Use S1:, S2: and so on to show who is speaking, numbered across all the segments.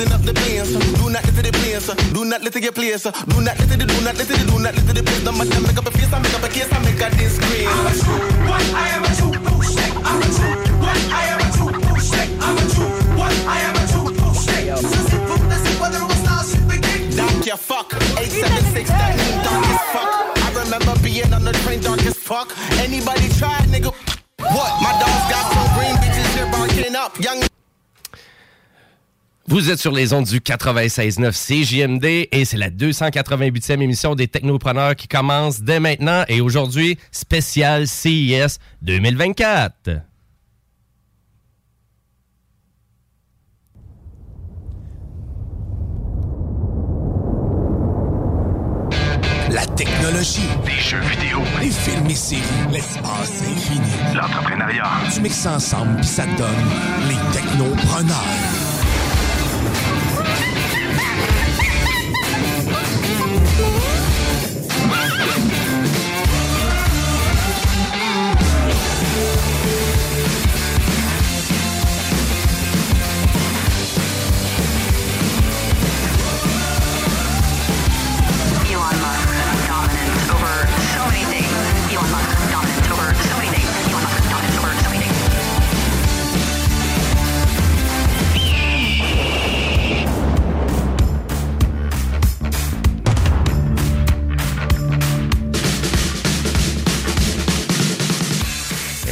S1: Up the bands, do not let it plans, do not let it get place, do not let it, do not let it, do not let it place. Don't make up a face, I make up a case, I make a disgrace. I'm a true one, I am a true bullshit. I'm a true one, I am a true bullshit. I'm a true one, I am a true bullshit. So simple, this is what the rock stars should begin. Don't you fuck, 876, that mean dark as fuck. I remember being on the train dark as fuck. Anybody try, nigga? What? My dogs got some green bitches here barking up. Young
S2: Vous êtes sur les ondes du 96.9 CJMD et c'est la 288e émission des Technopreneurs qui commence dès maintenant et aujourd'hui, spécial CIS 2024.
S3: La technologie,
S4: les jeux vidéo,
S3: les films et séries, l'espace infini,
S4: l'entrepreneuriat.
S3: Tu mixes ensemble puis ça te donne les technopreneurs.
S5: Elon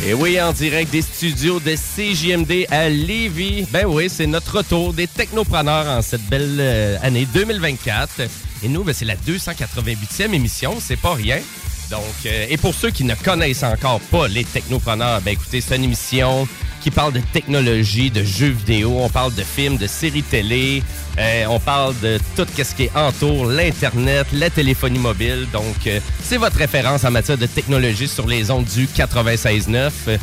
S2: Et oui, en direct des studios de CJMD à Lévis. Ben oui, c'est notre retour des technopreneurs en cette belle euh, année 2024. Et nous, ben, c'est la 288e émission, c'est pas rien. Donc, euh, et pour ceux qui ne connaissent encore pas les technopreneurs, ben écoutez, c'est une émission qui parle de technologie, de jeux vidéo, on parle de films, de séries télé, euh, on parle de tout ce qui entoure l'Internet, la téléphonie mobile. Donc, euh, c'est votre référence en matière de technologie sur les ondes du 96.9. Euh,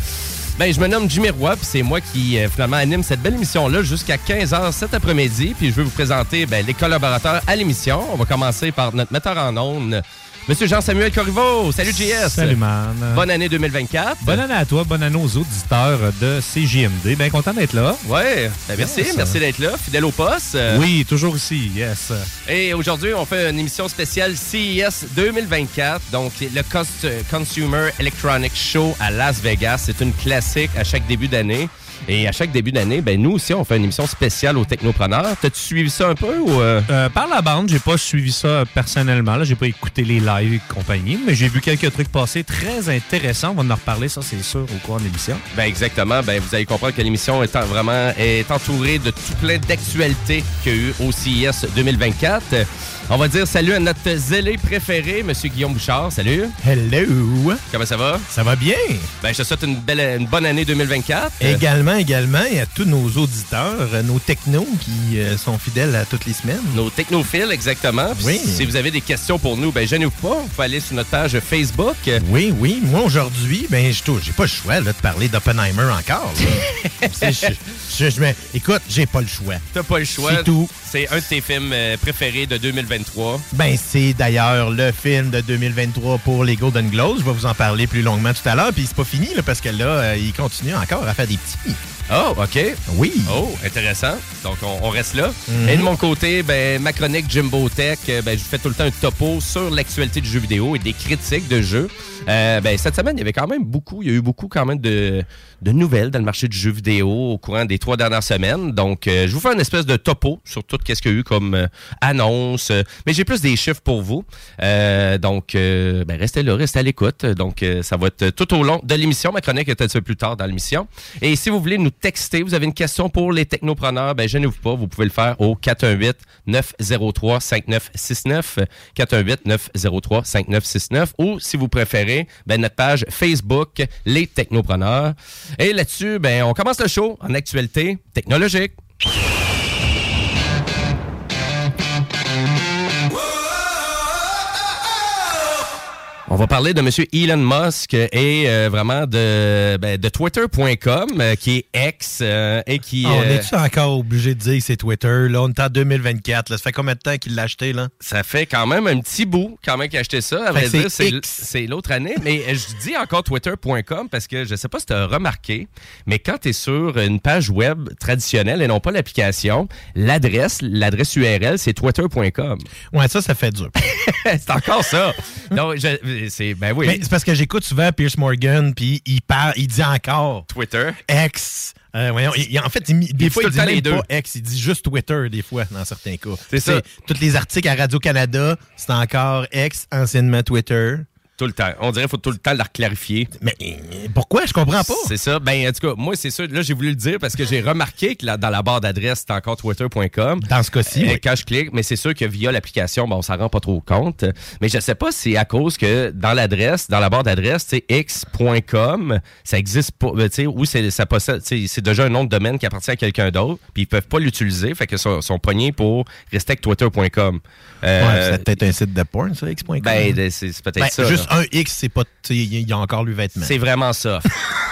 S2: Ben, je me nomme Jimmy Roy, puis c'est moi qui euh, finalement anime cette belle émission-là jusqu'à 15h cet après-midi. Puis je vais vous présenter ben, les collaborateurs à l'émission. On va commencer par notre metteur en ondes, Monsieur Jean-Samuel Corriveau. Salut JS.
S6: Salut, man.
S2: Bonne année 2024.
S6: Bonne année à toi, bonne année aux auditeurs de CJMD. Bien content d'être là.
S2: Ouais, ben merci,
S6: Yes.
S2: merci d'être là, fidèle au poste.
S6: Oui, toujours ici, yes.
S2: Et aujourd'hui, on fait une émission spéciale CES 2024, donc le Cons- Consumer Electronics Show à Las Vegas. C'est une classique à chaque début d'année. Et à chaque début d'année, ben nous aussi, on fait une émission spéciale aux technopreneurs. T'as-tu suivi ça un peu ou... euh?
S6: Euh, par la bande, j'ai pas suivi ça personnellement. Là, j'ai pas écouté les lives et compagnie, mais j'ai vu quelques trucs passer très intéressants. On va en reparler, ça c'est sûr, au cours de l'émission.
S2: Ben exactement. Ben vous allez comprendre que l'émission est en- vraiment est entourée de tout plein d'actualités qu'il y a eu au CES 2024. On va dire salut à notre zélé préféré, Monsieur Guillaume Bouchard. Salut.
S7: Hello!
S2: Comment ça va?
S7: Ça va bien?
S2: Ben, je te souhaite une, belle, une bonne année 2024.
S7: Également, également, et à tous nos auditeurs, euh, nos technos qui euh, sont fidèles à toutes les semaines.
S2: Nos technophiles, exactement. Puis
S7: Oui.
S2: Si vous avez des questions pour nous, ben gênez-vous pas. Vous pouvez aller sur notre page Facebook.
S7: Oui, oui. Moi, aujourd'hui, ben, je j'ai pas le choix là, de parler d'Oppenheimer encore. je- je- je écoute, j'ai pas le choix.
S2: T'as pas le choix.
S7: C'est tout.
S2: C'est un de tes films euh, préférés de 2023.
S7: Ben, c'est d'ailleurs le film de 2023 pour les Golden Globes. Je vais vous en parler plus longuement tout à l'heure. Puis c'est pas fini, parce que là, euh, il continue encore à faire des petits.
S2: Oh, OK.
S7: Oui.
S2: Oh, intéressant. Donc, on, on reste là.
S7: Mhm.
S2: Et de mon côté, ben, ma chronique Jimbo Tech, euh, ben, je fais tout le temps un topo sur l'actualité du jeu vidéo et des critiques de jeux. Euh, ben, cette semaine, il y avait quand même beaucoup, il y a eu beaucoup quand même de, de nouvelles dans le marché du jeu vidéo au courant des trois dernières semaines. Donc, euh, je vous fais une espèce de topo sur tout ce qu'il y a eu comme euh, annonce. Mais j'ai plus des chiffres pour vous. Euh, donc, euh, ben, restez là, restez à l'écoute. Donc, ça va être tout au long de l'émission. Ma chronique est un peu plus tard dans l'émission. Et si vous voulez nous texter, vous avez une question pour les technopreneurs, ben, gênez-vous pas. Vous pouvez le faire au 418-903-5969. 418-903-5969. Ou, si vous préférez, ben, notre page Facebook, Les Technopreneurs. Et là-dessus, ben, on commence le show en actualité technologique. On va parler de M. Elon Musk et euh, vraiment de, ben, de Twitter.com, euh, qui est ex euh, et qui...
S7: Ah, on est-tu encore obligé de dire que c'est Twitter? Là, on est en 2024. Là. Ça fait combien de temps qu'il l'a acheté? Là?
S2: Ça fait quand même un petit bout, quand même, qu'il a acheté ça. À vrai
S7: c'est
S2: dire, l'autre année. Mais je dis encore twitter.com parce que je sais pas si tu as remarqué, mais quand tu es sur une page web traditionnelle et non pas l'application, l'adresse, l'adresse URL, c'est twitter.com.
S7: Ouais, ça, ça fait dur.
S2: c'est encore ça. Donc, je- c'est, ben oui.
S7: C'est parce que j'écoute souvent Pierce Morgan, puis il parle, il dit encore
S2: Twitter.
S7: X. Euh, voyons, il- en fait, il des
S2: dit
S7: fois, il dit même
S2: les deux.
S7: pas X, il dit juste Twitter, des fois, dans certains cas.
S2: C'est ça.
S7: Tous les articles à Radio-Canada, c'est encore X, anciennement Twitter.
S2: Tout le temps. On dirait qu'il faut tout le temps la clarifier.
S7: Mais pourquoi? Je comprends pas.
S2: C'est ça. Ben, en tout cas, moi, c'est ça. Là, j'ai voulu le dire parce que j'ai remarqué que là, dans la barre d'adresse, c'est encore twitter.com.
S7: Dans ce cas-ci,
S2: Euh,
S7: oui.
S2: Quand je clique, mais c'est sûr que via l'application, ben, on s'en rend pas trop compte. Mais je sais pas si c'est à cause que dans l'adresse, dans la barre d'adresse, c'est x.com, ça existe pas, euh, tu sais, ou c'est, ça possède, c'est déjà un nom de domaine qui appartient à quelqu'un d'autre, puis ils peuvent pas l'utiliser, fait que sont, sont pognés pour rester avec twitter.com. Euh,
S7: Ouais, c'est peut-être un site de porn, ça, X.com.
S2: ben, c'est, peut-être
S7: Ben,
S2: ça.
S7: juste. Un X, c'est pas. Il y a encore le vêtement.
S2: C'est vraiment ça.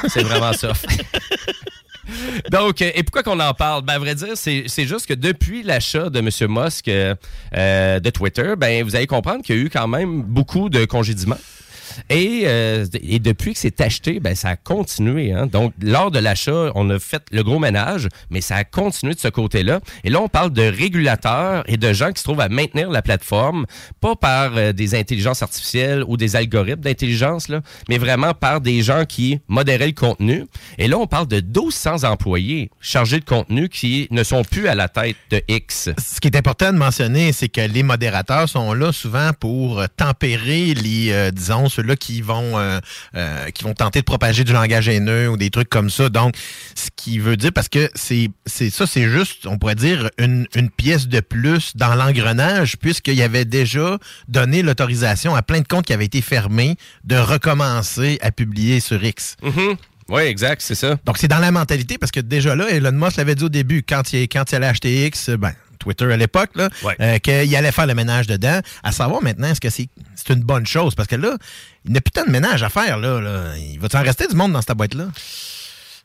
S2: c'est vraiment ça. Donc, euh, et pourquoi qu'on en parle? Ben, à vrai dire, c'est c'est juste que depuis l'achat de M. Musk euh, euh, de Twitter, ben, vous allez comprendre qu'il y a eu quand même beaucoup de congédiements. Et, euh, et depuis que c'est acheté, ben, ça a continué. hein. Donc, lors de l'achat, on a fait le gros ménage, mais ça a continué de ce côté-là. Et là, on parle de régulateurs et de gens qui se trouvent à maintenir la plateforme, pas par euh, des intelligences artificielles ou des algorithmes d'intelligence, là, mais vraiment par des gens qui modéraient le contenu. Et là, on parle de 1200 employés chargés de contenu qui ne sont plus à la tête de X.
S7: Ce qui est important de mentionner, c'est que les modérateurs sont là souvent pour tempérer les, euh, disons, ceux-là qui vont euh, euh, qui vont tenter de propager du langage haineux ou des trucs comme ça. Donc, ce qui veut dire, parce que c'est c'est ça, c'est juste, on pourrait dire, une, une pièce de plus dans l'engrenage, puisqu'il y avait déjà donné l'autorisation à plein de comptes qui avaient été fermés de recommencer à publier sur X.
S2: Oui, exact, c'est ça.
S7: Donc, c'est dans la mentalité, parce que déjà là, Elon Musk l'avait dit au début, quand il, quand il allait acheter X, ben, Twitter à l'époque, là,
S2: Ouais.
S7: euh, qu'il allait faire le ménage dedans. À savoir maintenant, est-ce que c'est c'est une bonne chose? Parce que là, il n'y a plus tant de ménage à faire. Là, là. Il va-tu en rester du monde dans cette boîte-là?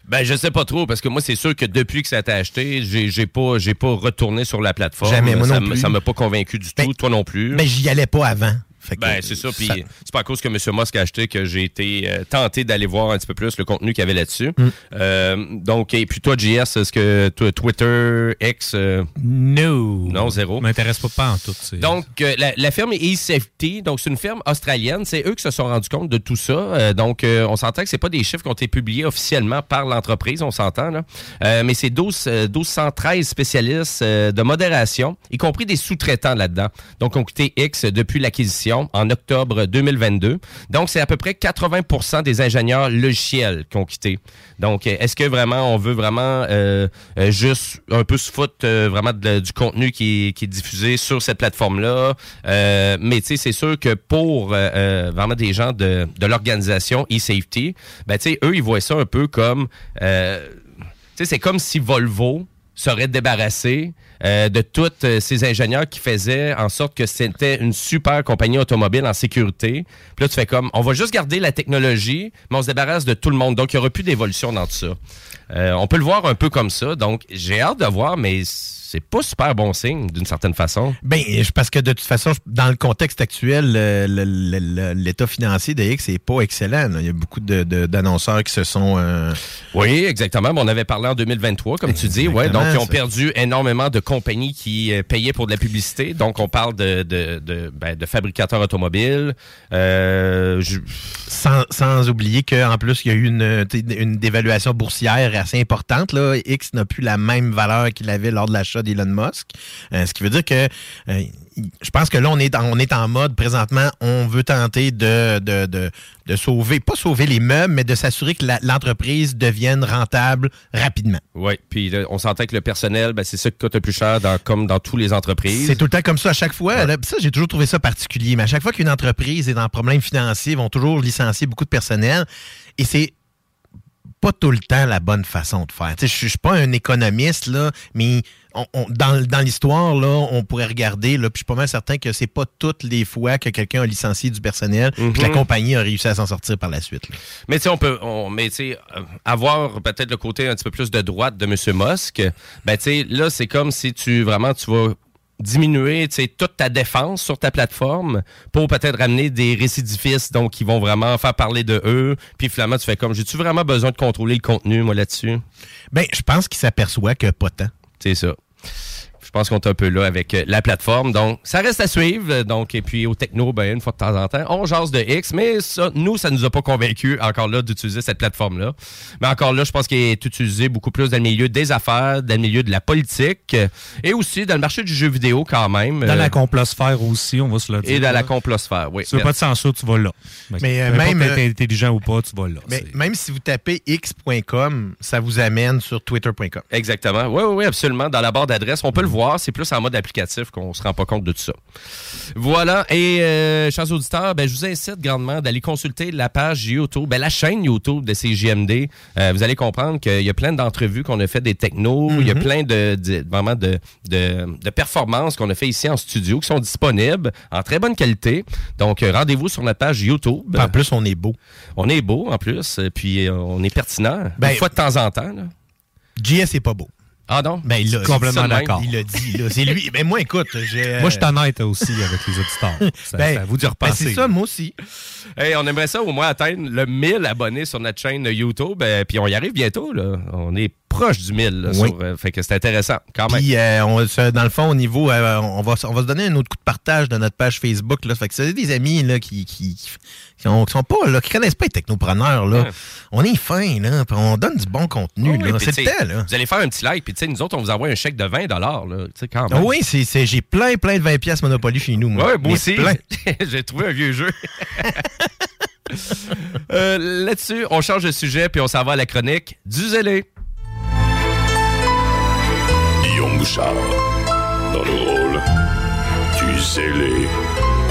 S2: Ben, je sais pas trop, parce que moi, c'est sûr que depuis que ça a été acheté, j'ai j'ai pas, j'ai pas retourné sur la plateforme.
S7: Jamais, moi
S2: ça
S7: non
S2: m-
S7: plus.
S2: Ça m'a pas convaincu du
S7: Ben,
S2: tout, toi non plus.
S7: Mais j'y allais pas avant.
S2: Ben, c'est ça. Puis c'est pas à cause que M. Musk a acheté que j'ai été euh, tenté d'aller voir un petit peu plus le contenu qu'il y avait là-dessus.
S7: Mm.
S2: Euh, donc, et puis toi, JS, est-ce que toi, Twitter, X, euh,
S6: No.
S2: Non, zéro.
S6: M'intéresse pas, pas en tout.
S2: donc, euh, la, la firme eSafety, donc c'est une firme australienne. C'est eux qui se sont rendus compte de tout ça. Euh, donc, euh, on s'entend que c'est pas des chiffres qui ont été publiés officiellement par l'entreprise, on s'entend là. Euh, mais c'est 12, euh, 1213 spécialistes euh, de modération, y compris des sous-traitants là-dedans. Donc, ont quitté X depuis l'acquisition en octobre 2022. Donc, c'est à peu près 80% des ingénieurs logiciels qui ont quitté. Donc, euh, est-ce que vraiment on veut vraiment euh, euh, juste un peu se foutre vraiment du contenu qui est, diffusé sur cette plateforme-là? Mais tu sais, c'est sûr que pour vraiment des gens de, l'organisation eSafety, ben tu sais, eux, ils voient ça un peu comme... tu sais, c'est comme si Volvo serait débarrassé euh, de tous euh, ces ingénieurs qui faisaient en sorte que c'était une super compagnie automobile en sécurité. Puis là, tu fais comme, on va juste garder la technologie, mais on se débarrasse de tout le monde. Donc, il n'y aura plus d'évolution dans tout ça. Euh, on peut le voir un peu comme ça. Donc, j'ai hâte de voir, mais c'est pas super bon signe, d'une certaine façon.
S7: Ben, je- parce que de toute façon, dans le contexte actuel, l'état financier de X n'est pas excellent. là. Il y a beaucoup de- de- d'annonceurs qui se sont. euh,
S2: Oui, exactement. On avait parlé en 2023, comme tu dis. Ouais, donc, ils ont perdu énormément de compagnies qui euh, payaient pour de la publicité. Donc, on parle de, de, de, ben, de fabricateurs automobiles. Euh, je-
S7: sans, sans oublier qu'en plus, il y a eu une, une dévaluation boursière assez importante. Là. X n'a plus la même valeur qu'il avait lors de l'achat d'Elon Musk. Euh, ce qui veut dire que euh, je pense que là, on est, en, on est en mode présentement, on veut tenter de, de, de, de sauver, pas sauver les meubles, mais de s'assurer que la- l'entreprise devienne rentable rapidement.
S2: Oui, puis là, on s'entend que le personnel, ben, c'est ça qui coûte le plus cher, dans, comme dans toutes les entreprises.
S7: C'est tout le temps comme ça à chaque fois. Là, ça, j'ai toujours trouvé ça particulier. Mais à chaque fois qu'une entreprise est dans un problème financier, ils vont toujours licencier beaucoup de personnel. Et c'est pas tout le temps la bonne façon de faire. Je suis- pas un économiste, là, mais on- on- dans, dans l'histoire, là, on pourrait regarder, là, puis je suis pas mal certain que c'est pas toutes les fois que quelqu'un a licencié du personnel, puis que la
S2: Mhm.
S7: compagnie a réussi à s'en sortir par la suite. là.
S2: Mais tu sais, on peut, on, mais tu sais, euh, avoir peut-être le côté un petit peu plus de droite de M. Musk, ben tu sais, là, c'est comme si tu vraiment, tu vas diminuer tu sais, toute ta défense sur ta plateforme pour peut-être ramener des récidifistes donc qui vont vraiment faire parler de eux. Puis finalement tu fais comme j'ai-tu vraiment besoin de contrôler le contenu moi là-dessus?
S7: Ben, je pense qu'il s'aperçoit que pas tant.
S2: c'est ça pense qu'on est un peu là avec euh, la plateforme. Donc, ça reste à suivre. Euh, Donc, et puis au techno, ben, une fois de temps en temps, on jase de X, mais ça, nous, ça nous a pas convaincus encore là d'utiliser cette plateforme-là. Mais encore là, je pense qu'il est utilisé beaucoup plus dans le milieu des affaires, dans le milieu de la politique euh, et aussi dans le marché du jeu vidéo quand même.
S6: Dans
S2: Euh,
S6: la complosphère aussi, on va se le dire.
S2: et dans la complosphère, oui.
S6: Si tu veux pas de censure, tu vas là.
S7: Mais, euh,
S6: Peu importe
S7: même, euh,
S6: intelligent ou pas, tu vas là.
S7: Mais même si vous tapez x.com, ça vous amène sur twitter.com.
S2: Exactement. Oui, oui, oui, absolument. Dans la barre d'adresse, on peut le voir. C'est plus en mode applicatif qu'on se rend pas compte de tout ça. Voilà. Et, euh, chers auditeurs, ben, je vous incite grandement d'aller consulter la page YouTube, ben, la chaîne YouTube de CGMD. Euh, vous allez comprendre qu'il y a plein d'entrevues qu'on a fait des technos. Il y a plein de, de- vraiment de, de, de performances qu'on a fait ici en studio qui sont disponibles en très bonne qualité. Donc, euh, rendez-vous sur notre page YouTube.
S7: En plus, on est beau.
S2: On est beau, en plus. Puis, euh, on est pertinent.
S7: Ben,
S2: une fois de temps en temps. là.
S7: JS est pas beau.
S2: Ah non?
S7: Ben, il l'a-
S6: Complètement
S7: il l'a-
S6: d'accord.
S7: Il l'a dit, là. C'est lui. Mais moi, écoute, j'ai.
S6: Moi, je suis honnête aussi avec les auditeurs. Ça,
S7: Ben,
S6: c'est à vous d'y
S7: ben,
S6: repenser.
S7: c'est ça, moi aussi.
S2: Hey, on aimerait ça au moins atteindre le 1000 abonnés sur notre chaîne YouTube. euh, puis on y arrive bientôt. Là. On est proche du 1000. là,
S7: Oui.
S2: sur, euh, fait que c'est intéressant quand même.
S7: Puis, euh, on, dans le fond, au niveau, euh, on, va, on va se donner un autre coup de partage de notre page Facebook. Là. Fait que c'est des amis là, qui, qui, qui, qui ont- qui sont pas, là, qui connaissent pas les technopreneurs. Là.
S2: Ouais.
S7: On est fin, là. puis on donne du bon contenu.
S2: Oui,
S7: C'est le temps, là.
S2: Vous allez faire un petit like. Puis nous autres, on vous envoie un chèque de 20 là, quand même.
S7: oui, c'est, j'ai plein, plein de 20 pièces Monopoly chez nous. Moi,
S2: Ouais, moi aussi. J'ai trouvé un vieux jeu. Euh, Là-dessus, on change de sujet puis on s'en va à la chronique du zélé.
S4: Guillaume Bouchard, dans le rôle du zélé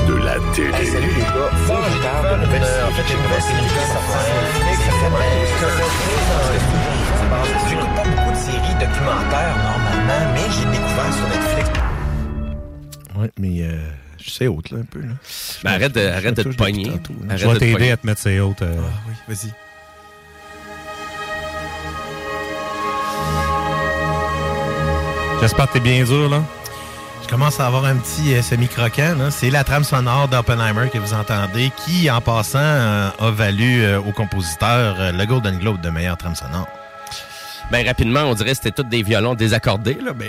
S4: de la télé.
S7: Salut les gars. Faut que je parle de nouvelle série. En fait, j'ai une nouvelle série qui. J'écoute pas beaucoup de séries documentaires normalement, mais j'ai découvert sur Netflix. Ouais, mais euh, je sais autre là un peu là.
S2: Ben, arrête de, arrête de te pogner. Arrête
S6: Je vais t'aider à te mettre ses hautes. euh,
S7: oui, vas-y.
S6: J'espère que t'es bien dur, là.
S7: Je commence à avoir un petit euh, semi-croquant. C'est la trame sonore d'Oppenheimer que vous entendez, qui, en passant, euh, a valu euh, au compositeur euh, le Golden Globe de meilleure trame sonore.
S2: Ben, rapidement, on dirait que c'était tous des violons désaccordés. Là.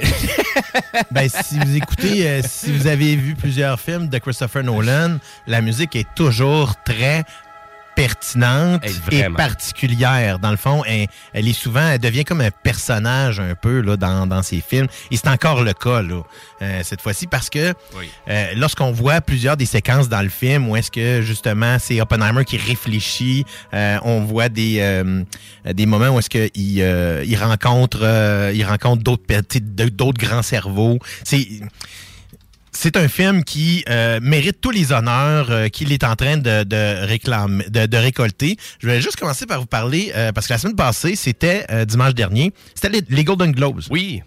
S7: Ben, si vous écoutez, euh, si vous avez vu plusieurs films de Christopher Nolan, la musique est toujours très pertinente et particulière. Dans le fond, elle, elle est souvent, elle devient comme un personnage un peu là, dans, dans ses films. Et c'est encore le cas là, euh, cette fois-ci parce que
S2: Oui.
S7: euh, lorsqu'on voit plusieurs des séquences dans le film où est-ce que justement c'est Oppenheimer qui réfléchit, euh, on voit des euh, des moments où est-ce que il, euh, il rencontre euh, il rencontre d'autres d'autres grands cerveaux. C'est c'est un film qui euh, mérite tous les honneurs euh, qu'il est en train de, de réclamer, de, de récolter. Je vais juste commencer par vous parler euh, parce que la semaine passée, c'était euh, dimanche dernier, c'était les, les Golden Globes.
S2: Oui.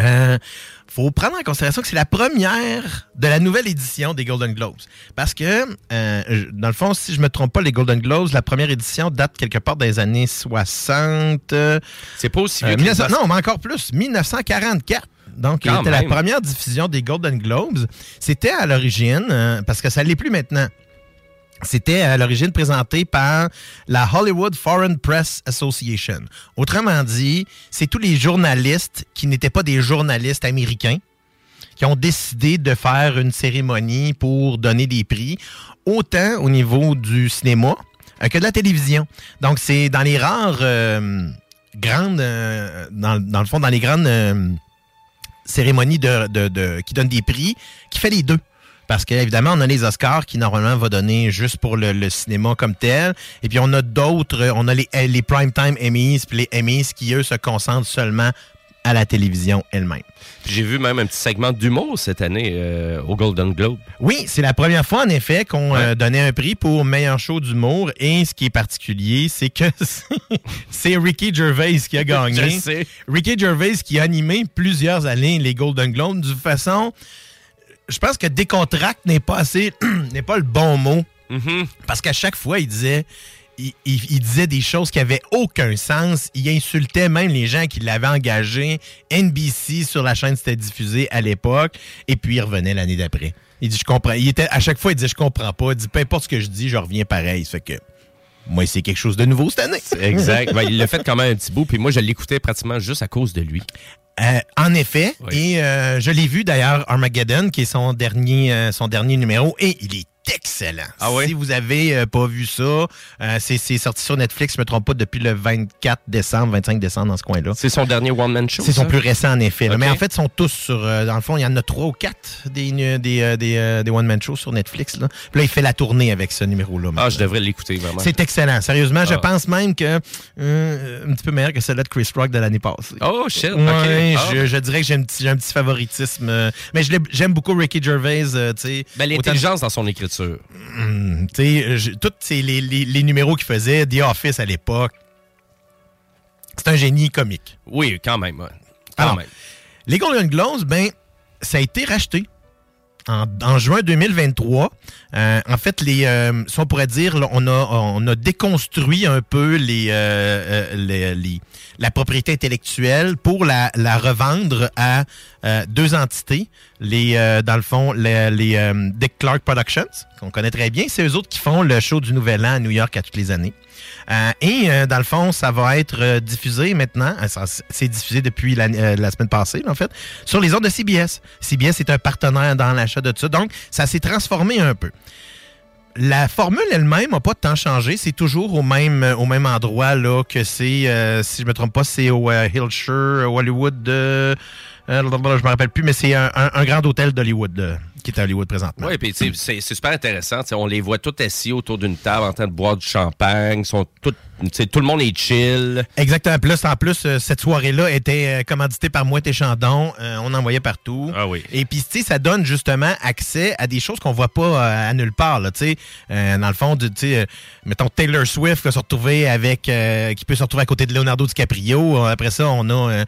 S7: Euh, faut prendre en considération que c'est la première de la nouvelle édition des Golden Globes. Parce que, euh, dans le fond, si je me trompe pas, les Golden Globes, la première édition date quelque part des années 60. euh,
S2: C'est pas aussi vieux
S7: euh,
S2: que les
S7: 1900
S2: Oscars.
S7: non, mais encore plus, 1944. Donc,
S2: Quand
S7: la première diffusion des Golden Globes. C'était à l'origine, euh, parce que ça ne l'est plus maintenant. C'était à l'origine présenté par la Hollywood Foreign Press Association. Autrement dit, c'est tous les journalistes qui n'étaient pas des journalistes américains qui ont décidé de faire une cérémonie pour donner des prix, autant au niveau du cinéma euh, que de la télévision. Donc, c'est dans les rares euh, grandes, euh, dans, dans le fond, dans les grandes euh, cérémonies de, qui donnent des prix, qui fait les deux. Parce qu'évidemment, on a les Oscars qui normalement va donner juste pour le, cinéma comme tel. Et puis on a d'autres, on a les, les Primetime Emmys, puis les Emmys qui, eux, se concentrent seulement à la télévision elle-même.
S2: J'ai vu même un petit segment d'humour cette année euh, au Golden Globe.
S7: Oui, c'est la première fois, en effet, qu'on euh, donnait un prix pour meilleur show d'humour. Et ce qui est particulier, c'est que c'est Ricky Gervais qui a gagné.
S2: Je sais.
S7: Ricky Gervais qui a animé plusieurs années les Golden Globes de façon... Je pense que décontracte n'est pas assez... n'est pas le bon mot.
S2: Mm-hmm.
S7: Parce qu'à chaque fois, il disait... Il, il- il disait des choses qui avaient aucun sens. Il insultait même les gens qui l'avaient engagé. NBC sur la chaîne c'était diffusé à l'époque. Et puis il revenait l'année d'après. Il dit je comprends. Il était à chaque fois il disait je comprends pas. Il dit peu importe ce que je dis, je reviens pareil. Ça fait que moi c'est quelque chose de nouveau cette année.
S2: Exact. Ben, il l'a fait quand même un petit bout, puis moi, je l'écoutais pratiquement juste à cause de lui.
S7: Euh, en effet,
S2: Oui.
S7: et euh, je l'ai vu d'ailleurs Armageddon, qui est son dernier, euh, son dernier numéro, et il est excellent.
S2: Ah oui?
S7: Si vous avez euh, pas vu ça, euh, c'est c'est sorti sur Netflix, je me trompe pas, depuis le 24 décembre, 25 décembre dans ce coin-là.
S2: C'est son dernier one-man show.
S7: C'est son
S2: ça?
S7: plus récent, en effet. Mais en fait, ils sont tous sur. euh, dans le fond, il y en a trois ou quatre des, des, des, des one-man shows sur Netflix. Là. Puis là, il fait la tournée avec ce numéro-là.
S2: Ah, je devrais l'écouter vraiment.
S7: C'est excellent. Sérieusement, je
S2: Ah.
S7: pense même que un petit peu meilleur que celle-là de Chris Rock de l'année passée.
S2: Oh, shit.
S7: Ouais.
S2: Ah.
S7: je, je dirais que j'ai un petit, j'ai un petit favoritisme. mais je j'aime beaucoup Ricky Gervais. tu sais.
S2: Ben,
S7: Autant-
S2: l'intelligence dans son écriture.
S7: Tu sais, je- tous les, les- les numéros qu'il faisait, The Office à l'époque, c'est un génie comique.
S2: Oui, quand même. ouais. Quand
S7: Alors,
S2: même.
S7: Les Golden Globes, ben, ça a été racheté. En, en juin 2023, Euh, en fait, les, euh, si on pourrait dire, là, on, a, on a déconstruit un peu les, euh, euh, les- les- la propriété intellectuelle pour la, la revendre à euh, deux entités. Les, euh, dans le fond, les, les, euh, Dick Clark Productions, qu'on connaît très bien. C'est eux autres qui font le show du Nouvel An à New York à toutes les années. Euh, et euh, dans le fond, ça va être euh, diffusé maintenant. C'est diffusé depuis la, la semaine passée, en fait, sur les ondes de CBS. CBS est un partenaire dans l'achat de tout ça. Donc, ça s'est transformé un peu. La formule elle-même n'a pas tant changé. C'est toujours au même, au même endroit là, que c'est, euh, si je me trompe pas, c'est au euh, Hillshire, Hollywood. de euh, je me rappelle plus, mais c'est un, grand hôtel d'Hollywood euh, qui est à Hollywood présentement.
S2: Oui, puis c'est super intéressant. On les voit tous assis autour d'une table en train de boire du champagne. Ils Sont tout le monde est chill.
S7: Exactement. C'est en plus, euh, cette soirée-là était euh, commanditée par Mouette et Chandon. Euh, on en voyait partout.
S2: Ah oui.
S7: Et puis, tu sais, ça donne justement accès à des choses qu'on voit pas à nulle part. Là, tu sais. Euh, dans le fond, tu sais, mettons Taylor Swift qui, se retrouver avec, euh, qui peut se retrouver à côté de Leonardo DiCaprio. Après ça, on a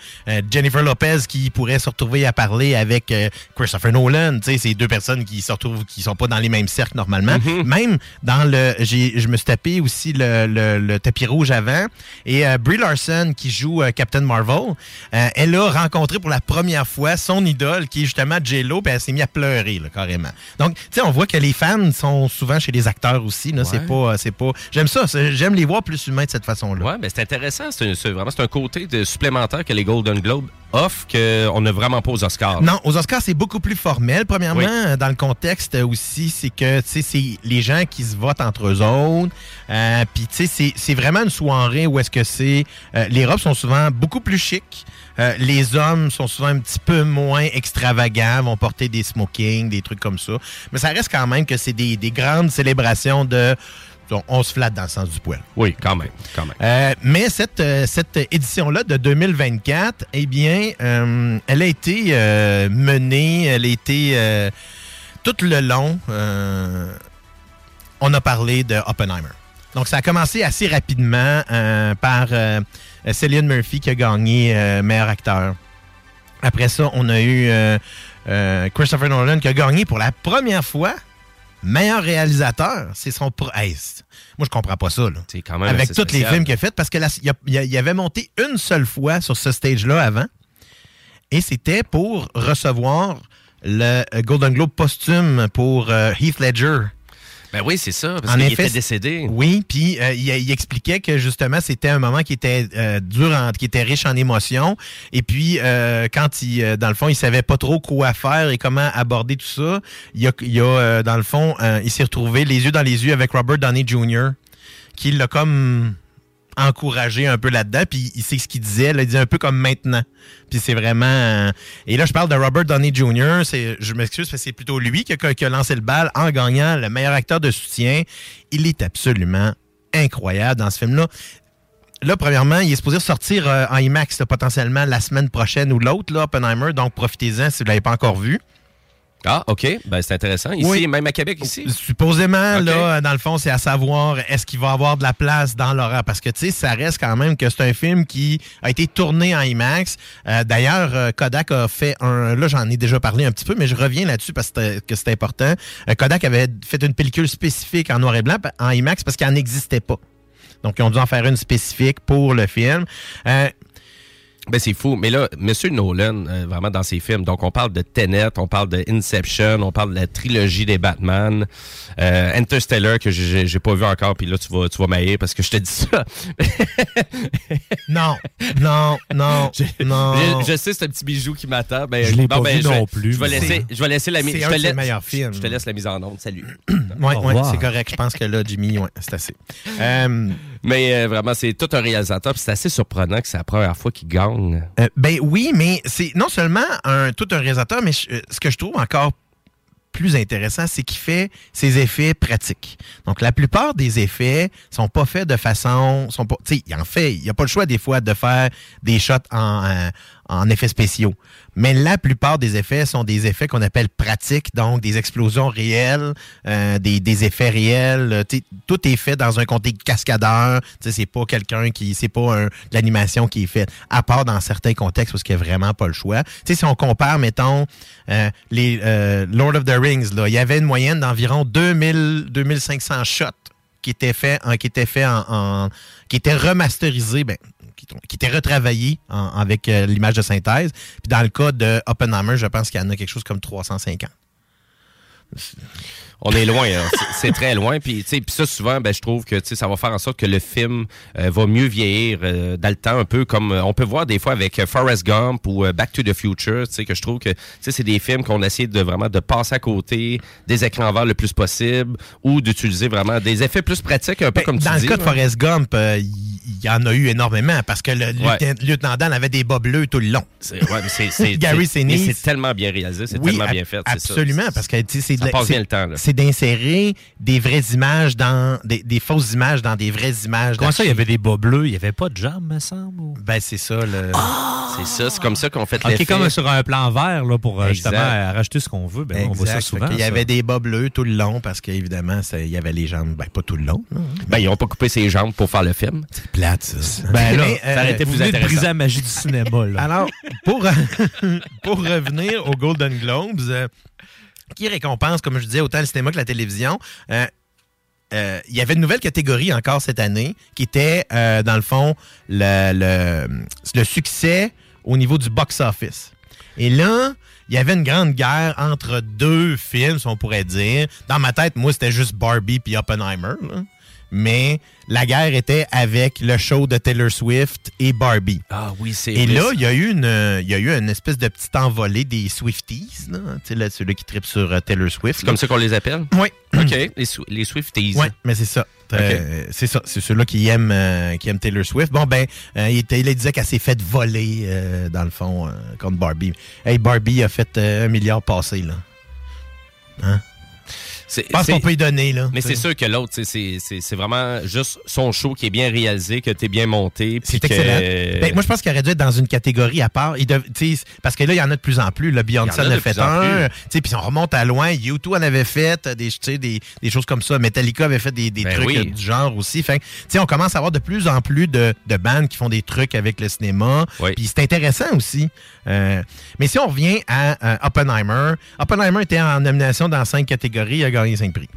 S7: Jennifer Lopez qui pourrait se retrouver à parler avec Christopher Nolan. Tu sais, c'est deux personnes qui se retrouvent, qui sont pas dans les mêmes cercles normalement. Même dans le, j'ai, je me suis tapé aussi le, le- le tapis rouge avant. Et euh, Brie Larson qui joue euh, Captain Marvel, euh, elle a rencontré pour la première fois son idole qui est justement J-Lo, puis elle s'est mise à pleurer là, carrément. Donc, tu sais, on voit que les fans sont souvent chez les acteurs aussi. Là, c'est pas, c'est pas. J'aime ça. J'aime les voir plus humains de cette façon-là.
S2: Ouais, ben c'est intéressant. C'est vraiment c'est un côté de supplémentaire que les Golden Globes offrent qu'on n'a vraiment pas aux Oscars.
S7: Non, aux Oscars, c'est beaucoup plus formel. Premièrement,
S2: Oui.
S7: dans le contexte aussi, c'est que, tu sais, c'est les gens qui se votent entre eux autres. Puis, tu sais, c'est- c'est vraiment une soirée où est-ce que c'est... euh, les robes sont souvent beaucoup plus chics. Euh, les hommes sont souvent un petit peu moins extravagants, vont porter des smokings, des trucs comme ça. Mais ça reste quand même que c'est des, des grandes célébrations de... On, se flatte dans le sens du poil.
S2: Oui, quand même. Quand même.
S7: Euh, mais cette, euh, cette édition-là de 2024, eh bien, euh, elle a été menée, elle a été tout le long. on a parlé de Oppenheimer. Donc, ça a commencé assez rapidement euh, par euh, Cillian Murphy qui a gagné euh, meilleur acteur. Après ça, on a eu euh, Christopher Nolan qui a gagné pour la première fois meilleur réalisateur. C'est son... pro- Hey, moi, je comprends pas ça. Là
S2: C'est quand même
S7: avec tous les films qu'il a fait, parce que là, il, a- il a- il avait monté une seule fois sur ce stage-là avant. et c'était pour recevoir le Golden Globe posthume pour Heath Ledger.
S2: Ben oui, c'est ça, parce
S7: En
S2: qu'il
S7: effet,
S2: était décédé.
S7: Oui, puis euh, il, il expliquait que justement c'était un moment qui était euh, dur, en- qui était riche en émotions. Et puis euh, quand il, euh, dans le fond, il savait pas trop quoi faire et comment aborder tout ça, il a, il a euh, dans le fond, euh, il s'est retrouvé les yeux dans les yeux avec Robert Downey Jr. qui l'a comme encouragé un peu là-dedans. Puis il sait ce qu'il disait. Il disait un peu comme maintenant. Puis c'est vraiment. euh, Et là, je parle de Robert Downey Jr. C'est, je m'excuse, que c'est plutôt lui qui a, lancé le bal en gagnant le meilleur acteur de soutien. Il est absolument incroyable dans ce film-là. Là, premièrement, il est supposé sortir euh, en IMAX potentiellement la semaine prochaine ou l'autre, là, Oppenheimer. Donc, profitez-en si vous ne l'avez pas encore vu.
S2: Ah, OK. Ben, c'est intéressant. Ici,
S7: Oui.
S2: même à Québec, ici?
S7: Supposément, là, dans le fond, c'est à savoir est-ce qu'il va avoir de la place dans l'horreur? Parce que, tu sais, ça reste quand même que c'est un film qui a été tourné en IMAX. Euh, D'ailleurs, euh, Kodak a fait un... Là, j'en ai déjà parlé un petit peu, mais je reviens là-dessus parce que c'est important. Euh, Kodak avait fait une pellicule spécifique en noir et blanc, en IMAX, parce qu'il n'en existait pas. Donc, ils ont dû en faire une spécifique pour le film. Euh,
S2: Ben, c'est fou. Mais là, M. Nolan, euh, vraiment dans ses films, donc on parle de Tenet, on parle de Inception, on parle de la trilogie des Batman, euh, Interstellar, que j'ai j'ai pas vu encore, puis là, tu vas, tu vas m'haïr parce que je te dis ça.
S7: non, non, non, non.
S2: Je, je sais, c'est un petit bijou qui m'attend. Ben,
S6: Je l'ai pas
S2: ben,
S6: vu
S2: je
S6: non plus,
S2: Je vais laisser, je vais laisser la mise.
S7: C'est
S2: Je,
S7: un
S2: te laisse-
S7: meilleurs films.
S2: je te laisse la mise en onde. Salut.
S7: Ouais,
S6: revoir.
S7: c'est correct. Je pense que là, Jimmy, ouais, c'est assez. Euh,
S2: Mais euh, vraiment, c'est tout un réalisateur. C'est assez surprenant que c'est la première fois qu'il gagne.
S7: Euh, ben oui, mais c'est non seulement un, tout un réalisateur, mais euh, ce que je trouve encore plus intéressant, c'est qu'il fait ses effets pratiques. Donc, la plupart des effets sont pas faits de façon... Sont pas, tu sais, il en fait, il n'y a pas le choix des fois de faire des shots en, euh, en effets spéciaux. Mais la plupart des effets sont des effets qu'on appelle pratiques, donc des explosions réelles, euh, des, effets réels. euh, tout est fait dans un contexte cascadeur. C'est pas quelqu'un qui... C'est pas l'animation qui est faite, à part dans certains contextes parce qu'il n'y a vraiment pas le choix. Tu sais, si on compare, mettons, euh, les euh, Lord of the Rings, il y avait une moyenne d'environ 2000, 2500 shots qui étaient faits en, qui étaient faits en, en- qui étaient remasterisés, ben, qui, qui étaient retravaillés en- avec euh, l'image de synthèse. Puis dans le cas de Oppenheimer, je pense qu'il y en a quelque chose comme 350.
S2: On est loin, hein. C'est- très loin. Puis, tu sais, puis ça, souvent, ben, je trouve que tu sais, ça va faire en sorte que le film euh, va mieux vieillir euh, dans le temps, un peu comme euh, on peut voir des fois avec euh, Forrest Gump ou euh, Back to the Future. Tu sais, que je trouve que tu sais, c'est des films qu'on essaie de vraiment de passer à côté des écrans verts le plus possible ou d'utiliser vraiment des effets plus pratiques, un peu
S7: Ben,
S2: comme tu
S7: dans
S2: dis.
S7: le cas de. Forrest Gump, euh, il y, en a eu énormément parce que le
S2: Ouais.
S7: lieutenant, Dan avait des bas bleus tout le long.
S2: C'est- ouais,
S7: Gary
S2: c'est-
S7: Sinise.
S2: mais C'est tellement bien réalisé, c'est
S7: Oui,
S2: tellement bien fait. ça.
S7: Absolument, parce que tu sais, c'est
S2: passe bien le temps, là.
S7: C'est d'insérer des vraies images dans des, des fausses images dans des vraies images.
S6: Comment ça, il y avait des bas bleus? Il n'y avait pas de jambes, me semble? ou-
S7: Ben c'est ça le.
S2: C'est ça, c'est comme ça qu'on fait
S6: Ok, comme sur un plan vert, là, pour euh,
S2: Exact.
S6: justement rajouter ce qu'on veut. Ben, on voit ça souvent.
S7: Qu'il y avait des bas bleus tout le long parce qu'évidemment, il y avait les jambes, ben pas tout le long. là.
S2: Ben, ils n'ont pas coupé ses jambes pour faire le film.
S7: C'est plate, ça.
S6: Ben là,
S7: euh,
S2: ça aurait été
S6: Vous
S2: plus intéressant.
S6: briser la magie du cinéma. Là.
S7: Alors, pour, pour revenir aux Golden Globes, euh, qui récompense, comme je disais, autant le cinéma que la télévision, euh, euh, il y avait une nouvelle catégorie encore cette année qui était, euh, dans le fond, le, le, succès au niveau du box-office. Et là, il y avait une grande guerre entre deux films, on pourrait dire. Dans ma tête, moi, c'était juste Barbie puis Oppenheimer. Mais la guerre était avec le show de Taylor Swift et Barbie.
S2: Ah oui, c'est
S7: Et
S2: vrai,
S7: là, il y a eu une, il y a eu une espèce de petite envolée des Swifties, là, tu sais, là, ceux-là qui tripent sur euh, Taylor Swift.
S2: C'est comme ça qu'on les appelle?
S7: Oui.
S2: OK, les, les Swifties.
S7: Oui, mais c'est ça. Euh, c'est ça. C'est ceux-là qui aiment, euh, qui aiment Taylor Swift. Bon, ben, euh, il, était- il disait qu'elle s'est fait voler, dans le fond, contre Barbie. Hey, Barbie a fait un milliard passé, là. Hein? Je pense qu'on peut y donner, là.
S2: Mais c'est sûr que l'autre, c'est- vraiment juste son show qui est bien réalisé, que t'es bien monté.
S7: C'est
S2: que-
S7: excellent. Ben, moi, je pense qu'il aurait dû être dans une catégorie à part. Il dev- parce que là, il y en a de plus en plus. Là, Beyoncé
S2: en a
S7: fait un. Puis on remonte à loin. U2 en avait fait euh, des, choses comme ça. Metallica avait fait des, des
S2: Ben
S7: trucs
S2: oui.
S7: euh, du genre aussi. Fait que, tu sais, on commence à avoir de plus en plus de, de bandes qui font des trucs avec le cinéma.
S2: Oui.
S7: Puis c'est intéressant aussi. Euh, mais si on revient à euh, Oppenheimer, Oppenheimer était en nomination dans cinq catégories. Il a gagné cinq prix.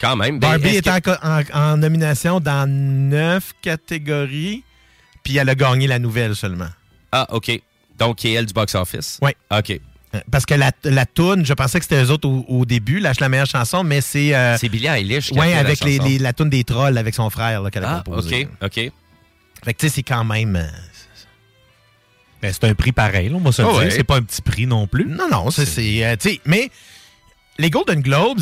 S2: Quand même. ben,
S7: Barbie
S2: que-
S7: en, nomination dans neuf catégories. Puis elle a gagné la nouvelle seulement.
S2: Ah, OK. Donc, qui est elle du box-office?
S7: Oui.
S2: OK.
S7: Euh, Parce que la, la toune, je pensais que c'était eux autres au, au début, lâche la meilleure chanson, mais c'est. euh,
S2: C'est Billie Eilish qui a
S7: ouais,
S2: fait la
S7: avec les, les- la toune des trolls avec son frère qu'elle a
S2: Ah,
S7: composé.
S2: OK, OK.
S7: Fait que tu sais, c'est quand même. euh,
S6: Ben, c'est un prix pareil, là, on va se
S7: Oh,
S6: dire.
S7: ouais.
S6: C'est pas un petit prix non plus.
S7: Non, non, c'est. euh, mais les Golden Globes,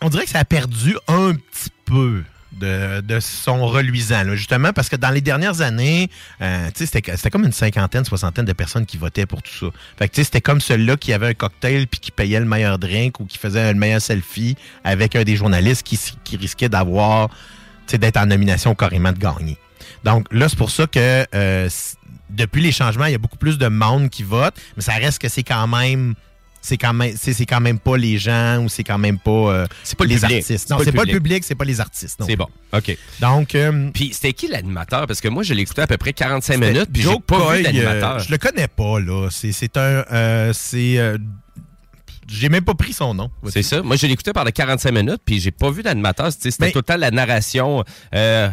S7: on dirait que ça a perdu un petit peu. De, de son reluisant, justement, parce que dans les dernières années, euh, c'était c'était comme une cinquantaine, soixantaine de personnes qui votaient pour tout ça. Fait que, c'était comme celui-là qui avait un cocktail puis qui payait le meilleur drink ou qui faisait le meilleur selfie avec un des journalistes qui, qui risquait d'avoir, d'être en nomination carrément de gagner. Donc là, c'est pour ça que euh, depuis les changements, il y a beaucoup plus de monde qui vote, mais ça reste que c'est quand même. C'est quand même, c'est c'est quand même pas les gens ou c'est quand même pas, euh,
S2: pas le
S7: les
S2: public.
S7: artistes.
S2: C'est
S7: Non, c'est pas le
S2: public.
S7: c'est pas les artistes. non.
S2: C'est bon. OK.
S7: Donc, euh,
S2: Puis c'était qui l'animateur? Parce que moi, je l'ai écouté à peu près 45
S7: c'était
S2: minutes, puis j'ai pas
S7: Coy,
S2: vu d'animateur.
S7: euh, je le connais pas là. C'est c'est un, euh, c'est, euh, j'ai même pas pris son nom.
S2: C'est ça. Moi, je l'ai écouté pendant 45 minutes, puis j'ai pas vu d'animateur. C'était
S7: Mais-
S2: tout le temps la narration. Euh,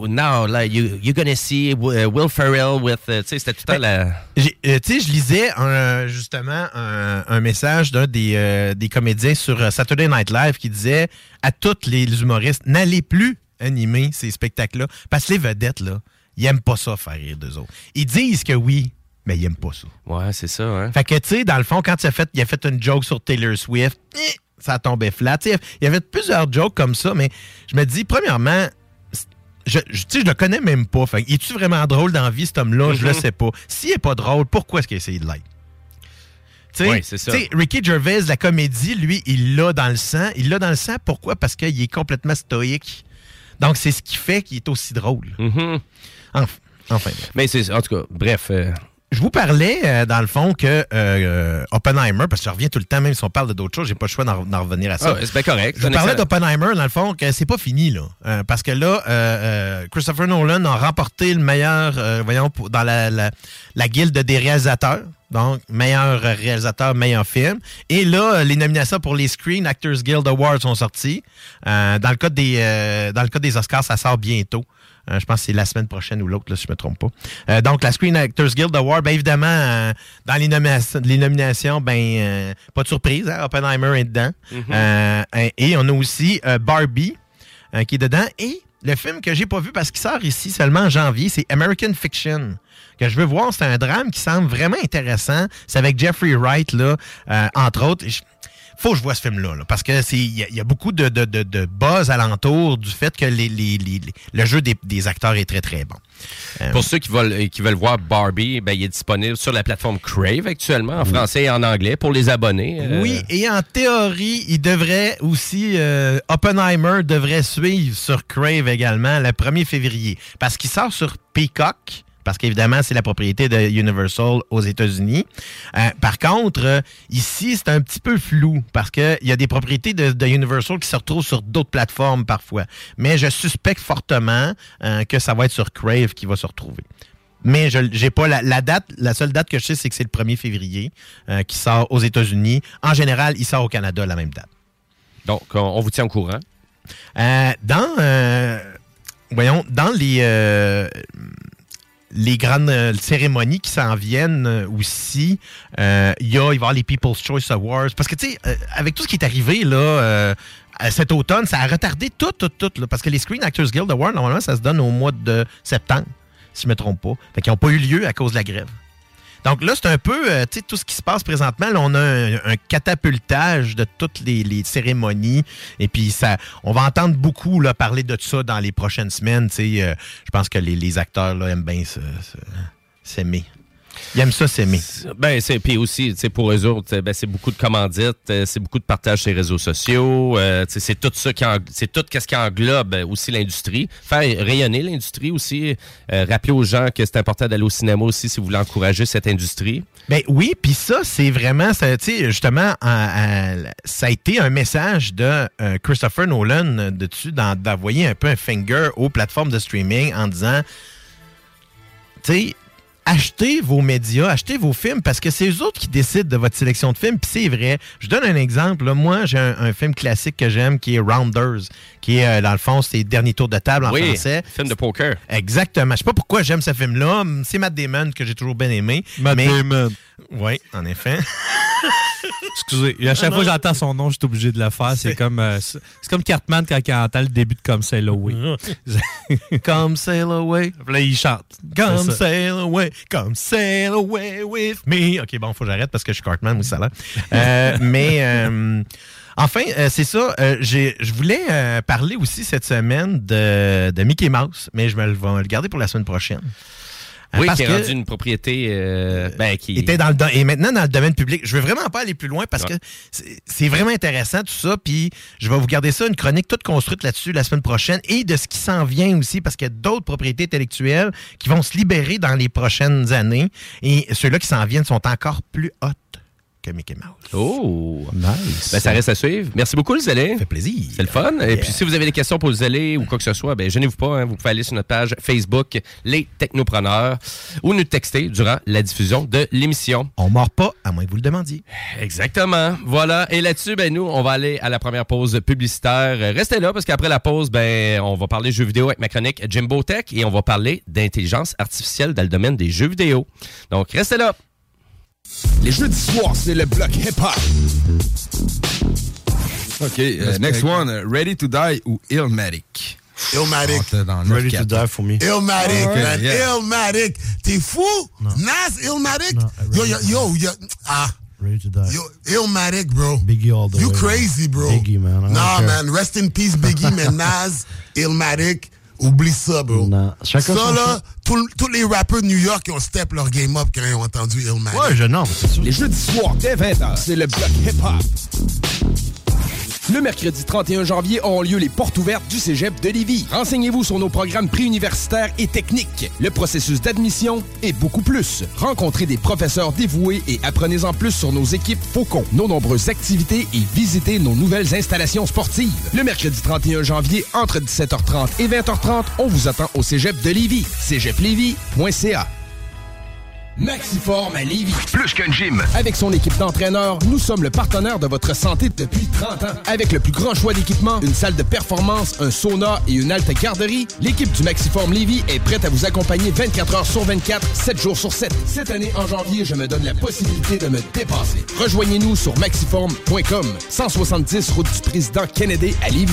S2: now, là, you, you're gonna see uh, Will Ferrell with... uh, sais, c'était tout le temps la...
S7: Euh, tu sais, je lisais un, justement un, un message d'un des, euh, des comédiens sur euh, Saturday Night Live qui disait à tous les humoristes n'allez plus animer ces spectacles-là parce que les vedettes là, ils aiment pas ça faire rire d'eux autres. Ils disent que oui, mais ils aiment pas ça.
S2: Ouais, c'est ça, hein.
S7: Fait que tu sais, dans le fond, quand il a fait, il a fait une joke sur Taylor Swift, eh, ça tombait flat. Tu sais, il y avait plusieurs jokes comme ça, mais je me dis premièrement. Je, je, tu sais, je le connais même pas. Fait, que, est-tu vraiment drôle dans la vie, cet homme-là? Je le
S2: Mhm.
S7: sais pas. S'il est pas drôle, pourquoi est-ce qu'il a essayé de l'être? Tu sais,
S2: Ouais, c'est ça.
S7: Ricky Gervais, la comédie, lui, il l'a dans le sang. Il l'a dans le sang, pourquoi? Parce qu'il est complètement stoïque. Donc, c'est ce qui fait qu'il est aussi drôle.
S2: Mhm.
S7: Enfin, enfin. bref.
S2: Mais c'est... En tout cas, bref... euh,
S7: Je vous parlais, euh, dans le fond, que euh, euh, Oppenheimer, parce que je reviens tout le temps, même si on parle de d'autres choses, j'ai pas le choix d'en revenir à ça.
S2: Ah, c'est bien correct.
S7: Je vous parlais d'Oppenheimer, dans le fond, que c'est pas fini, là. Euh, parce que là, Christopher Nolan a remporté le meilleur, voyons, pour- dans la, la, la guilde des réalisateurs. Donc, meilleur réalisateur, meilleur film. Et là, les nominations pour les Screen Actors Guild Awards sont sorties. Euh, dans, le cas des, euh, dans le cas des Oscars, ça sort bientôt. Euh, je pense que c'est la semaine prochaine ou l'autre, là, si je me trompe pas. Euh, donc, la Screen Actors Guild Award, bien évidemment, euh, dans les, nominations, les nominations, ben, euh, pas de surprise, hein, Oppenheimer est dedans. Euh, et on a aussi euh, Barbie qui est dedans. Et le film que j'ai pas vu parce qu'il sort ici seulement en janvier, c'est American Fiction. Que je veux voir, c'est un drame qui semble vraiment intéressant. C'est avec Jeffrey Wright, là, euh, entre autres. Je- faut que je vois ce film-là, là, parce que c'est il y, a- il y a beaucoup de, de, de, de buzz alentour du fait que les, les- les- les- le jeu des, des acteurs est très très bon. Euh,
S2: Pour ceux qui veulent, qui veulent voir Barbie, ben, il est disponible sur la plateforme Crave actuellement, en français et en anglais, pour les abonnés. Euh,
S7: Oui, et en théorie, il devrait aussi, euh, Oppenheimer devrait suivre sur Crave également le 1er février. Parce qu'il sort sur Peacock, parce qu'évidemment, c'est la propriété de Universal aux États-Unis. Euh, par contre, euh, ici, c'est un petit peu flou, parce qu'il y a des propriétés de, de Universal qui se retrouvent sur d'autres plateformes parfois. Mais je suspecte fortement euh, que ça va être sur Crave qui va se retrouver. Mais je j'ai pas la, la date. La seule date que je sais, c'est que c'est le 1er février euh, qui sort aux États-Unis. En général, il sort au Canada à la même date.
S2: Donc, on, vous tient au courant.
S7: Dans, voyons, dans les, les grandes euh, cérémonies qui s'en viennent euh, aussi, euh, il y a, il va y avoir les People's Choice Awards. Parce que, tu sais, avec tout ce qui est arrivé, là, cet automne, ça a retardé tout, tout, tout. parce que les Screen Actors Guild Awards, normalement, ça se donne au mois de septembre, si je ne me trompe pas. Fait qu'ils n'ont pas eu lieu à cause de la grève. Donc là, c'est un peu, euh, tu sais, tout ce qui se passe présentement. Là, on a un, catapultage de toutes les, cérémonies. Et puis, ça, on va entendre beaucoup là, parler de ça dans les prochaines semaines. Tu sais, euh, je pense que les, les acteurs là, aiment bien s'aimer. Ils aiment ça s'aimer.
S2: Ben, c'est puis aussi, tu sais, pour eux autres, ben, c'est beaucoup de commandites, euh, c'est beaucoup de partage sur les réseaux sociaux, euh, c'est tout ça qui c'est tout qu'est-ce qui englobe euh, aussi l'industrie. Faire rayonner l'industrie aussi, euh, rappeler aux gens que c'est important d'aller au cinéma aussi si vous voulez encourager cette industrie.
S7: Ben oui, puis ça, c'est vraiment, ça, tu sais, justement, en- en- ça a été un message de euh, Christopher Nolan dessus, d'en- d'envoyer un peu un finger aux plateformes de streaming en disant, tu sais, achetez vos médias, achetez vos films, parce que c'est eux autres qui décident de votre sélection de films, puis c'est vrai. Je donne un exemple. là. Moi, j'ai un, un film classique que j'aime qui est Rounders, qui est, euh, dans le fond, c'est Dernier tour de table en
S2: Oui,
S7: français.
S2: film de poker.
S7: Exactement. Je sais pas pourquoi j'aime ce film-là. C'est Matt Damon que j'ai toujours bien aimé.
S6: Matt
S7: mais...
S6: Damon.
S7: Oui, en effet.
S6: Excusez. Et à chaque
S7: Non,
S6: fois que j'entends son nom, je suis obligé de le faire. C'est comme, euh, c'est comme Cartman quand il entend le début de Come Sail Away.
S7: Come sail away.
S6: Là, il chante.
S7: Come sail away, come sail away with me. OK, bon, faut que j'arrête parce que je suis Cartman, oui, ça a l'air. Euh, mais euh, enfin, euh, c'est ça. euh, j'ai- je voulais euh, parler aussi cette semaine de, de Mickey Mouse, mais je me le vais me le garder pour la semaine prochaine. Euh,
S2: Oui,
S7: parce
S2: qui est rendu une propriété euh, ben, qui...
S7: était dans le do- et maintenant dans le domaine public. Je veux vraiment pas aller plus loin parce
S2: Ouais.
S7: que c'est- vraiment intéressant tout ça. Puis je vais vous garder ça une chronique toute construite là-dessus la semaine prochaine et de ce qui s'en vient aussi parce qu'il y a d'autres propriétés intellectuelles qui vont se libérer dans les prochaines années et ceux-là qui s'en viennent sont encore plus hot que Mickey Mouse.
S2: Oh!
S6: Nice.
S2: Ben, ça reste à suivre. Merci beaucoup, le Zélé.
S7: Ça fait plaisir.
S2: C'est le fun. Et puis, si vous avez des questions pour le Zélé ou quoi que ce soit, ben, gênez-vous pas. hein. vous pouvez aller sur notre page Facebook, Les Technopreneurs, ou nous texter durant la diffusion de l'émission.
S7: On mord pas à moins que vous le demandiez.
S2: Exactement. Voilà. Et là-dessus, ben, nous, on va aller à la première pause publicitaire. Restez là parce qu'après la pause, ben, on va parler jeux vidéo avec ma chronique Jimbo Tech et on va parler d'intelligence artificielle dans le domaine des jeux vidéo. Donc, restez là.
S3: Les jeudis soirs, c'est le bloc hip-hop.
S8: OK, euh, next one, euh, Ready to Die ou Illmatic?
S9: Illmatic.
S6: Ready
S8: 9-4.
S6: to die for me.
S9: Illmatic,
S8: Alright,
S9: man.
S8: yeah.
S9: Illmatic. T'es fou? Nas Illmatic? Yo, yo, yo, yo, ah.
S10: Ready to die.
S9: Yo, Illmatic, bro.
S10: Biggie all the
S9: You
S10: way.
S9: crazy, bro.
S10: Biggie, man. I
S9: Nah, man. Rest in peace, Biggie, man. Nas, Illmatic. Oublie ça, bro.
S10: Non. Chacun
S9: ça, là, tous tous les rappeurs de New York qui ont step leur game up quand ils ont entendu Illmatic.
S7: Ouais, je sûr.
S3: Les jeudis soirs, dès 20h, c'est le bloc hip-hop. Le mercredi 31 janvier auront lieu les portes ouvertes du Cégep de Lévis. Renseignez-vous sur nos programmes préuniversitaires et techniques, le processus d'admission et beaucoup plus. Rencontrez des professeurs dévoués et apprenez-en plus sur nos équipes Faucon, nos nombreuses activités et visitez nos nouvelles installations sportives. Le mercredi 31 janvier, entre 17h30 et 20h30, on vous attend au Cégep de Lévis. cégeplévis.ca Maxiform à Lévis. Plus qu'un gym. Avec son équipe d'entraîneurs, nous sommes le partenaire de votre santé depuis 30 ans. Avec le plus grand choix d'équipements, une salle de performance, un sauna et une halte garderie, l'équipe du Maxiform Lévis est prête à vous accompagner 24 heures sur 24, 7 jours sur 7. Cette année, en janvier, je me donne la possibilité de me dépasser. Rejoignez-nous sur maxiform.com, 170 route du président Kennedy à Lévis.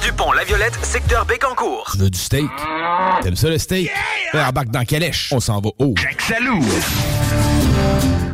S11: du pont La Violette, secteur Bécancourt.
S3: Tu veux du steak? T'aimes ça le steak? Yeah! Embarque dans Calèche. On s'en va haut.
S11: Salut!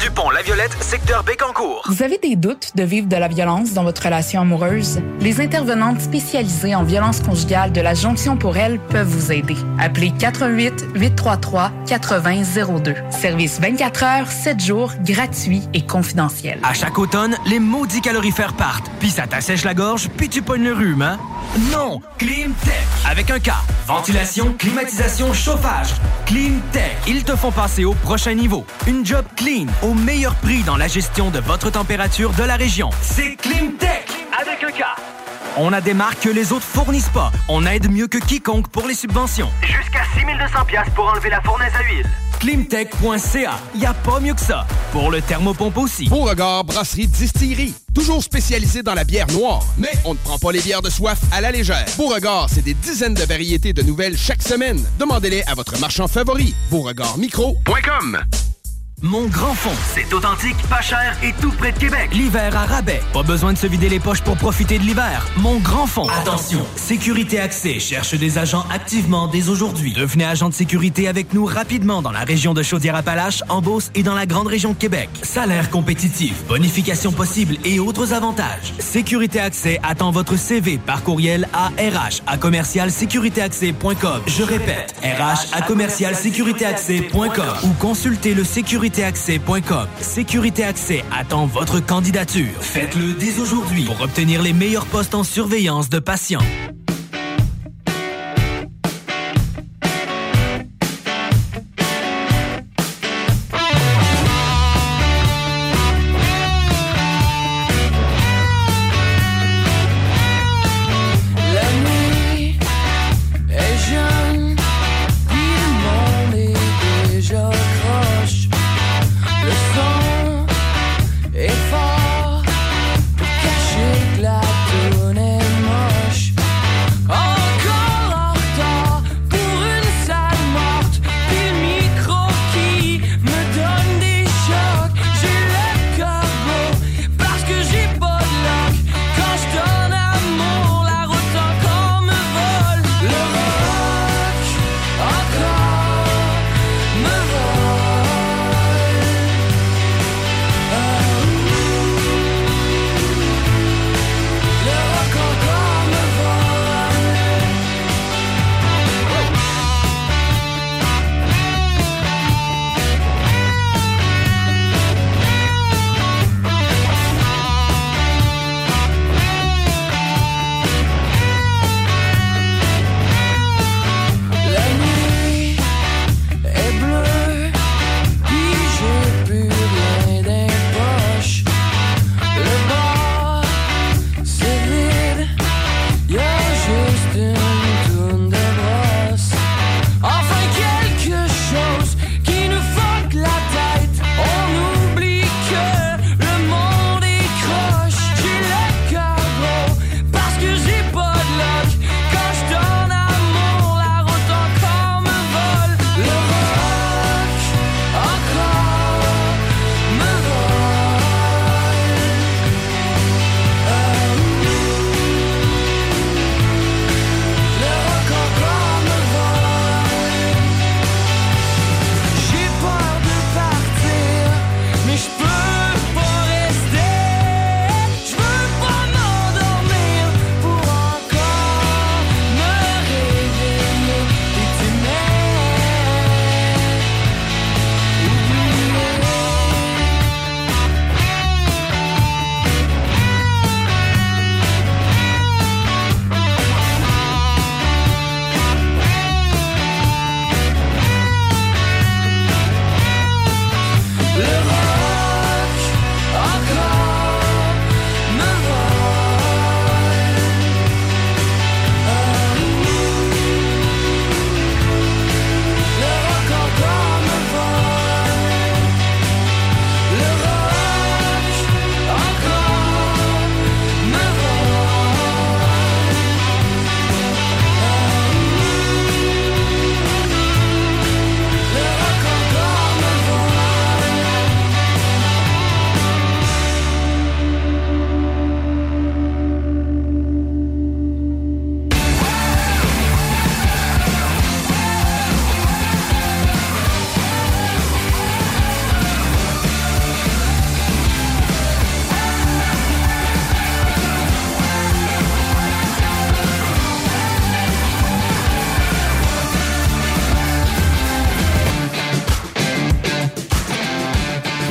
S11: du pont La Violette, secteur Bécancourt.
S12: Vous avez des doutes de vivre de la violence dans votre relation amoureuse? Les intervenantes spécialisées en violence conjugale de la Jonction pour elle peuvent vous aider. Appelez 88 833 8002. Service 24 heures, 7 jours, gratuit et confidentiel.
S11: À chaque automne, les maudits calorifères partent. Puis ça t'assèche la gorge, puis tu pognes le rhume, hein? Non! Climtech! Avec un K. Ventilation, climatisation, chauffage. Climtech. Ils te font passer au prochain niveau. Une job clean, au meilleur prix dans la gestion de votre température de la région. C'est Climtech! Avec un K. On a des marques que les autres fournissent pas. On aide mieux que quiconque pour les subventions. Jusqu'à 6200 pièces pour enlever la fournaise à huile.
S13: Climtech.ca. Y a pas mieux que ça. Pour le thermopompe aussi.
S3: Beauregard Brasserie Distillerie. Toujours spécialisé dans la bière noire. Mais on ne prend pas les bières de soif à la légère. Beauregard, c'est des dizaines de variétés de nouvelles chaque semaine. Demandez-les à votre marchand favori. Beauregardmicro.com
S13: Mon grand fond, c'est authentique, pas cher et tout près de Québec. L'hiver à rabais. Pas besoin de se vider les poches pour profiter de l'hiver. Mon grand fond. Attention, Sécurité Accès cherche des agents activement dès aujourd'hui. Devenez agent de sécurité avec nous rapidement dans la région de Chaudière-Appalaches, en Beauce et dans la grande région de Québec. Salaire compétitif, bonification possible et autres avantages. Sécurité Accès attend votre CV par courriel à RH à commercialsécuritéaccès.com. Je répète, RH à commercialsécuritéaccès.com ou consultez le sécuritéaccès.com. Sécurité Accès attend votre candidature. Faites-le dès aujourd'hui pour obtenir les meilleurs postes en surveillance de patients.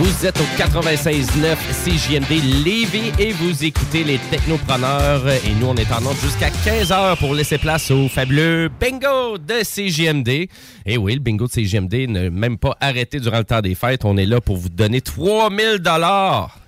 S2: Vous êtes au 96.9 CJMD Lévis et vous écoutez les Technopreneurs. Et nous, on est en ordre jusqu'à 15h pour laisser place au fabuleux bingo de CJMD. Et oui, le bingo de CJMD n'a même pas arrêté durant le temps des fêtes. On est là pour vous donner 3000 dollars.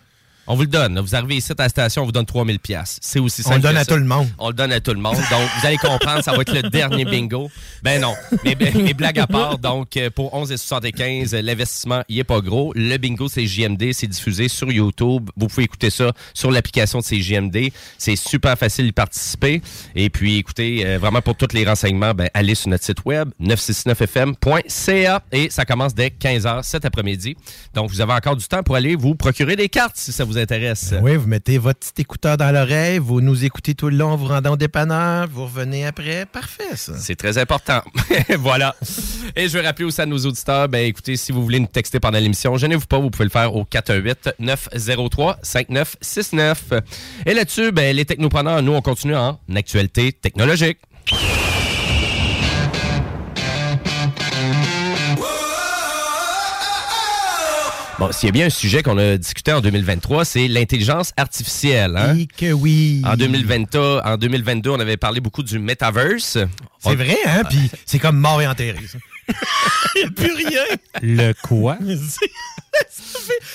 S2: On vous le donne. Vous arrivez ici à la station, on vous donne 3000 pièces. C'est aussi
S7: On
S2: simple
S7: le donne à tout le monde.
S2: On le donne à tout le monde. Donc, vous allez comprendre, ça va être le dernier bingo. Ben non. Mais, mais blagues à part, donc, euh, pour 11,75, euh, l'investissement, il est pas gros. Le bingo, c'est JMD. C'est diffusé sur YouTube. Vous pouvez écouter ça sur l'application de CJMD. C'est super facile d'y participer. Et puis, écoutez, euh, vraiment pour tous les renseignements, ben, allez sur notre site web, 969fm.ca. Et ça commence dès 15h cet après-midi. Donc, vous avez encore du temps pour aller vous procurer des cartes si ça vous intéresse.
S7: Oui, vous mettez votre petit écouteur dans l'oreille, vous nous écoutez tout le long, vous rendez au dépanneur, vous revenez après. Parfait, ça.
S2: C'est très important. voilà. Et je vais rappeler aussi à nos auditeurs, ben écoutez, si vous voulez nous texter pendant l'émission, gênez-vous pas, vous pouvez le faire au 418-903-5969. Et là-dessus, ben, les technopreneurs, nous, on continue en actualité technologique. Bon, s'il y a bien un sujet qu'on a discuté en 2023, c'est l'intelligence artificielle. Hein?
S7: Et que oui.
S2: En 2022, en 2022, on avait parlé beaucoup du metaverse.
S7: C'est vrai, hein? Puis c'est comme mort et enterré, ça. Il n'y a plus rien.
S6: Le quoi?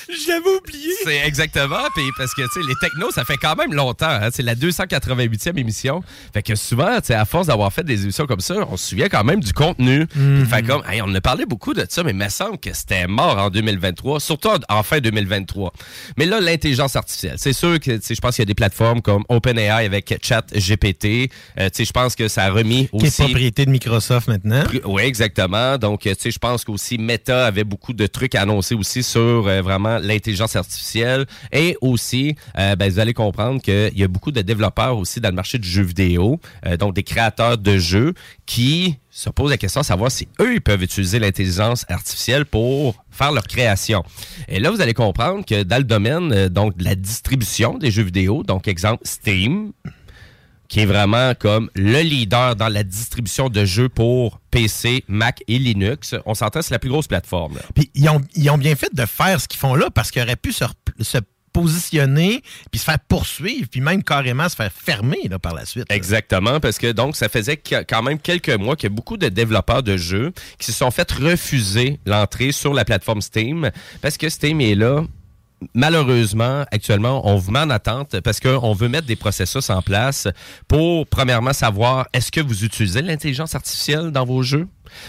S7: Je l'avais oublié.
S2: C'est exactement. Puis parce que, tu sais, les technos, ça fait quand même longtemps. hein. C'est la 288e émission. Fait que souvent, tu sais, à force d'avoir fait des émissions comme ça, on se souvient quand même du contenu.
S7: Mhm.
S2: Fait comme, hey, on a parlé beaucoup de ça, mais il me semble que c'était mort en 2023, surtout en fin 2023. Mais là, l'intelligence artificielle, c'est sûr que, tu sais, je pense qu'il y a des plateformes comme OpenAI avec ChatGPT. Euh, tu sais, je pense que ça a remis
S7: Qui est
S2: aussi...
S7: propriété de Microsoft maintenant.
S2: Oui, exactement. Donc, euh, tu sais, je pense qu'aussi Meta avait beaucoup de trucs à annoncer aussi sur euh, vraiment l'intelligence artificielle. Et aussi, euh, ben, vous allez comprendre qu'il y a beaucoup de développeurs aussi dans le marché du jeu vidéo, donc des créateurs de jeux qui se posent la question de savoir si eux, ils peuvent utiliser l'intelligence artificielle pour faire leur création. Et là, vous allez comprendre que dans le domaine donc de la distribution des jeux vidéo, donc exemple Steam, qui est vraiment comme le leader dans la distribution de jeux pour PC, Mac et Linux. On s'entend, c'est la plus grosse plateforme. là.
S7: Puis ils ont, ils ont bien fait de faire ce qu'ils font là parce qu'ils auraient pu se, se positionner puis se faire poursuivre puis même carrément se faire fermer là, par la suite. là.
S2: Exactement, parce que donc ça faisait quand même quelques mois qu'il y a beaucoup de développeurs de jeux qui se sont fait refuser l'entrée sur la plateforme Steam parce que Steam est là. Malheureusement, actuellement, on vous met en attente parce qu'on veut mettre des processus en place pour, premièrement, savoir est-ce que vous utilisez l'intelligence artificielle dans vos jeux?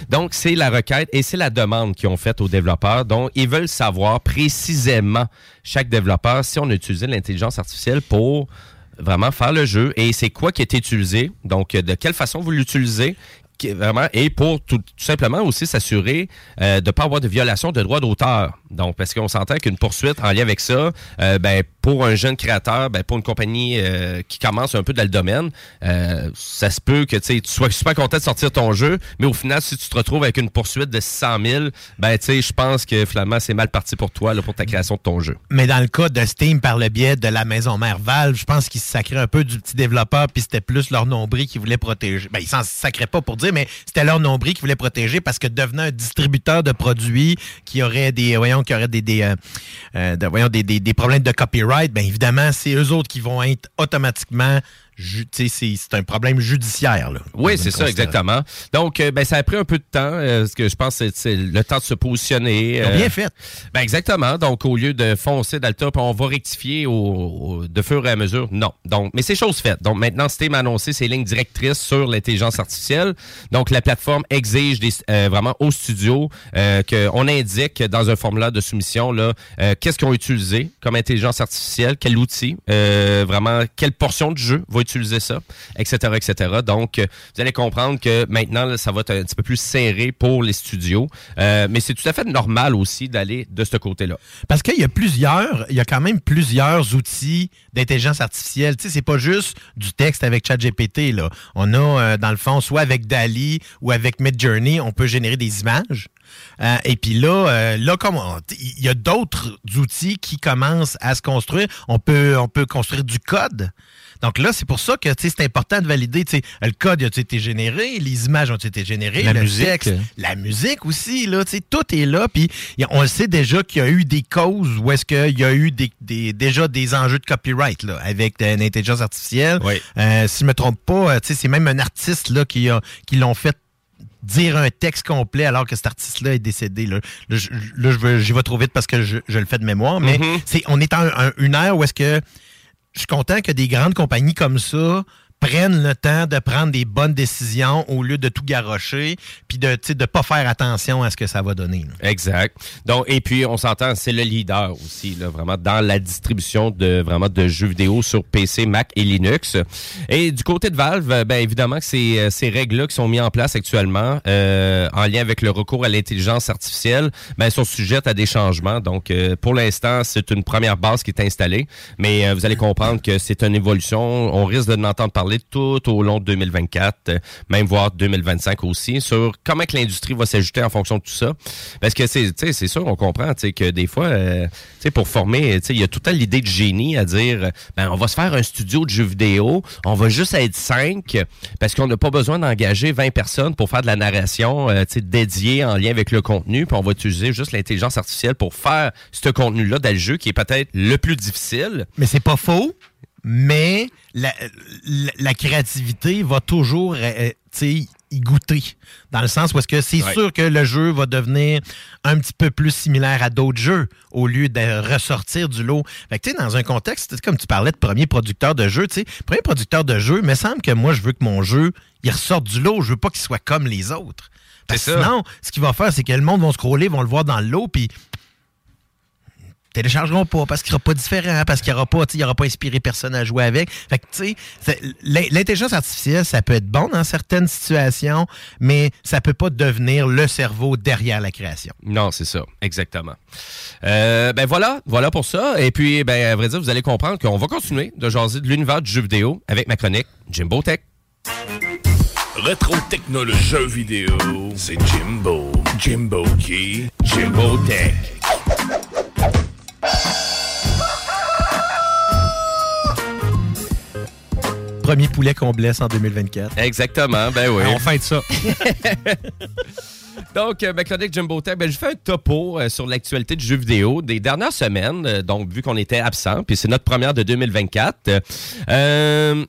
S2: Donc, c'est la requête et c'est la demande qu'ils ont faite aux développeurs. Donc, ils veulent savoir précisément, chaque développeur, si on a utilisé l'intelligence artificielle pour vraiment faire le jeu et c'est quoi qui est utilisé, donc de quelle façon vous l'utilisez, et pour tout, simplement aussi s'assurer euh, de ne pas avoir de violation de droits d'auteur. Donc, parce qu'on s'entend qu'une poursuite en lien avec ça, euh, ben, pour un jeune créateur, ben, pour une compagnie euh, qui commence un peu dans le domaine, euh, ça se peut que tu sois super content de sortir ton jeu, mais au final, si tu te retrouves avec une poursuite de 600 000, ben, je pense que finalement, c'est mal parti pour toi, là, pour ta création de ton jeu.
S7: Mais dans le cas de Steam, par le biais de la maison mère Valve, je pense qu'ils se sacraient un peu du petit développeur, puis c'était plus leur nombril qu'ils voulaient protéger. Ben, ils s'en sacraient pas pour dire, mais c'était leur nombril qu'ils voulaient protéger parce que devenant un distributeur de produits qui aurait des, voyons, qui des, des, euh, euh, voyons, des, des- des problèmes de copyright, ben évidemment, c'est eux autres qui vont être automatiquement, c'est c'est un problème judiciaire. Là,
S2: Oui, c'est ça, exactement. Donc, euh, ben, ça a pris un peu de temps, euh, parce que je pense que c'est- c'est le temps de se positionner.
S7: Ont
S2: euh,
S7: bien fait.
S2: Ben, exactement. Donc, au lieu de foncer dans le top, on va rectifier au, au- de fur et à mesure. Non. Donc, mais c'est chose faite. Donc, maintenant, Steam a annoncé ses lignes directrices sur l'intelligence artificielle. Donc, la plateforme exige des, euh, vraiment au studio euh, qu'on indique dans un formulaire de soumission là euh, qu'est-ce qu'ils ont utilisé comme intelligence artificielle, quel outil, euh, vraiment quelle portion du jeu va utiliser ça, etc., etc. Donc, euh, vous allez comprendre que maintenant, ça va être un petit peu plus serré pour les studios. Euh, mais c'est tout à fait normal aussi d'aller de ce côté-là.
S7: Parce qu'il y a plusieurs, il y a quand même plusieurs outils d'intelligence artificielle. Tu sais, c'est pas juste du texte avec ChatGPT, là. On a, euh, dans le fond, soit avec DALI ou avec Midjourney, on peut générer des images. Et puis là, là, comme il y a d'autres outils qui commencent à se construire. On peut, on peut construire du code. Donc là, c'est pour ça que c'est important de valider. Le code a été généré, les images ont été générées,
S6: La
S7: le
S6: musique.
S7: texte, la musique aussi, là, tout est là. Puis on le sait déjà qu'il y a eu des causes où est-ce qu'il y a eu des, des- déjà des enjeux de copyright là, avec euh, l'intelligence artificielle. Euh, si je me trompe pas, euh, tu sais, c'est même un artiste là, qui, a, qui l'ont fait dire un texte complet alors que cet artiste-là est décédé. Là, Là, je- là, je veux- j'y vais trop vite parce que je, je le fais de mémoire, mais
S2: Mhm.
S7: c'est, on est en un- une ère où est-ce que je suis content que des grandes compagnies comme ça prennent le temps de prendre des bonnes décisions au lieu de tout garrocher puis de ne pas faire attention à ce que ça va donner.
S2: Exact. Donc, et puis, on s'entend, c'est le leader aussi, là, vraiment, dans la distribution de vraiment de jeux vidéo sur PC, Mac et Linux. Et du côté de Valve, euh, ben évidemment que ces, euh, ces règles-là qui sont mises en place actuellement, euh, en lien avec le recours à l'intelligence artificielle, ben, sont sujettes à des changements. Donc, euh, pour l'instant, c'est une première base qui est installée, mais euh, vous allez comprendre que c'est une évolution. On risque de n'entendre parler tout au long de 2024, euh, même voire 2025 aussi, sur comment que l'industrie va s'ajouter en fonction de tout ça. Parce que c'est, c'est sûr, on comprend que des fois, euh, pour former, il y a tout temps l'idée de génie à dire, ben, on va se faire un studio de jeux vidéo, on va juste être cinq, parce qu'on n'a pas besoin d'engager 20 personnes pour faire de la narration euh, dédiée en lien avec le contenu, puis on va utiliser juste l'intelligence artificielle pour faire ce contenu-là dans le jeu qui est peut-être le plus difficile.
S7: Mais c'est pas faux, mais la, la- la créativité va toujours euh, sais, y goûter. Dans le sens où est-ce que c'est
S2: Ouais.
S7: sûr que le jeu va devenir un petit peu plus similaire à d'autres jeux au lieu de ressortir du lot. Fait que, dans un contexte, comme tu parlais de premier producteur de jeu, premier producteur de jeu, me semble que moi, je veux que mon jeu, il ressorte du lot. Je veux pas qu'il soit comme les autres. Parce que
S2: C'est ça.
S7: sinon, ce qu'il va faire, c'est que le monde va scroller, vont le voir dans le lot, puis téléchargeront pas parce qu'il sera pas différent, parce qu'il n'y aura pas, tu sais, il y aura pas inspiré personne à jouer avec. Fait que, tu sais, l'intelligence artificielle, ça peut être bon dans certaines situations, mais ça peut pas devenir le cerveau derrière la création.
S2: Non, c'est ça, exactement. Euh, ben voilà, voilà pour ça. Et puis, ben, à vrai dire, vous allez comprendre qu'on va continuer de jaser de l'univers du jeu vidéo avec ma chronique Jimbo Tech.
S4: Rétro technologie jeux vidéo, c'est Jimbo. Jimbo qui? Jimbo Tech.
S7: Premier poulet qu'on blesse en 2024.
S2: Exactement, ben oui.
S6: On fête ça.
S2: Donc, euh, ma chronique Jimbo Tech, ben, je fais un topo euh, sur l'actualité du jeu vidéo des dernières semaines. euh, donc, vu qu'on était absent, puis c'est notre première de 2024. euh, euh,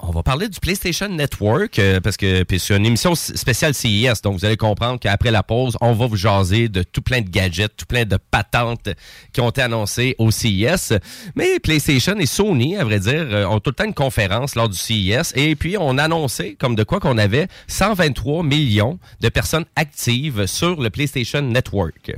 S2: on va parler du PlayStation Network euh, parce que c'est une émission spéciale CES. Donc, vous allez comprendre qu'après la pause, on va vous jaser de tout plein de gadgets, tout plein de patentes qui ont été annoncées au CES. Mais PlayStation et Sony, à vrai dire, euh, ont tout le temps une conférence lors du CES. Et puis, on a annoncé comme de quoi qu'on avait 123 millions de personnes actives sur le PlayStation Network.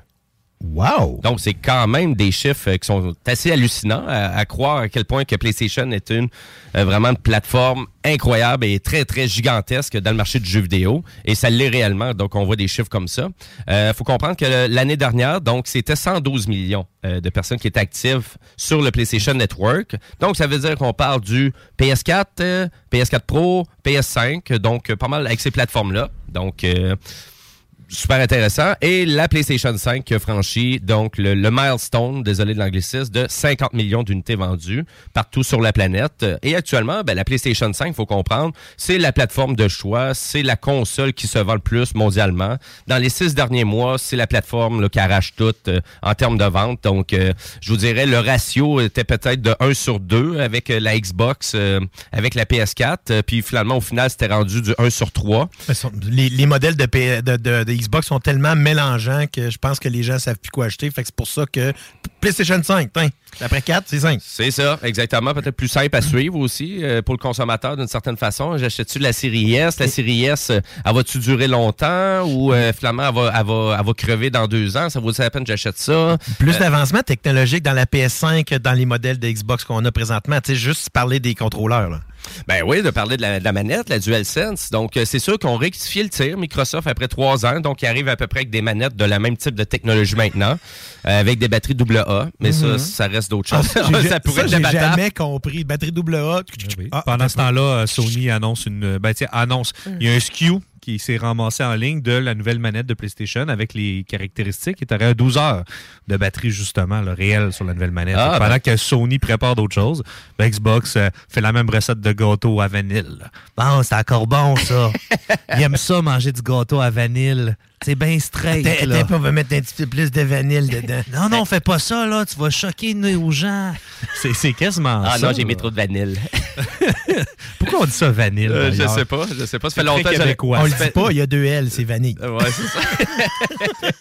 S7: Wow!
S2: Donc, c'est quand même des chiffres euh, qui sont assez hallucinants à, à croire à quel point que PlayStation est une euh, vraiment une plateforme incroyable et très, très gigantesque dans le marché du jeu vidéo. Et ça l'est réellement. Donc, on voit des chiffres comme ça. Il faut comprendre que l'année dernière, donc, c'était 112 millions euh, de personnes qui étaient actives sur le PlayStation Network. Donc, ça veut dire qu'on parle du PS4, euh, PS4 Pro, PS5. Donc, euh, pas mal avec ces plateformes-là. Donc, euh, super intéressant. Et la PlayStation 5 qui a franchi donc le, le milestone, désolé de l'anglicisme, de 50 millions d'unités vendues partout sur la planète. Et actuellement, ben, la PlayStation 5, faut comprendre, c'est la plateforme de choix, c'est la console qui se vend le plus mondialement. Dans les six derniers mois, c'est la plateforme là, qui arrache tout euh, en termes de vente. Donc, euh, je vous dirais, le ratio était peut-être de 1 sur 2 avec euh, la Xbox, euh, avec la PS4. Euh, puis finalement, au final, c'était rendu du 1 sur 3.
S7: Mais sont- Les, les modèles de, P- de- de Xbox sont tellement mélangeants que je pense que les gens savent plus quoi acheter. Fait que c'est pour ça que PlayStation 5, tiens, après 4, c'est 5.
S2: C'est ça, exactement. Peut-être plus simple à suivre aussi euh, pour le consommateur d'une certaine façon. J'achète-tu la série S? La série S, euh, elle va-tu durer longtemps ou euh, finalement elle va, elle, va, elle va crever dans deux ans? Ça vaut la peine que j'achète ça?
S7: Plus
S2: Euh,
S7: d'avancement technologique dans la PS5 que dans les modèles de Xbox qu'on a présentement. Tu sais, juste parler des contrôleurs. Là.
S2: Ben oui, de parler de la, de la manette, la DualSense. Donc, euh, c'est sûr qu'on rectifie le tir, Microsoft, après trois ans. Donc, ils arrivent à peu près avec des manettes de la même type de technologie maintenant, euh, avec des batteries AA. Mais
S7: Mhm.
S2: ça, ça reste d'autres
S7: Ah,
S2: choses.
S7: ça, j'ai-
S2: ça pourrait
S7: ça,
S2: être
S7: j'ai
S2: débattable.
S7: jamais compris. Batterie AA. Ah,
S6: Pendant ce temps-là, euh, Sony annonce une. Ben, annonce. Il y a un SKU qui s'est ramassé en ligne de la nouvelle manette de PlayStation avec les caractéristiques. Il aurait 12 heures de batterie, justement, le réel sur la nouvelle manette.
S2: Ah,
S6: Pendant
S2: ben.
S6: que Sony prépare d'autres choses, ben, Xbox euh, fait la même recette de gâteau à vanille. Bon, c'est encore bon, ça. Il aime ça, manger du gâteau à vanille. C'est bien straight.
S7: Attends,
S6: là.
S7: attends, pas, on va mettre un petit peu plus de vanille dedans.
S6: Non, non, fais pas ça, là. Tu vas choquer nos gens. C'est c'est quasiment
S2: Ah
S6: ça.
S2: non, j'ai mis trop de vanille.
S6: Pourquoi on dit ça vanille?
S2: Euh, je sais pas, je sais pas. Ça fait longtemps que
S6: québécois.
S7: On le dit pas, il y a deux L, c'est vanille.
S2: Ouais, c'est ça.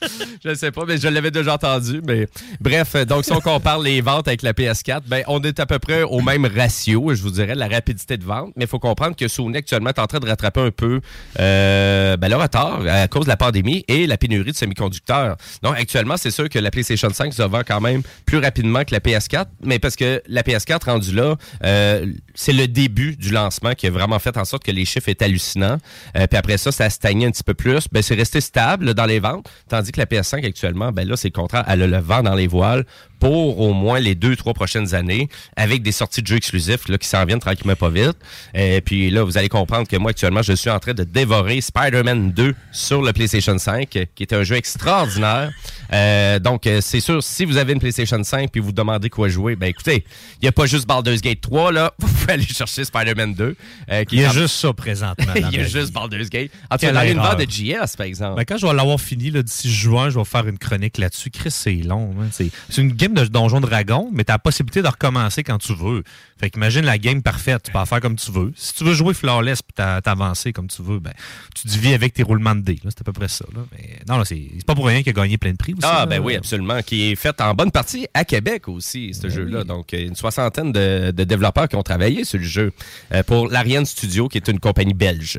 S2: je sais pas, mais je l'avais déjà entendu. Mais bref, euh, donc si on compare les ventes avec la PS4, ben on est à peu près au même ratio, je vous dirais, de la rapidité de vente. Mais il faut comprendre que Sony actuellement est en train de rattraper un peu euh, ben, le retard à cause de la pandémie et la pénurie de semi-conducteurs. Donc actuellement, c'est sûr que la PlayStation 5 se vend quand même plus rapidement que la PS4, mais parce que la PS4 rendue là, euh, c'est le début du lancement qui a vraiment fait en sorte que les chiffres étaient hallucinants. Euh, puis après ça, ça a stagné un petit peu plus. Ben, c'est resté stable dans les ventes, tandis que la PS5 actuellement, ben là, c'est le contraire. Elle le vent dans les voiles pour au moins les deux, trois prochaines années, avec des sorties de jeux exclusifs là, qui s'en viennent tranquillement pas vite. Et puis là, vous allez comprendre que moi, actuellement, je suis en train de dévorer Spider-Man 2 sur le PlayStation 5, qui est un jeu extraordinaire. Euh, donc, euh, c'est sûr, si vous avez une PlayStation 5 puis vous demandez quoi jouer, ben écoutez, il n'y a pas juste Baldur's Gate 3, là. Vous pouvez aller chercher Spider-Man 2. euh, qui
S6: Il y a
S2: en-
S6: juste ça présentement.
S2: Il y a juste. Baldur's Gate. En tout cas, dans l'univers de JS, par exemple.
S6: Ben, quand je vais l'avoir fini là, d'ici juin, je vais faire une chronique là-dessus. Chris, c'est long. hein. C'est c'est une game de Donjon Dragon, mais tu as la possibilité de recommencer quand tu veux. Fait qu'imagine la game parfaite. Tu peux en faire comme tu veux. Si tu veux jouer flawless puis t'a- t'avancer comme tu veux, ben, tu vis avec tes roulements de dés. C'est à peu près ça. là. Mais non, là, c'est pas pour rien qu'il a gagné plein de prix aussi.
S2: Ah,
S6: là.
S2: ben oui, absolument. Qui est fait en bonne partie à Québec aussi, ce jeu-là. Donc, une soixantaine de, de développeurs qui ont travaillé sur le jeu euh, pour l'Ariane Studio, qui est une compagnie belge.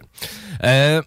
S2: Euh,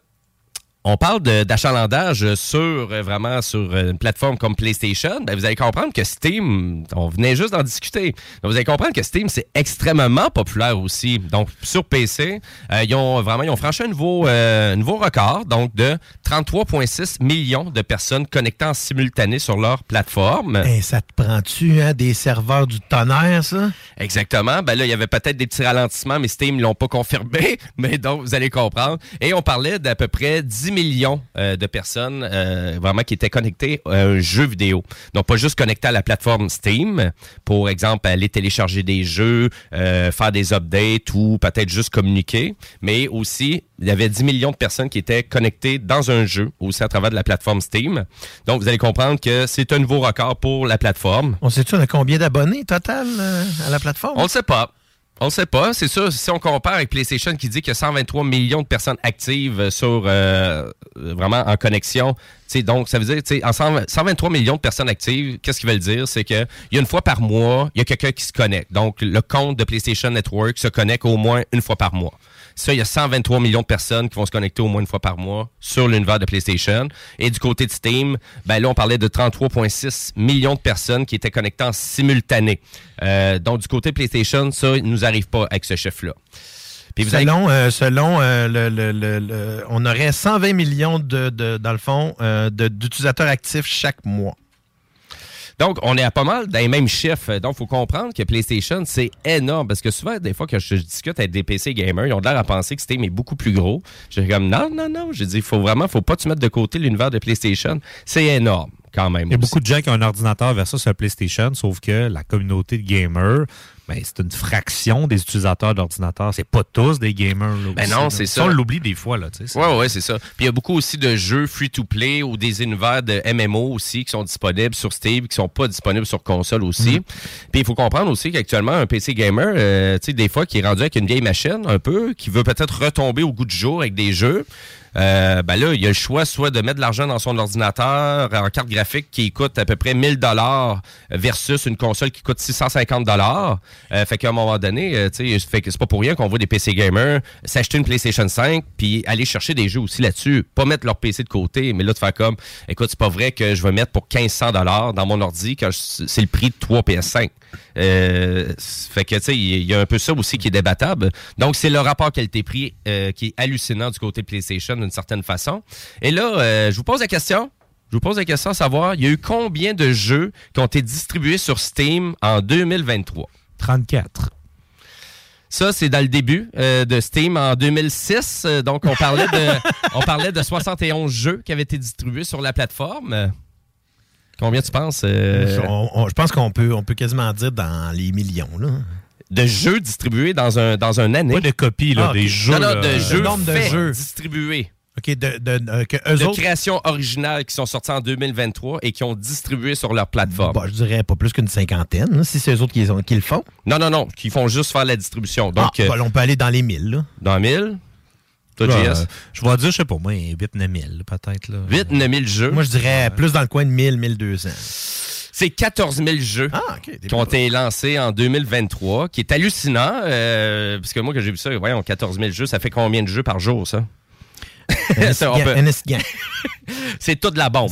S2: on parle d'achalandage sur euh, vraiment sur euh, une plateforme comme PlayStation. Ben, vous allez comprendre que Steam, on venait juste d'en discuter. Donc, vous allez comprendre que Steam c'est extrêmement populaire aussi. Donc sur PC, euh, ils ont vraiment ils ont franchi un nouveau euh, nouveau record donc de 33,6 millions de personnes connectées en simultané sur leur plateforme.
S7: Hey, ça te prend-tu hein, des serveurs du tonnerre, ça?
S2: Exactement. Ben là, il y avait peut-être des petits ralentissements, mais Steam l'ont pas confirmé. Mais donc, vous allez comprendre. Et on parlait d'à peu près 10 millions euh, de personnes euh, vraiment qui étaient connectées à un jeu vidéo. Donc, pas juste connectées à la plateforme Steam, pour exemple, aller télécharger des jeux, euh, faire des updates ou peut-être juste communiquer, mais aussi, il y avait 10 millions de personnes qui étaient connectées dans un jeu, aussi à travers de la plateforme Steam. Donc, vous allez comprendre que c'est un nouveau record pour la plateforme.
S7: On sait-tu, on a combien d'abonnés total euh, à la plateforme?
S2: On le sait pas. On le sait pas. C'est sûr, si on compare avec PlayStation qui dit qu'il y a 123 millions de personnes actives sur euh, vraiment en connexion, donc ça veut dire, tu sais, en 100 123 millions de personnes actives, qu'est-ce qu'ils veulent dire? C'est qu'il y a une fois par mois, il y a quelqu'un qui se connecte. Donc, le compte de PlayStation Network se connecte au moins une fois par mois. Ça, il y a 123 millions de personnes qui vont se connecter au moins une fois par mois sur l'univers de PlayStation. Et du côté de Steam, ben là, on parlait de 33,6 millions de personnes qui étaient connectées en simultané. Euh, donc, du côté PlayStation, ça, il nous arrive pas avec ce chiffre-là. Puis vous avez-
S7: Selon, euh, euh, le, on aurait 120 millions de, de- dans le fond, d'utilisateurs actifs chaque mois.
S2: Donc, on est à pas mal dans les mêmes chiffres. Donc, il faut comprendre que PlayStation, c'est énorme. Parce que souvent, des fois que je discute avec des PC gamers, ils ont l'air à penser que Steam est beaucoup plus gros. J'ai comme, non, non, non. J'ai dit, il faut vraiment, faut pas te mettre de côté l'univers de PlayStation. C'est énorme, quand même.
S6: Il y a
S2: aussi.
S6: beaucoup de gens qui ont un ordinateur versus sur la PlayStation, sauf que la communauté de gamers, ben, c'est une fraction des utilisateurs d'ordinateur. C'est pas tous des gamers. là,
S2: Ben non, c'est
S6: Ça, on l'oublie des fois. Là,
S2: Ouais, ouais, c'est ça. Puis il y a beaucoup aussi de jeux free-to-play ou des univers de MMO aussi qui sont disponibles sur Steam, qui sont pas disponibles sur console aussi. Puis il faut comprendre aussi qu'actuellement, un PC gamer, euh, tu sais, des fois, qui est rendu avec une vieille machine un peu, qui veut peut-être retomber au goût du jour avec des jeux, euh, ben là, il y a le choix soit de mettre de l'argent dans son ordinateur en carte graphique qui coûte à peu près 1000 dollars versus une console qui coûte 650 dollars. Euh, fait qu'à un moment donné, euh, tu sais, c'est pas pour rien qu'on voit des PC gamers s'acheter une PlayStation 5 puis aller chercher des jeux aussi là-dessus, pas mettre leur PC de côté, mais là de faire comme, écoute, c'est pas vrai que je vais mettre pour 1500 dollars dans mon ordi quand c'est le prix de 3 PS5. Euh, fait que tu sais, il y a un peu ça aussi qui est débattable. Donc c'est le rapport qualité-prix euh, qui est hallucinant du côté PlayStation d'une certaine façon. Et là, euh, je vous pose la question. Je vous pose la question à savoir, il y a eu combien de jeux qui ont été distribués sur Steam en 2023?
S6: 34.
S2: Ça, c'est dans le début euh, de Steam en 2006. Euh, donc, on parlait, de, on parlait de 71 jeux qui avaient été distribués sur la plateforme. Euh, Combien tu penses? euh,
S7: On- on- je pense qu'on peut, on peut quasiment dire dans les millions. Là.
S2: de jeux distribués dans un, dans un année?
S6: Pas de copies, là,
S7: Ah,
S6: des jeux.
S2: non, non, de
S7: Le
S2: jeux
S7: nombre de jeux.
S2: distribués.
S7: OK, de, de, que eux
S2: de
S7: autres,
S2: créations originales qui sont sorties en 2023 et qui ont distribué sur leur plateforme.
S7: bah, je dirais pas plus qu'une cinquantaine, là, si c'est eux autres qui, qui le font.
S2: Non, non, non, qui font juste faire la distribution. Donc,
S7: ah,
S2: euh,
S7: bah, on peut aller dans les mille. Là.
S2: dans 1000, toi, JS,
S6: euh, je vais dire, je sais pas, moi, 8-9 000 peut-être. là.
S2: 8 9000 jeux?
S7: Moi, je dirais plus dans le coin de 1000, 1200.
S2: C'est 14 000 jeux
S7: Ah,
S2: qui ont été lancés en 2023, qui est hallucinant, euh, parce que moi, que j'ai vu ça, voyons, 14 000 jeux, ça fait combien de jeux par jour, ça? C'est toute la bombe.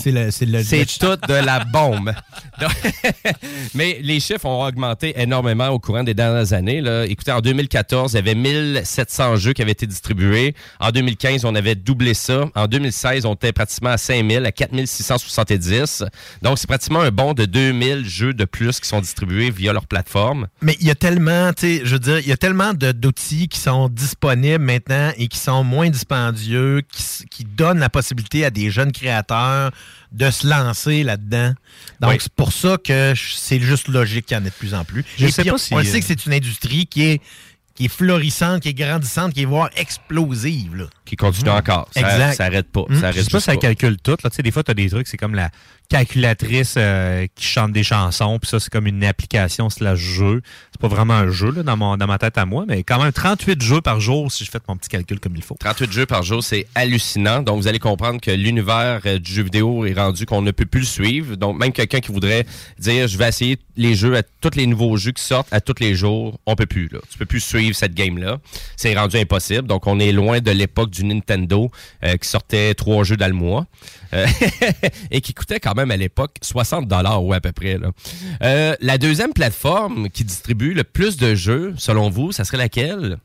S7: C'est
S2: toute de la bombe. Mais les chiffres ont augmenté énormément au courant des dernières années. Là. Écoutez, en 2014, il y avait 1700 jeux qui avaient été distribués. En 2015, on avait doublé ça. En 2016, on était pratiquement à 5000, à 4670. Donc, c'est pratiquement un bond de 2000 jeux de plus qui sont distribués via leur plateforme.
S7: Mais il y a tellement, tu sais, je veux dire, il y a tellement de- d'outils qui sont disponibles maintenant et qui sont moins dispendieux, qui, qui donnent la possibilité à des jeunes créateurs de se lancer là-dedans. Donc,
S2: Oui.
S7: c'est pour ça que c'est juste logique qu'il y en ait de plus en plus.
S6: Je
S7: et
S6: sais
S7: puis,
S6: pas
S7: on,
S6: si,
S7: on le
S6: euh,
S7: sait que c'est une industrie qui est, qui est florissante, qui est grandissante, qui est voire explosive. Là.
S2: Qui continue encore. Ça,
S7: Exact.
S2: ça arrête pas.
S7: Mm.
S2: Ça
S6: Je sais pas si ça calcule tout. Là. Tu sais, Des fois, tu as des trucs, c'est comme la calculatrice euh, qui chante des chansons, puis ça, c'est comme une application slash jeu. C'est pas vraiment un jeu là, dans, mon, dans ma tête à moi, mais quand même 38 jeux par jour si je fais mon petit calcul comme il faut.
S2: 38 jeux par jour, c'est hallucinant. Donc, vous allez comprendre que l'univers euh, du jeu vidéo est rendu qu'on ne peut plus le suivre. Donc, même quelqu'un qui voudrait dire, je vais essayer les jeux, à tous les nouveaux jeux qui sortent à tous les jours, on peut plus. Là. Tu peux plus suivre cette game-là. C'est rendu impossible. Donc, on est loin de l'époque du Nintendo euh, qui sortait trois jeux dans le mois. Euh, et qui coûtait quand même à l'époque 60 dollars ou à peu près. Là. Euh, la deuxième plateforme qui distribue le plus de jeux, selon vous, ça serait laquelle?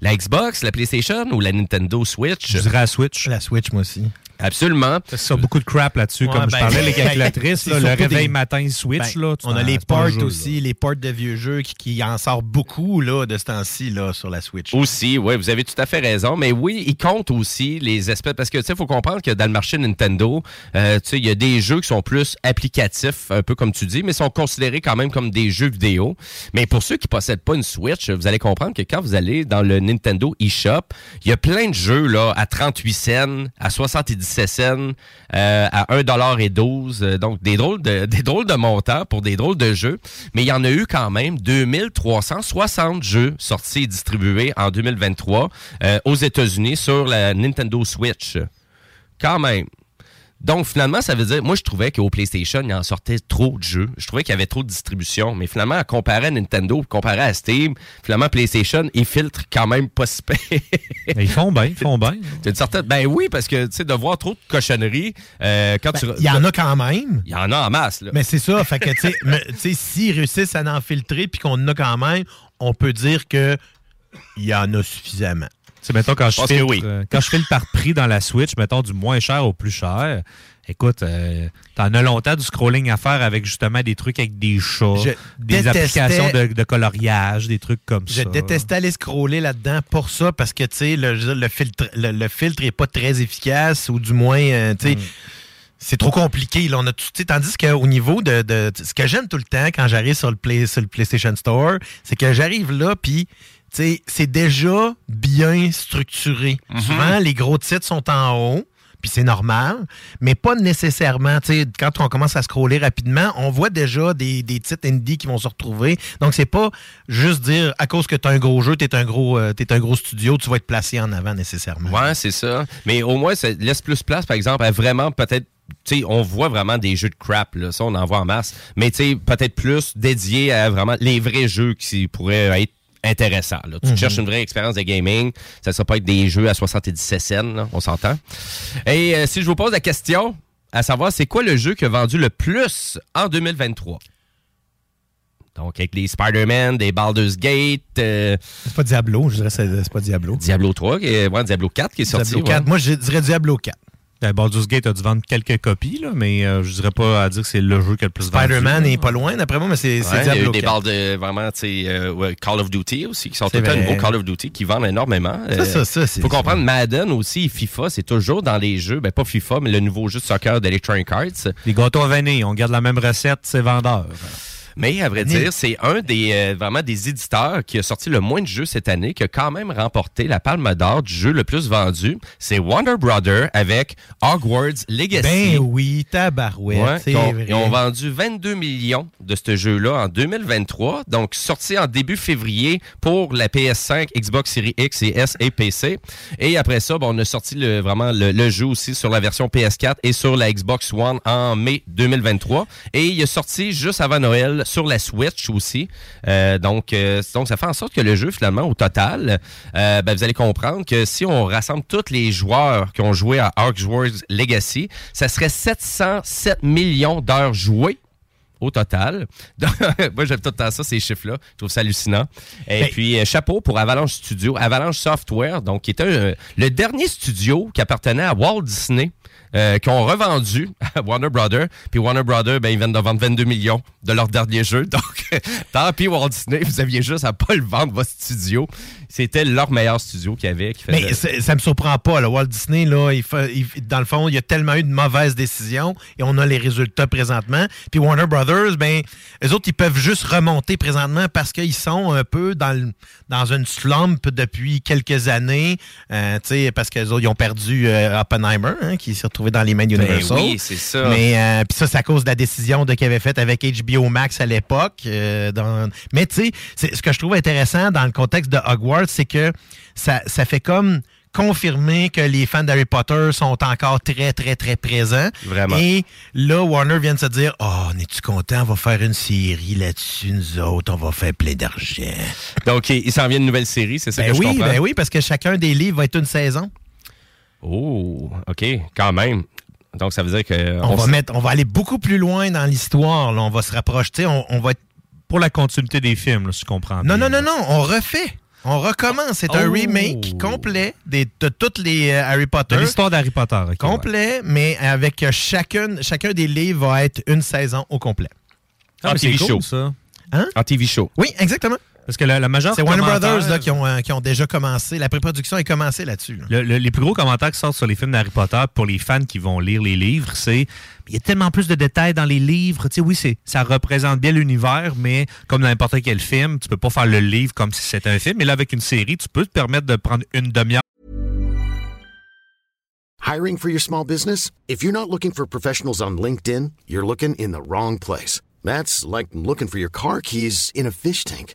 S2: La Xbox, la PlayStation ou la Nintendo Switch?
S6: Je dirais la Switch.
S7: La Switch, moi aussi.
S2: Absolument.
S6: Ça, beaucoup de crap là-dessus.
S7: Ouais,
S6: comme je
S7: ben,
S6: parlais, les
S7: ben,
S6: calculatrices, là, le réveil
S7: des-
S6: matin Switch.
S7: Ben,
S6: là,
S7: on a les ports
S6: jeu, là.
S7: aussi, les ports de vieux jeux qui, qui en sortent beaucoup là, de ce temps-ci là, sur la Switch.
S2: Aussi, oui, vous avez tout à fait raison. Mais oui, il compte aussi les aspects. Parce que, tu sais, il faut comprendre que dans le marché Nintendo, euh, tu sais, il y a des jeux qui sont plus applicatifs, un peu comme tu dis, mais sont considérés quand même comme des jeux vidéo. Mais pour ceux qui possèdent pas une Switch, vous allez comprendre que quand vous allez dans le Nintendo eShop, il y a plein de jeux là à 38 cents, à 77 cents, euh, à 1,12 euh, Donc, des drôles, de, des drôles de montants pour des drôles de jeux. Mais il y en a eu quand même 2360 jeux sortis et distribués en 2023 euh, aux États-Unis sur la Nintendo Switch. Quand même. Donc, finalement, ça veut dire, moi, je trouvais qu'au PlayStation, il en sortait trop de jeux. Je trouvais qu'il y avait trop de distribution. Mais finalement, à comparer à Nintendo, comparer à Steam, finalement, PlayStation, ils filtrent quand même pas si
S6: Ils font bien, ils font bien.
S2: Certaine- Ben oui, parce que, tu sais, de voir trop de cochonneries, euh, quand tu...
S7: Ben, Il y en a quand même.
S2: Il y en a en masse, là.
S7: Mais c'est ça, fait que, tu tu sais, s'ils réussissent à en filtrer puis qu'on en a quand même, on peut dire que il y en a suffisamment.
S6: Sais, mettons, quand je, filtre,
S2: oui.
S6: euh, quand je file par prix dans la Switch, mettons du moins cher au plus cher, écoute, euh, t'en as longtemps du scrolling à faire avec justement des trucs avec des chats,
S7: Je
S6: des
S7: détestais-
S6: applications de, de coloriage, des trucs comme
S7: Je
S6: ça.
S7: détestais aller scroller là-dedans pour ça parce que, tu sais, le, je filtre, le, le filtre est pas très efficace ou du moins, euh, tu sais,
S6: Mm.
S7: c'est trop compliqué. Là, on a tout, tandis qu'au niveau de, de- Ce que j'aime tout le temps quand j'arrive sur le, Play, sur le PlayStation Store, c'est que j'arrive là, puis. C'est déjà bien structuré. Souvent, les gros titres sont en haut, puis c'est normal, mais pas nécessairement. Quand on commence à scroller rapidement, on voit déjà des, des titres indie qui vont se retrouver. Donc, c'est pas juste dire à cause que tu as un gros jeu, tu es, un gros, euh, t'es un gros studio, tu vas être placé en avant nécessairement.
S2: Ouais, c'est ça. Mais au moins, ça laisse plus place, par exemple, à vraiment peut-être. Tu sais, on voit vraiment des jeux de crap, là. Ça, on en voit en masse. Mais peut-être plus dédié à vraiment les vrais jeux qui pourraient être intéressants. Là. Tu
S7: Mhm.
S2: cherches une vraie expérience de gaming, ça ne sera pas être des jeux à 77 cents, on s'entend. Et euh, si je vous pose la question, à savoir, c'est quoi le jeu qui a vendu le plus en 2023? Donc, avec les Spider-Man, des Baldur's Gate, euh,
S7: C'est pas Diablo, je dirais que c'est pas Diablo.
S2: Diablo 3, qui est- ouais, Diablo 4 qui est sorti.
S7: Diablo
S2: ouais.
S7: 4. Moi, je dirais Diablo 4.
S6: Ben, Baldur's Gate a dû vendre quelques copies, là, mais euh, je dirais pas à dire que c'est le jeu qui a le plus vendu.
S7: Spider-Man n'est pas loin, d'après moi, mais c'est
S2: il y a eu des
S7: 4.
S2: balles de vraiment, tu sais, euh, Call of Duty aussi, qui sont tout
S7: vrai.
S2: nouveaux Call of Duty qui vendent énormément.
S7: Ça, ça, ça, c'est-
S2: faut comprendre, Madden aussi, et FIFA, c'est toujours dans les jeux, ben pas FIFA, mais le nouveau jeu de soccer d'Electronic Arts.
S6: Les gâteaux à vanille, on garde la même recette, c'est vendeur.
S2: Mais à vrai dire, c'est un des euh, vraiment des éditeurs qui a sorti le moins de jeux cette année, qui a quand même remporté la Palme d'Or du jeu le plus vendu. C'est Wonder Brother avec Hogwarts Legacy.
S7: Ben oui, tabarouette,
S2: Ouais,
S7: c'est vrai.
S2: Ils ont vendu 22 millions de ce jeu-là en 2023, donc sorti en début février pour la PS5, Xbox Series X et S et PC. Et après ça, bon, on a sorti le, vraiment le, le jeu aussi sur la version PS4 et sur la Xbox One en mai 2023. Et il est sorti juste avant Noël sur la Switch aussi. Euh, donc, euh, donc, ça fait en sorte que le jeu, finalement, au total, euh, ben, vous allez comprendre que si on rassemble tous les joueurs qui ont joué à Hogwarts Legacy, ça serait 707 millions d'heures jouées au total. Moi, j'aime tout le temps ça, ces chiffres-là. Je trouve ça hallucinant. Et
S7: Ben-
S2: puis, chapeau pour Avalanche Studio. Avalanche Software, donc, qui était un- le dernier studio qui appartenait à Walt Disney. Euh, qui ont revendu à Warner Brother. Puis Warner Brother, ben, ils viennent de vendre 22 millions de leur dernier jeu. Donc, tant pis Walt Disney, vous aviez juste à pas le vendre, votre studio. C'était leur meilleur studio qu'il y avait. Qui
S7: Mais c'est- ça me surprend pas. Là. Walt Disney, là, il fait- il- dans le fond, il y a tellement eu de mauvaises décisions et on a les résultats présentement. Puis Warner Brothers, ben, eux autres, ils peuvent juste remonter présentement parce qu'ils sont un peu dans, le- dans une slump depuis quelques années. Euh, parce qu'ils ont perdu euh, Oppenheimer, hein, qui s'est retrouvé dans les mains d'Universal.
S2: Ben oui, c'est ça.
S7: Mais euh, puis ça, c'est à cause de la décision de qu'ils avaient faite avec HBO Max à l'époque. euh, dans- Mais tu sais, ce que je trouve intéressant dans le contexte de Hogwarts, c'est que ça, ça fait comme confirmer que les fans d'Harry Potter sont encore très, très, très présents.
S2: Vraiment.
S7: Et là, Warner vient de se dire « Oh, on est-tu content? On va faire une série là-dessus, nous autres. On va faire plein d'argent.
S2: Donc, il s'en vient une nouvelle série, c'est ça
S7: Ben
S2: que je
S7: oui,
S2: comprends?
S7: ben oui, parce que chacun des livres va être une saison.
S2: Oh, OK, quand même. Donc, ça veut dire que...
S7: On, va,
S2: s-
S7: mettre, on va aller beaucoup plus loin dans l'histoire. là. On va se rapprocher. On, on va être
S6: Pour la continuité des films, là, si tu comprends
S7: Non,
S6: bien.
S7: non, non, non, on refait. On recommence. C'est un
S6: Oh.
S7: remake complet des, de toutes les euh, Harry Potter.
S6: De l'histoire d'Harry Potter. ok, ouais.
S7: Complet, mais avec euh, chacun, chacun des livres va être une saison au complet.
S6: Ah,
S2: En
S6: mais c'est
S2: TV
S6: cool,
S2: show.
S6: ça.
S7: Hein?
S2: En TV show.
S7: Oui, exactement.
S6: Parce que la, la majeure
S7: C'est Warner Brothers là, qui, ont, euh, qui ont déjà commencé. La pré-production est commencée là-dessus. là.
S6: Le- le- les plus gros commentaires qui sortent sur les films d'Harry Potter pour les fans qui vont lire les livres, c'est il y a tellement plus de détails dans les livres. Tu sais, oui, c'est ça représente bien l'univers, mais comme dans n'importe quel film, tu peux pas faire le livre comme si c'était un film. Mais là, avec une série, tu peux te permettre de prendre une demi-heure.
S14: Hiring for your small business? If you're not looking for professionals on LinkedIn, you're looking in the wrong place. That's like looking for your car keys in a fish tank.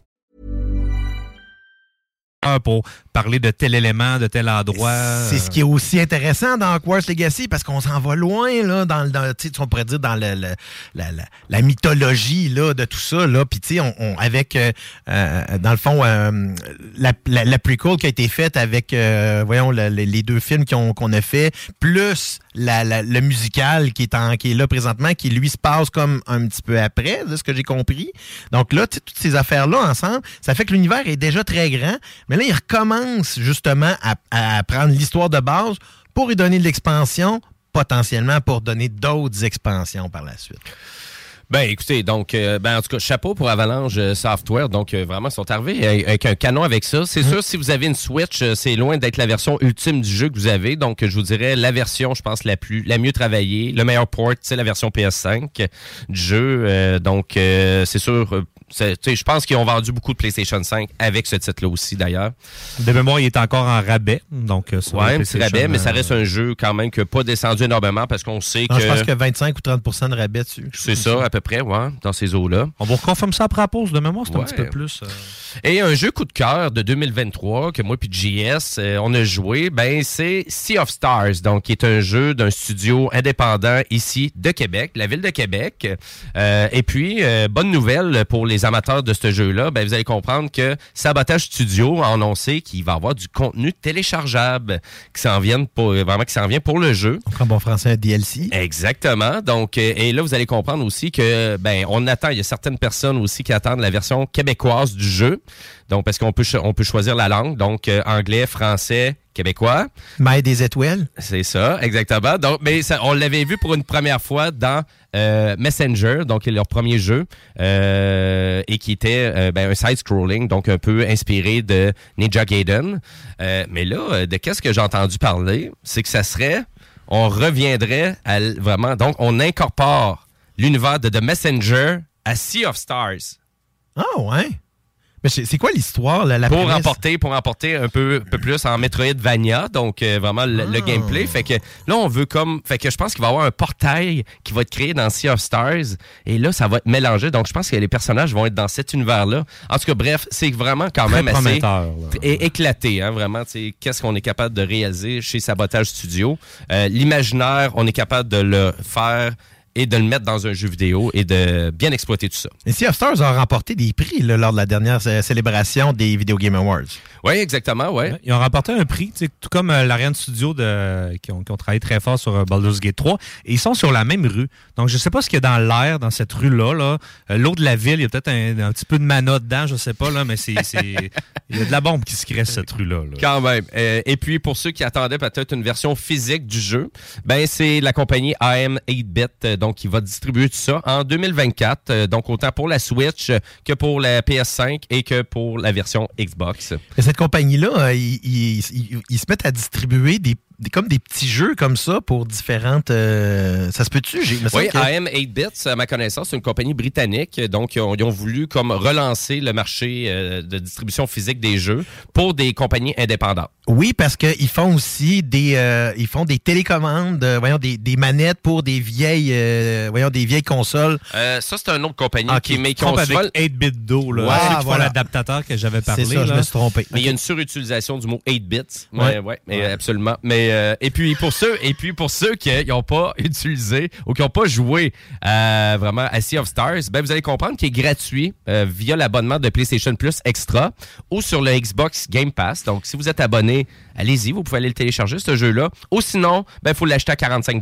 S6: Pour parler de tel élément, de tel endroit.
S7: C'est ce qui est aussi intéressant dans Hogwarts Legacy parce qu'on s'en va loin là, dans, dans on pourrait dire dans le- le- la, la- mythologie là, de tout ça. Là. Puis on, on- avec, euh, euh, dans le fond, euh, la, la, prequel qui a été faite avec, euh, voyons, le- le- les deux films qu'on qu'on a fait, plus le musical qui est, en, qui là présentement, qui lui se passe comme un petit peu après, de ce que j'ai compris. Donc là, toutes ces affaires-là ensemble, ça fait que l'univers est déjà très grand, mais là, il recommence justement à, à prendre l'histoire de base pour y donner de l'expansion, potentiellement pour donner d'autres expansions par la suite.
S2: Ben écoutez, donc euh, ben en tout cas chapeau pour Avalanche euh, Software, donc euh, vraiment ils sont arrivés avec, avec un canon avec ça. C'est sûr si vous avez une Switch, euh, c'est loin d'être la version ultime du jeu que vous avez, donc je vous dirais la version je pense la plus la mieux travaillée, le meilleur port, c'est la version PS5 du jeu. Euh, donc euh, c'est sûr je pense qu'ils ont vendu beaucoup de PlayStation 5 avec ce titre-là aussi, d'ailleurs.
S6: De mémoire, il est encore en rabais. Donc, euh, sur
S2: Ouais,
S6: le
S2: un petit rabais, mais ça
S6: euh,
S2: reste un jeu quand même qui n'a pas descendu énormément parce qu'on sait
S7: Non,
S2: que.
S7: je pense que 25 ou 30% de rabais dessus.
S2: C'est ça, à peu près, ouais, dans ces eaux-là.
S6: On vous reconfirme ça après la pause. De mémoire, c'est un petit peu plus. euh,
S2: Et un jeu coup de cœur de 2023 que moi puis JS, on a joué, ben c'est Sea of Stars, donc qui est un jeu d'un studio indépendant ici de Québec, la ville de Québec. Et puis bonne nouvelle pour les amateurs de ce jeu-là, ben vous allez comprendre que Sabotage Studio a annoncé qu'il va y avoir du contenu téléchargeable qui s'en vient pour vraiment qui s'en vient pour le jeu.
S7: En bon français, un DLC.
S2: Exactement. Donc, euh, et là, vous allez comprendre aussi que, ben, on attend, il y a certaines personnes aussi qui attendent la version québécoise du jeu. Donc, parce qu'on peut, on peut choisir la langue. Donc, euh, anglais, français, québécois.
S7: Maille des étoiles.
S2: C'est ça, exactement. Donc, mais ça, on l'avait vu pour une première fois dans euh, Messenger, donc leur premier jeu, euh, et qui était euh, ben, un side-scrolling, donc un peu inspiré de Ninja Gaiden. Mais là, de qu'est-ce que j'ai entendu parler, c'est que ça serait, on reviendrait à vraiment, donc on incorpore l'univers de The Messenger à Sea of Stars.
S7: Ah ouais. Mais c'est quoi l'histoire, la, la
S2: pour
S7: prémisse?
S2: emporter pour emporter un peu, peu plus en Metroidvania donc euh, vraiment le, le
S7: Ah.
S2: gameplay. Fait que là on veut comme fait que je pense qu'il va y avoir un portail qui va être créé dans Sea of Stars. Et là ça va être mélangé. Donc je pense que les personnages vont être dans cet univers là en tout cas bref c'est vraiment quand
S6: Très
S2: même assez éclaté hein, vraiment qu'est-ce qu'on est capable de réaliser chez Sabotage Studio. Euh, l'imaginaire on est capable de le faire et de le mettre dans un jeu vidéo et de bien exploiter tout ça.
S7: Et Sea of Stars a remporté des prix là, lors de la dernière euh, célébration des Video Game Awards.
S2: Oui, exactement, ouais.
S6: Ils ont remporté un prix, tout comme euh, l'Ariane Studio de, qui, ont, qui ont travaillé très fort sur euh, Baldur's Gate 3. Et ils sont sur la même rue. Donc, je sais pas ce qu'il y a dans l'air, dans cette rue-là. Là. L'eau de la ville, il y a peut-être un, un petit peu de mana dedans, je sais pas, là, mais c'est, il y a de la bombe qui se crée sur cette rue-là. là.
S2: Quand même. Et puis, pour ceux qui attendaient peut-être une version physique du jeu, ben c'est la compagnie AM 8-Bit euh, donc qui va distribuer tout ça en 2024. euh, donc, autant pour la Switch que pour la PS5 et que pour la version Xbox.
S7: Et cette compagnie-là, euh, ils, ils- ils- ils se mettent à distribuer des, comme des petits jeux comme ça pour différentes. euh, ça se peut-tu? Il
S2: Oui,
S7: que-
S2: AM 8-Bits, à ma connaissance, c'est une compagnie britannique. Donc, ils ont, ils ont voulu comme relancer le marché euh, de distribution physique des jeux pour des compagnies indépendantes.
S7: Oui, parce qu'ils font aussi des, euh, ils font des télécommandes, euh, voyons, des, des manettes pour des vieilles, euh, voyons, des vieilles consoles.
S2: Ça, c'est une autre compagnie
S7: Ok,
S2: qui,
S6: Trompe
S2: souvent-
S6: avec 8-bit d'eau, là.
S7: Ouais, voilà.
S6: l'adaptateur que j'avais parlé.
S7: C'est ça, je me suis trompé.
S2: Mais il y a une surutilisation du mot 8 bits. Ouais,
S7: Ouais.
S2: ouais, mais absolument. Mais euh, et puis pour ceux et puis pour ceux qui n'ont pas utilisé ou qui n'ont pas joué vraiment à Sea of Stars, ben vous allez comprendre qu'il est gratuit via l'abonnement de PlayStation Plus Extra ou sur le Xbox Game Pass. Donc si vous êtes abonné, allez-y, vous pouvez aller le télécharger ce jeu-là. Ou sinon, ben faut l'acheter à 45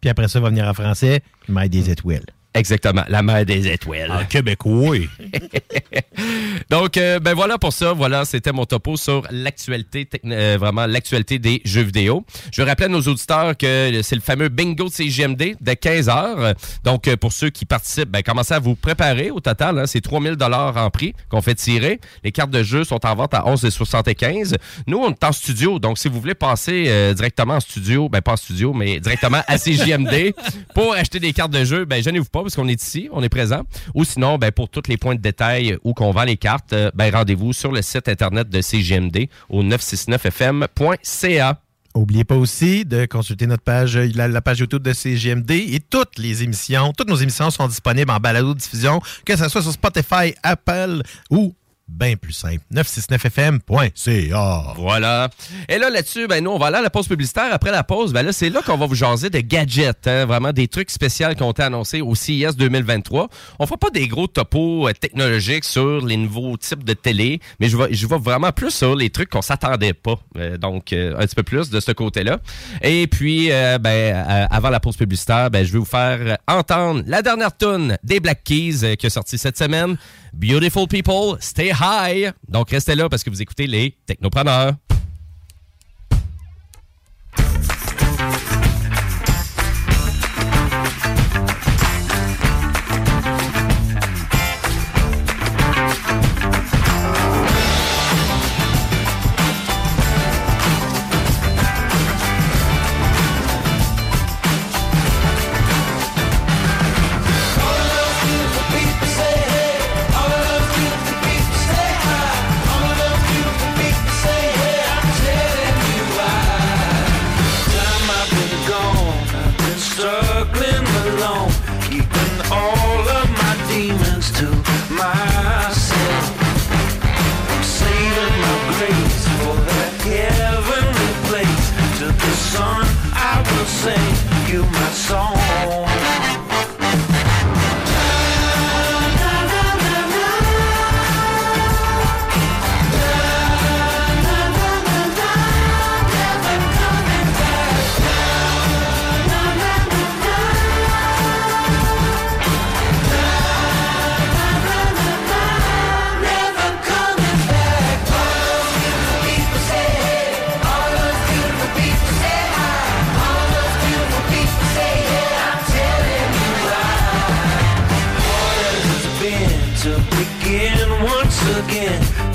S7: Puis après ça, va venir en français, Maille des étoiles.
S2: Exactement, la mère des étoiles.
S6: En québécois.
S2: Donc, euh, ben voilà pour ça. Voilà, c'était mon topo sur l'actualité, euh, vraiment l'actualité des jeux vidéo. Je vais rappeler à nos auditeurs que c'est le fameux bingo de CGMD de 15 heures. Donc, euh, pour ceux qui participent, ben, commencez à vous préparer au total. hein. c'est 3000 dollars en prix qu'on fait tirer. Les cartes de jeu sont en vente à 11,75. Nous, on est en studio. Donc, si vous voulez passer euh, directement en studio, ben pas en studio, mais directement à CGMD pour acheter des cartes de jeu, ben gênez-vous pas parce qu'on est ici, on est présent. Ou sinon, ben pour tous les points de détail où qu'on vend les cartes, euh, ben rendez-vous sur le site internet de CGMD au 969fm.ca.
S7: Oubliez pas aussi de consulter notre page, euh, la, la page YouTube de CGMD et toutes les émissions, toutes nos émissions sont disponibles en balado-diffusion, que ce soit sur Spotify, Apple ou bien plus simple, 969fm.ca.
S2: Voilà. Et là, là-dessus, ben nous, on va aller à la pause publicitaire. Après la pause, ben là, c'est là qu'on va vous jaser de gadgets, hein, vraiment des trucs spéciaux qui ont été annoncés au CES 2023. On fera pas des gros topos euh, technologiques sur les nouveaux types de télé, mais je vais, je vraiment plus sur les trucs qu'on s'attendait pas. Euh, donc, euh, un petit peu plus de ce côté-là. Et puis, ben, avant la pause publicitaire, ben, je vais vous faire entendre la dernière tune des Black Keys qui est sortie cette semaine. Beautiful People, Stay High. Donc, restez là parce que vous écoutez les Technopreneurs.
S10: You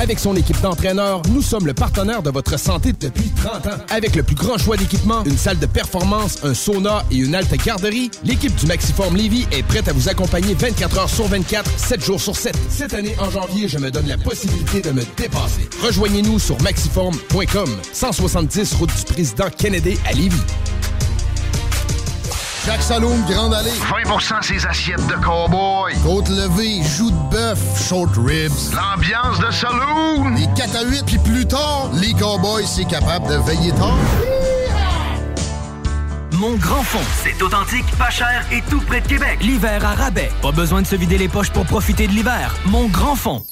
S3: Avec son équipe d'entraîneurs, nous sommes le partenaire de votre santé depuis 30 ans. Avec le plus grand choix d'équipements, une salle de performance, un sauna et une halte garderie, l'équipe du Maxiform Lévis est prête à vous accompagner 24 heures sur 24, 7 jours sur 7. Cette année, en janvier, je me donne la possibilité de me dépasser. Rejoignez-nous sur maxiform.com, 170 route du président Kennedy à Lévis.
S15: Chaque saloon, Grande Allée.
S16: 20% ses assiettes de cowboy.
S15: Côte levée, joues de bœuf, short ribs.
S16: L'ambiance de saloon.
S15: Les 4 à 8, puis plus tard, les cowboys, c'est capable de veiller tard.
S11: Mon grand fond, c'est authentique, pas cher et tout près de Québec. L'hiver à rabais. Pas besoin de se vider les poches pour profiter de l'hiver. Mon grand fond.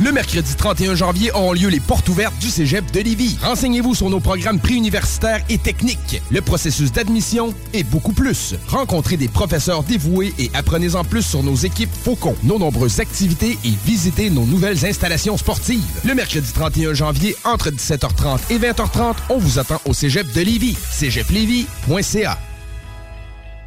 S3: Le mercredi 31 janvier auront lieu les portes ouvertes du Cégep de Lévis. Renseignez-vous sur nos programmes préuniversitaires et techniques, le processus d'admission et beaucoup plus. Rencontrez des professeurs dévoués et apprenez en plus sur nos équipes Faucon, nos nombreuses activités et visitez nos nouvelles installations sportives. Le mercredi 31 janvier, entre 17h30 et 20h30, on vous attend au Cégep de Lévis. cégeplevy.ca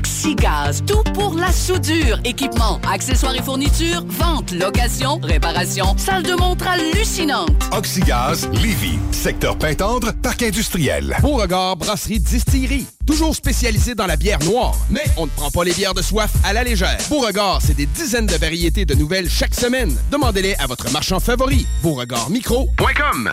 S17: Oxygaz, tout pour la soudure, équipement, accessoires et fournitures, vente, location, réparation, salle de montre hallucinante.
S18: Oxygaz, Lévis, secteur Pintendre, parc industriel.
S3: Beauregard Brasserie Distillerie. Toujours spécialisé dans la bière noire. Mais on ne prend pas les bières de soif à la légère. Beauregard, c'est des dizaines de variétés de nouvelles chaque semaine. Demandez-les à votre marchand favori. Beauregardmicro.com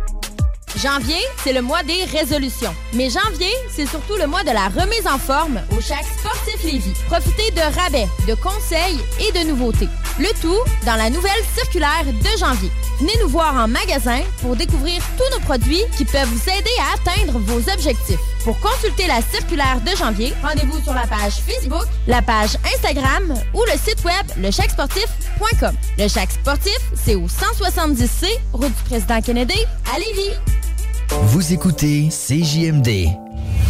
S19: Janvier, c'est le mois des résolutions. Mais janvier, c'est surtout le mois de la remise en forme au Chac Sportif Lévis. Profitez de rabais, de conseils et de nouveautés. Le tout dans la nouvelle circulaire de janvier. Venez nous voir en magasin pour découvrir tous nos produits qui peuvent vous aider à atteindre vos objectifs. Pour consulter la circulaire de janvier, rendez-vous sur la page Facebook, la page Instagram ou le site web lechaquesportif.com. Le Chac Sportif, c'est au 170C, route du président Kennedy, à Lévis.
S20: Vous écoutez CJMD.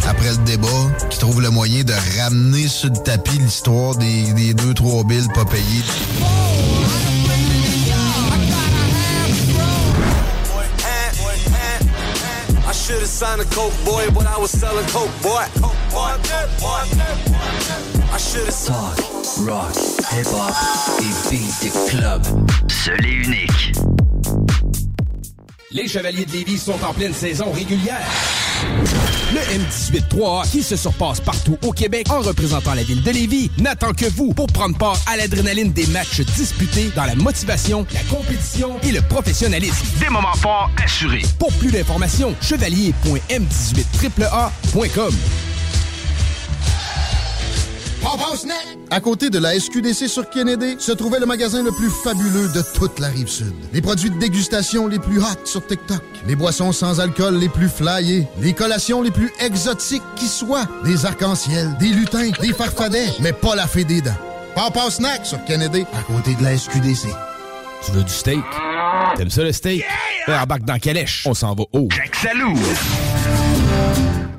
S15: Après le débat, qui trouve le moyen de ramener sur le tapis l'histoire des, des deux, trois billes pas payées.
S1: Should have signed a coke boy, but I was selling coke boy. I should have
S20: Talk, rock, hip-hop et beat de club. Seul et unique.
S3: Les Chevaliers de Lévis sont en pleine saison régulière. Le M18-3A, qui se surpasse partout au Québec en représentant la ville de Lévis, n'attend que vous pour prendre part à l'adrénaline des matchs disputés dans la motivation, la compétition et le professionnalisme.
S16: Des moments forts assurés.
S3: Pour plus d'informations, chevalier.m18AAA.com.
S15: À côté de la SQDC sur Kennedy, se trouvait le magasin le plus fabuleux de toute la rive sud. Les produits de dégustation les plus hot sur TikTok, les boissons sans alcool les plus flyées, les collations les plus exotiques qui soient, des arcs-en-ciel, des lutins, des farfadets, mais pas la fée des dents. Papa Snack sur Kennedy, à côté de la SQDC.
S3: Tu veux du steak? T'aimes ça le steak? Yeah! Embarque dans Calèche, on s'en va haut.
S11: Salut!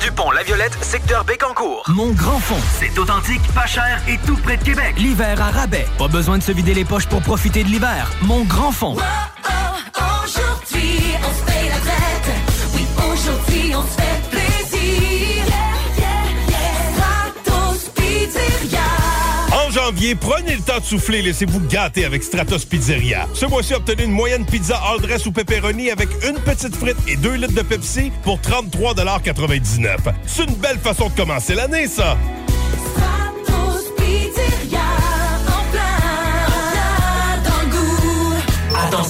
S21: du pont La Violette, secteur Bécancourt.
S11: Mon grand fond.
S21: C'est authentique, pas cher et tout près de Québec.
S11: L'hiver à rabais. Pas besoin de se vider les poches pour profiter de l'hiver. Mon grand fond.
S10: Aujourd'hui, on se fait la fête. Oui, aujourd'hui, on se fait
S22: janvier, prenez le temps de souffler, laissez-vous gâter avec Stratos Pizzeria. Ce mois-ci, obtenez une moyenne pizza all dress ou pepperoni avec une petite frite et deux litres de Pepsi pour 33,99 C'est une belle façon de commencer l'année, ça!
S10: Stratos Pizzeria. En plein, dans le goût.
S11: Attention,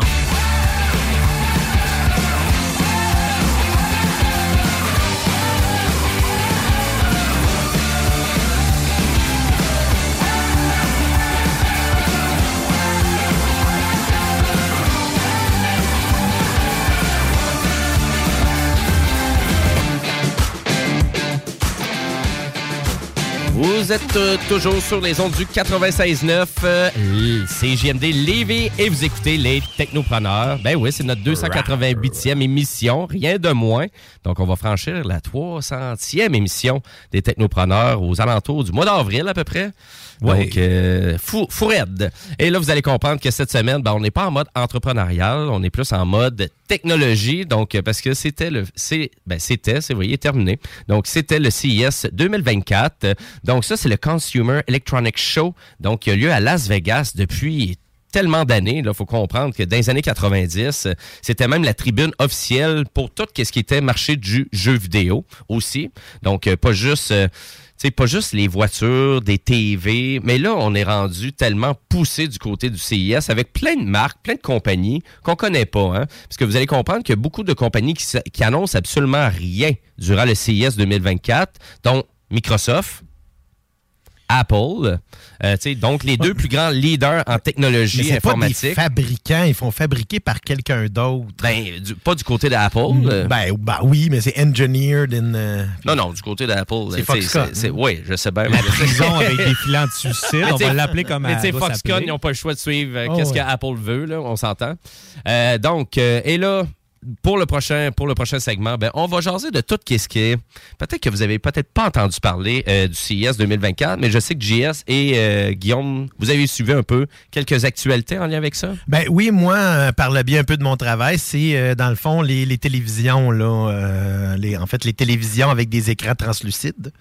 S11: patient.
S2: Vous êtes euh, toujours sur les ondes du 96.9 euh, CJMD Lévis et vous écoutez les Technopreneurs. Ben oui, c'est notre 288e émission, rien de moins. Donc, on va franchir la 300e émission des Technopreneurs aux alentours du mois d'avril à peu près.
S6: Ouais.
S2: Donc, euh, fou, fou raide. Et là, vous allez comprendre que cette semaine, ben, on n'est pas en mode entrepreneurial, on est plus en mode technologie. Donc, euh, parce que c'était le, c'est, ben, c'était, c'est, vous voyez, terminé. Donc, c'était le CES 2024. Donc, ça, c'est le Consumer Electronics Show. Donc, qui a lieu à Las Vegas depuis tellement d'années. Il faut comprendre que dans les années 90, euh, c'était même la tribune officielle pour tout ce qui était marché du jeu vidéo aussi. Donc, euh, pas juste... euh, pas juste les voitures, des TV, mais là, on est rendu tellement poussé du côté du CIS avec plein de marques, plein de compagnies qu'on connaît pas. Hein? Parce que vous allez comprendre qu'il y a beaucoup de compagnies qui, qui annoncent absolument rien durant le CIS 2024, dont Microsoft, Apple. Euh, tu sais, donc, les deux plus grands leaders en
S7: Mais
S2: technologie
S7: c'est pas des
S2: informatique.
S7: fabricants, ils font fabriquer par quelqu'un d'autre.
S2: Ben, du- pas du côté d'Apple. euh.
S7: Ben, ben oui, mais c'est engineered in... euh,
S2: Non, non, du côté d'Apple.
S7: C'est Foxconn.
S2: Oui, je sais bien.
S6: La
S2: mais-
S6: prison avec des filants de suicide,
S2: Mais
S6: on va l'appeler comme
S2: Mais tu sais, Foxconn, ils n'ont pas le choix de suivre euh,
S6: Oh,
S2: qu'est-ce
S6: ouais.
S2: que Apple veut, là, on s'entend. Euh, donc, et là, pour le prochain, pour le prochain segment, ben, on va jaser de tout ce qui est. Peut-être que vous avez peut-être pas entendu parler euh, du CES 2024, mais je sais que JS et euh, Guillaume, vous avez suivi un peu quelques actualités en lien avec ça?
S7: Ben oui, moi, euh, par le un peu de mon travail, c'est euh, dans le fond les, télévisions, là, en fait, les télévisions avec des écrans translucides.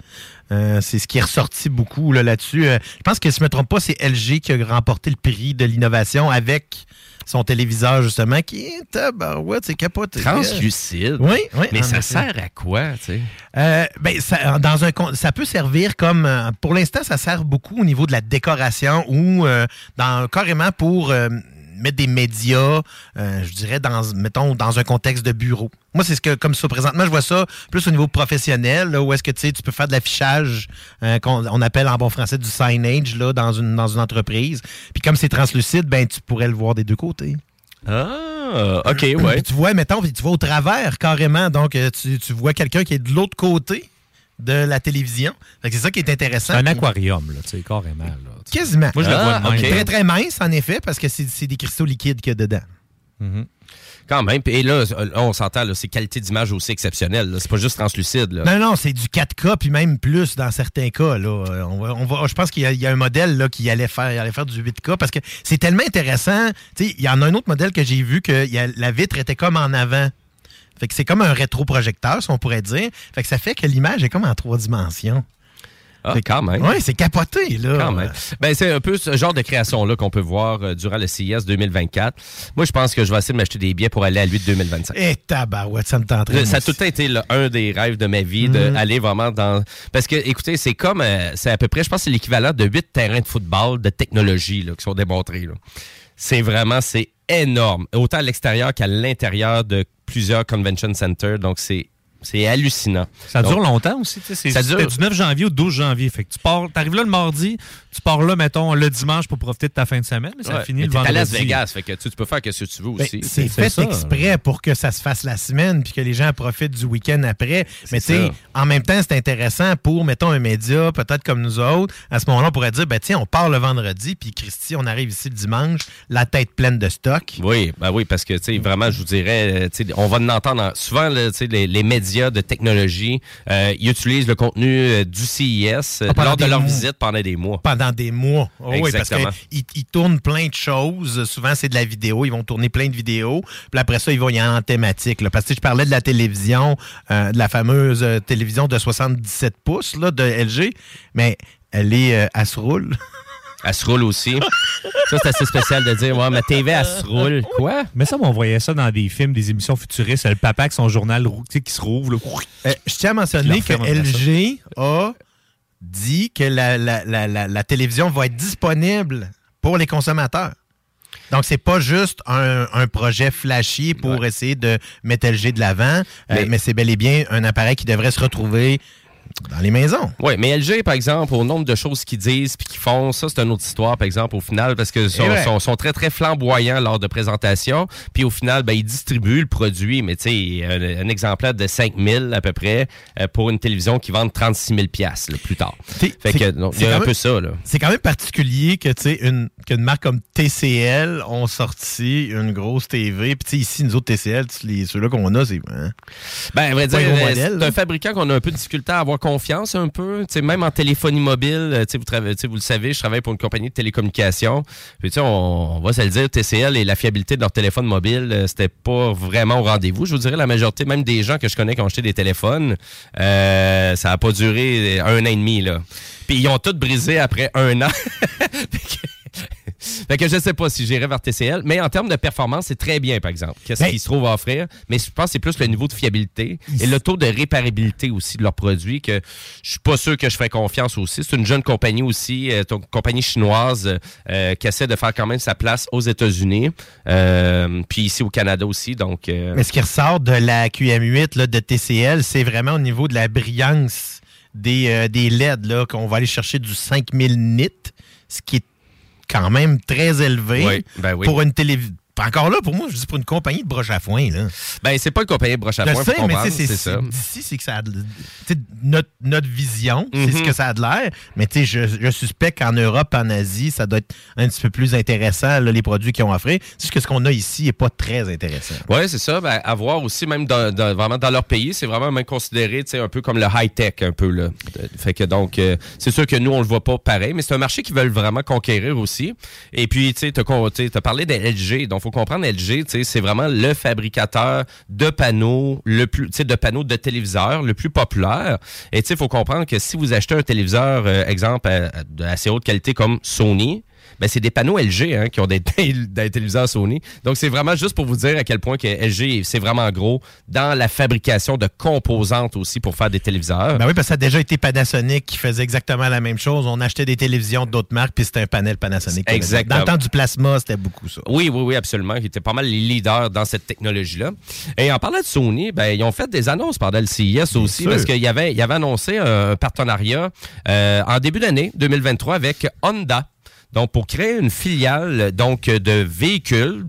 S7: C'est ce qui est ressorti beaucoup là, là-dessus. Je pense que si je ne me trompe pas, c'est LG qui a remporté le prix de l'innovation avec son téléviseur, justement, qui est tabarouette, c'est capoté.
S2: Translucide.
S7: Oui, oui.
S2: Mais ça
S7: effet.
S2: sert à quoi, tu sais?
S7: Euh, ben, ça, dans un, ça peut servir comme. euh, pour l'instant, ça sert beaucoup au niveau de la décoration ou euh, dans, carrément pour euh, mettre des médias, je dirais, dans, mettons, dans un contexte de bureau. Moi, c'est ce que, comme ça, présentement, je vois ça plus au niveau professionnel, là, où est-ce que tu sais, tu peux faire de l'affichage euh, qu'on on appelle en bon français du signage là, dans, une, dans une entreprise. Puis comme c'est translucide, ben, tu pourrais le voir des deux côtés.
S2: Ah, OK, ouais.
S7: Puis tu vois, mettons, tu vois au travers carrément. Donc, euh, tu, tu vois quelqu'un qui est de l'autre côté de la télévision. Fait que C'est ça qui est intéressant.
S6: C'est un aquarium, là, tu sais, carrément. Là.
S7: Quasiment.
S6: Moi, je le vois de
S2: Ah.
S7: Très, très mince, en effet, parce que c'est c'est des cristaux liquides qu'il y a dedans.
S2: Quand même. Et là, on s'entend, c'est qualité d'image aussi exceptionnelle. C'est pas juste translucide.
S7: Non, non, c'est du 4K, puis même plus dans certains cas. Euh, je pense qu'il y, a- un modèle qui allait faire, allait faire du 8K parce que c'est tellement intéressant. Il y en a un autre modèle que j'ai vu que la vitre était comme en avant. Fait que c'est comme un rétroprojecteur, si on pourrait dire. Fait que ça fait que l'image est comme en trois dimensions.
S2: Ah, quand même.
S7: Oui, c'est capoté, là.
S2: Quand même. Ben, c'est un peu ce genre de création-là qu'on peut voir euh, durant le CES 2024. Moi, je pense que je vais essayer de m'acheter des billets pour aller à lui de 2025.
S7: Et tabarouette, ça me tenterait.
S2: Ça a tout le temps été un des rêves de ma vie d'aller vraiment dans. Parce que, écoutez, c'est comme. euh, c'est à peu près, je pense, que c'est l'équivalent de huit terrains de football de technologie là, qui sont démontrés. C'est vraiment, c'est énorme. Autant à l'extérieur qu'à l'intérieur de plusieurs convention centers. Donc, c'est. C'est hallucinant.
S6: Ça dure
S2: Donc,
S6: longtemps aussi. tu sais, c'est-
S2: Ça dure-
S6: du 9 janvier au 12 janvier. Fait que tu pars, arrives là le mardi, tu pars là, mettons, le dimanche pour profiter de ta fin de semaine, mais ça
S2: Ouais,
S6: finit
S2: mais
S6: le
S2: t'es à
S6: vendredi.
S2: Las Vegas, fait que tu, tu peux faire ce que tu veux
S7: Ben,
S2: aussi.
S7: c'est fait exprès pour que ça se fasse la semaine puis que les gens profitent du week-end après. Mais tu sais, en même temps, c'est intéressant pour, mettons, un média, peut-être comme nous autres. À ce moment-là, on pourrait dire, ben tiens, on part le vendredi, puis Christy, on arrive ici le dimanche, la tête pleine de stock.
S2: Oui, ben oui, parce que, tu sais, vraiment, je vous dirais, euh, tu sais, on va en entendre en- souvent, là, tu sais, les, les médias de technologie, euh, ils utilisent le contenu euh, du CIS euh,
S7: Ah, pendant
S2: lors de
S7: des
S2: leur
S7: mois.
S2: visite pendant des mois.
S7: Pendant des mois. Oh oui, parce qu'ils ils tournent plein de choses. Souvent, c'est de la vidéo. Ils vont tourner plein de vidéos. Puis après ça, ils vont y aller en thématique. là. Parce que je parlais de la télévision, euh, de la fameuse télévision de 77 pouces là, de LG, mais elle est, elle se roule.
S2: Elle se roule aussi. ça, c'est assez spécial de dire, ouais, ma TV, elle se roule. Quoi?
S6: Mais ça, on voyait ça dans des films, des émissions futuristes. Le papa avec son journal qui se rouvre.
S7: Euh, je tiens à mentionner que. LG a dit que la, la- la- la- la télévision va être disponible pour les consommateurs. Donc, c'est pas juste un, un projet flashy pour essayer de mettre LG de l'avant, euh, mais,
S2: Mais-
S7: c'est bel et bien un appareil qui devrait se retrouver dans les maisons.
S2: Oui, mais LG, par exemple, au nombre de choses qu'ils disent puis qu'ils font, ça, c'est une autre histoire, par exemple, au final, parce qu'ils sont, sont- sont très, très flamboyants lors de présentation. Puis au final, ben, ils distribuent le produit, mais tu sais, un, un exemplaire de 5 000 à peu près euh, pour une télévision qui vend 36 000 piastres, là, plus tard. Fait que, il y a un
S7: même-
S2: peu ça, là.
S7: C'est quand même particulier que, tu sais, une, qu'une marque comme TCL ont sorti une grosse TV. Puis, tu sais, ici, nous autres TCL, les- ceux-là qu'on a, c'est... hein,
S2: Ben, à vrai dire, euh, c'est un fabricant qu'on a un peu de difficulté à avoir confiance un peu. Tu sais, même en téléphonie mobile, euh, vous, vous le savez, je travaille pour une compagnie de télécommunications. Puis, on, on va se le dire, TCL et la fiabilité de leur téléphone mobile, euh, c'était pas vraiment au rendez-vous. Je vous dirais, la majorité, même des gens que je connais qui ont acheté des téléphones, euh, ça a pas duré un an et demi, là. Puis, ils ont tous brisé après un an. Fait que je sais pas si j'irai vers TCL, mais en termes de performance, c'est très bien, par exemple. Qu'est-ce
S7: Ben-
S2: qu'ils se trouvent à offrir? Mais je pense que c'est plus le niveau de fiabilité et le taux de réparabilité aussi de leurs produits que je suis pas sûr que je ferais confiance aussi. C'est une jeune compagnie aussi, euh, une compagnie chinoise euh, qui essaie de faire quand même sa place aux États-Unis, euh, puis ici au Canada aussi. Donc, euh,
S7: Mais ce qui ressort de la QM8 là, de TCL, c'est vraiment au niveau de la brillance des, euh, des LED, qu'on va aller chercher du 5000 nits, ce qui est quand même très élevé
S2: Oui, ben oui.
S7: pour une télévision. Encore là, pour moi, je dis pour une compagnie de broche à foin. Là.
S2: Ben, c'est pas une compagnie de broche à
S7: Je
S2: foin,
S7: sais, mais
S2: c'est ça.
S7: D'ici, c'est que ça a notre, notre vision, c'est
S2: Mhm.
S7: ce que ça a de l'air. Mais tu sais, je, je suspecte qu'en Europe, en Asie, ça doit être un petit peu plus intéressant, là, les produits qu'ils ont offrés. C'est juste que ce qu'on a ici n'est pas très intéressant.
S2: Oui, c'est ça. Ben, à voir aussi, même dans, dans- vraiment dans leur pays, c'est vraiment même considéré tu sais, un peu comme le high-tech, un peu. Là. Fait que donc, euh, c'est sûr que nous, on le voit pas pareil, mais c'est un marché qu'ils veulent vraiment conquérir aussi. Et puis, tu sais, tu t'as parlé de LG. Donc, faut comprendre, LG, c'est vraiment le fabricateur de panneaux, le plus, de panneaux de téléviseurs le plus populaire. Et sais, faut comprendre que si vous achetez un téléviseur, euh, exemple, à- à- de assez haute qualité comme Sony, ben, c'est des panneaux LG hein, qui ont des, des téléviseurs Sony. Donc, c'est vraiment juste pour vous dire à quel point que LG, c'est vraiment gros dans la fabrication de composantes aussi pour faire des téléviseurs.
S7: Ben oui, parce que ça a déjà été Panasonic qui faisait exactement la même chose. On achetait des télévisions d'autres marques, puis c'était un panel Panasonic.
S2: Exactement.
S7: Dans le temps du plasma, c'était beaucoup ça.
S2: Oui, oui, oui, absolument. Ils étaient pas mal les leaders dans cette technologie-là. Et en parlant de Sony, ben, ils ont fait des annonces pendant le CES aussi,
S7: sûr.
S2: parce qu'ils avaient, ils avaient annoncé un partenariat euh, en début d'année 2023 avec Honda. Donc, pour créer une filiale donc de véhicules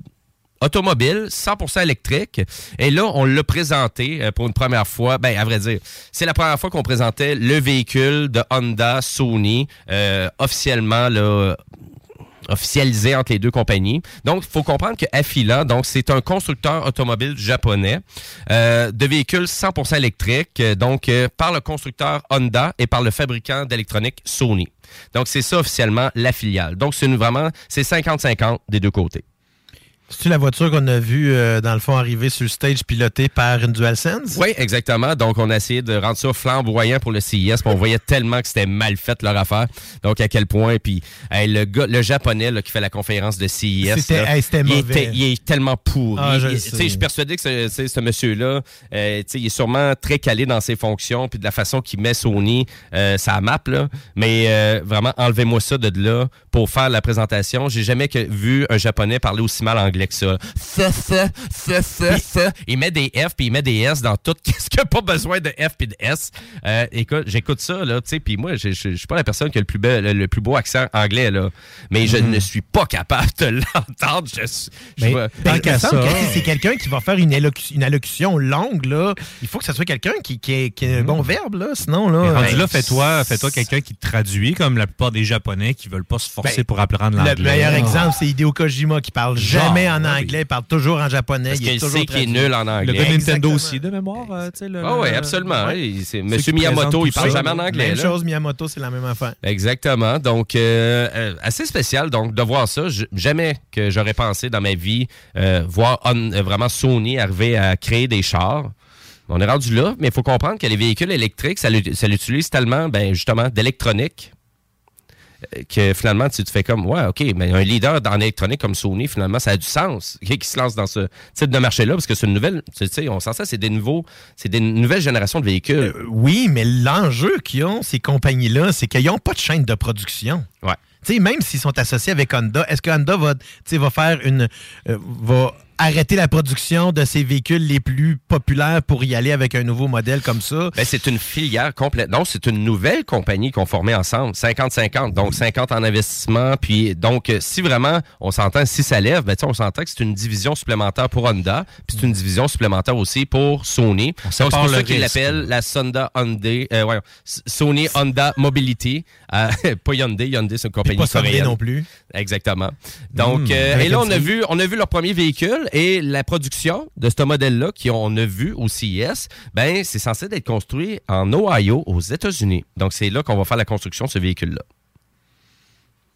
S2: automobile 100% électrique. Et là, on l'a présenté euh, pour une première fois. Ben, à vrai dire, c'est la première fois qu'on présentait le véhicule de Honda Sony euh, officiellement là, officialisé entre les deux compagnies. Donc, il faut comprendre que Afila, donc c'est un constructeur automobile japonais euh, de véhicules 100% électriques, euh, donc euh, par le constructeur Honda et par le fabricant d'électronique Sony. Donc, c'est ça officiellement la filiale. Donc, c'est vraiment, c'est 50-50 des deux côtés.
S7: C'est-tu la voiture qu'on a vue, euh, dans le fond, arriver sur le stage pilotée par une DualSense?
S2: Oui, exactement. Donc, on a essayé de rendre ça flamboyant pour le CIS. on voyait tellement que c'était mal fait leur affaire. Donc, à quel point. Puis, hey, le gars, le japonais là, qui fait la conférence de CIS,
S7: C'était-
S2: là,
S7: hey, c'était
S2: il,
S7: mauvais.
S2: était- il est tellement pourri.
S7: Ah, je
S2: Il-
S7: sais.
S2: je suis persuadé que ce, ce monsieur-là, euh, il est sûrement très calé dans ses fonctions. Puis de la façon qu'il met Sony, euh, sa map. Là. Mais euh, vraiment, enlevez-moi ça de là pour faire la présentation. J'ai jamais que, vu un japonais parler aussi mal anglais que ça. Ça, ça, ça, ça, ça. Il met des F puis il met des S dans tout. Qu'est-ce qu'il n'y a pas besoin de F puis de S? Euh, écoute, j'écoute ça, là, tu sais, puis moi, je suis pas la personne qui a le plus, bel- le, le plus beau accent anglais, là. Mais je
S7: Mhm.
S2: ne suis pas capable de l'entendre. Je,
S7: ben, que si c'est quelqu'un qui va faire une, allocution longue, là, il faut que ce soit quelqu'un qui, qui, ait- qui ait un bon verbe, là, sinon, là...
S6: Mais rendu
S7: ben,
S6: là, fais-toi fais-toi quelqu'un qui te traduit, comme la plupart des Japonais qui veulent pas se forcer
S7: Ben,
S6: pour apprendre l'anglais.
S7: Le meilleur
S6: Ah.
S7: exemple, c'est Hideo Kojima qui parle
S6: Genre,
S7: jamais en
S6: ouais,
S7: anglais, il parle toujours en japonais.
S2: Parce
S7: il est
S2: sait qu'il est nul en anglais.
S6: Le Nintendo aussi, de mémoire. euh, tu sais, le-
S2: Ah oui, absolument. Monsieur Miyamoto, il parle
S6: ça.
S2: jamais en anglais.
S7: Même
S2: là.
S7: chose, Miyamoto, c'est la même affaire.
S2: Exactement. Donc, euh, euh, assez spécial donc de voir ça. Jamais que j'aurais pensé dans ma vie euh, voir on- vraiment Sony arriver à créer des chars. On est rendu là, mais il faut comprendre que les véhicules électriques, ça, l'ut- ça l'utilise tellement, ben, justement, d'électronique que finalement, tu te fais comme, ouais, OK, mais un leader dans l'électronique comme Sony, finalement, ça a du sens qui qui se lance dans ce type de marché-là, parce que c'est une nouvelle, tu sais, on sent ça, c'est des nouveaux, c'est des nouvelles générations de véhicules.
S7: Oui, mais l'enjeu qu'ils ont, ces compagnies-là, c'est qu'ils n'ont pas de chaîne de production.
S2: Ouais.
S7: Tu sais, même s'ils sont associés avec Honda, est-ce que Honda va, va faire une. euh, va arrêter la production de ces véhicules les plus populaires pour y aller avec un nouveau modèle comme ça?
S2: Ben, c'est une filière complète. Non, c'est une nouvelle compagnie qu'on formait ensemble. 50-50. Donc, 50 en investissement. Puis, donc, euh, si vraiment on s'entend, si ça lève, ben, on s'entend que c'est une division supplémentaire pour Honda. Puis, c'est une division supplémentaire aussi pour Sony. Donc, c'est pour ça qu'ils l'appellent la Sonda Hyundai, euh, Sony Honda Mobility. Euh, pas Hyundai. Hyundai, c'est une compagnie
S7: pas
S2: coréenne.
S7: non plus.
S2: Exactement. Donc,
S7: Mmh,
S2: euh,
S7: avec
S2: et là, on a vu, on a vu leur premier véhicule et la production de ce modèle-là qu'on a vu au CES, ben, c'est censé être construit en Ohio, aux États-Unis. Donc, c'est là qu'on va faire la construction de ce véhicule-là.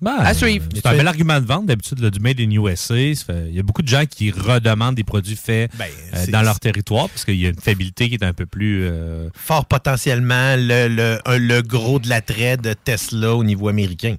S6: Ben,
S2: À suivre.
S6: C'est un bel argument de vente, d'habitude, du Made in USA. Il y a beaucoup de gens qui redemandent des produits faits
S7: Ben,
S6: euh, dans leur territoire parce qu'il y a une fiabilité qui est un peu plus. euh,
S7: Fort potentiellement le, le, le gros de l'attrait de Tesla au niveau américain.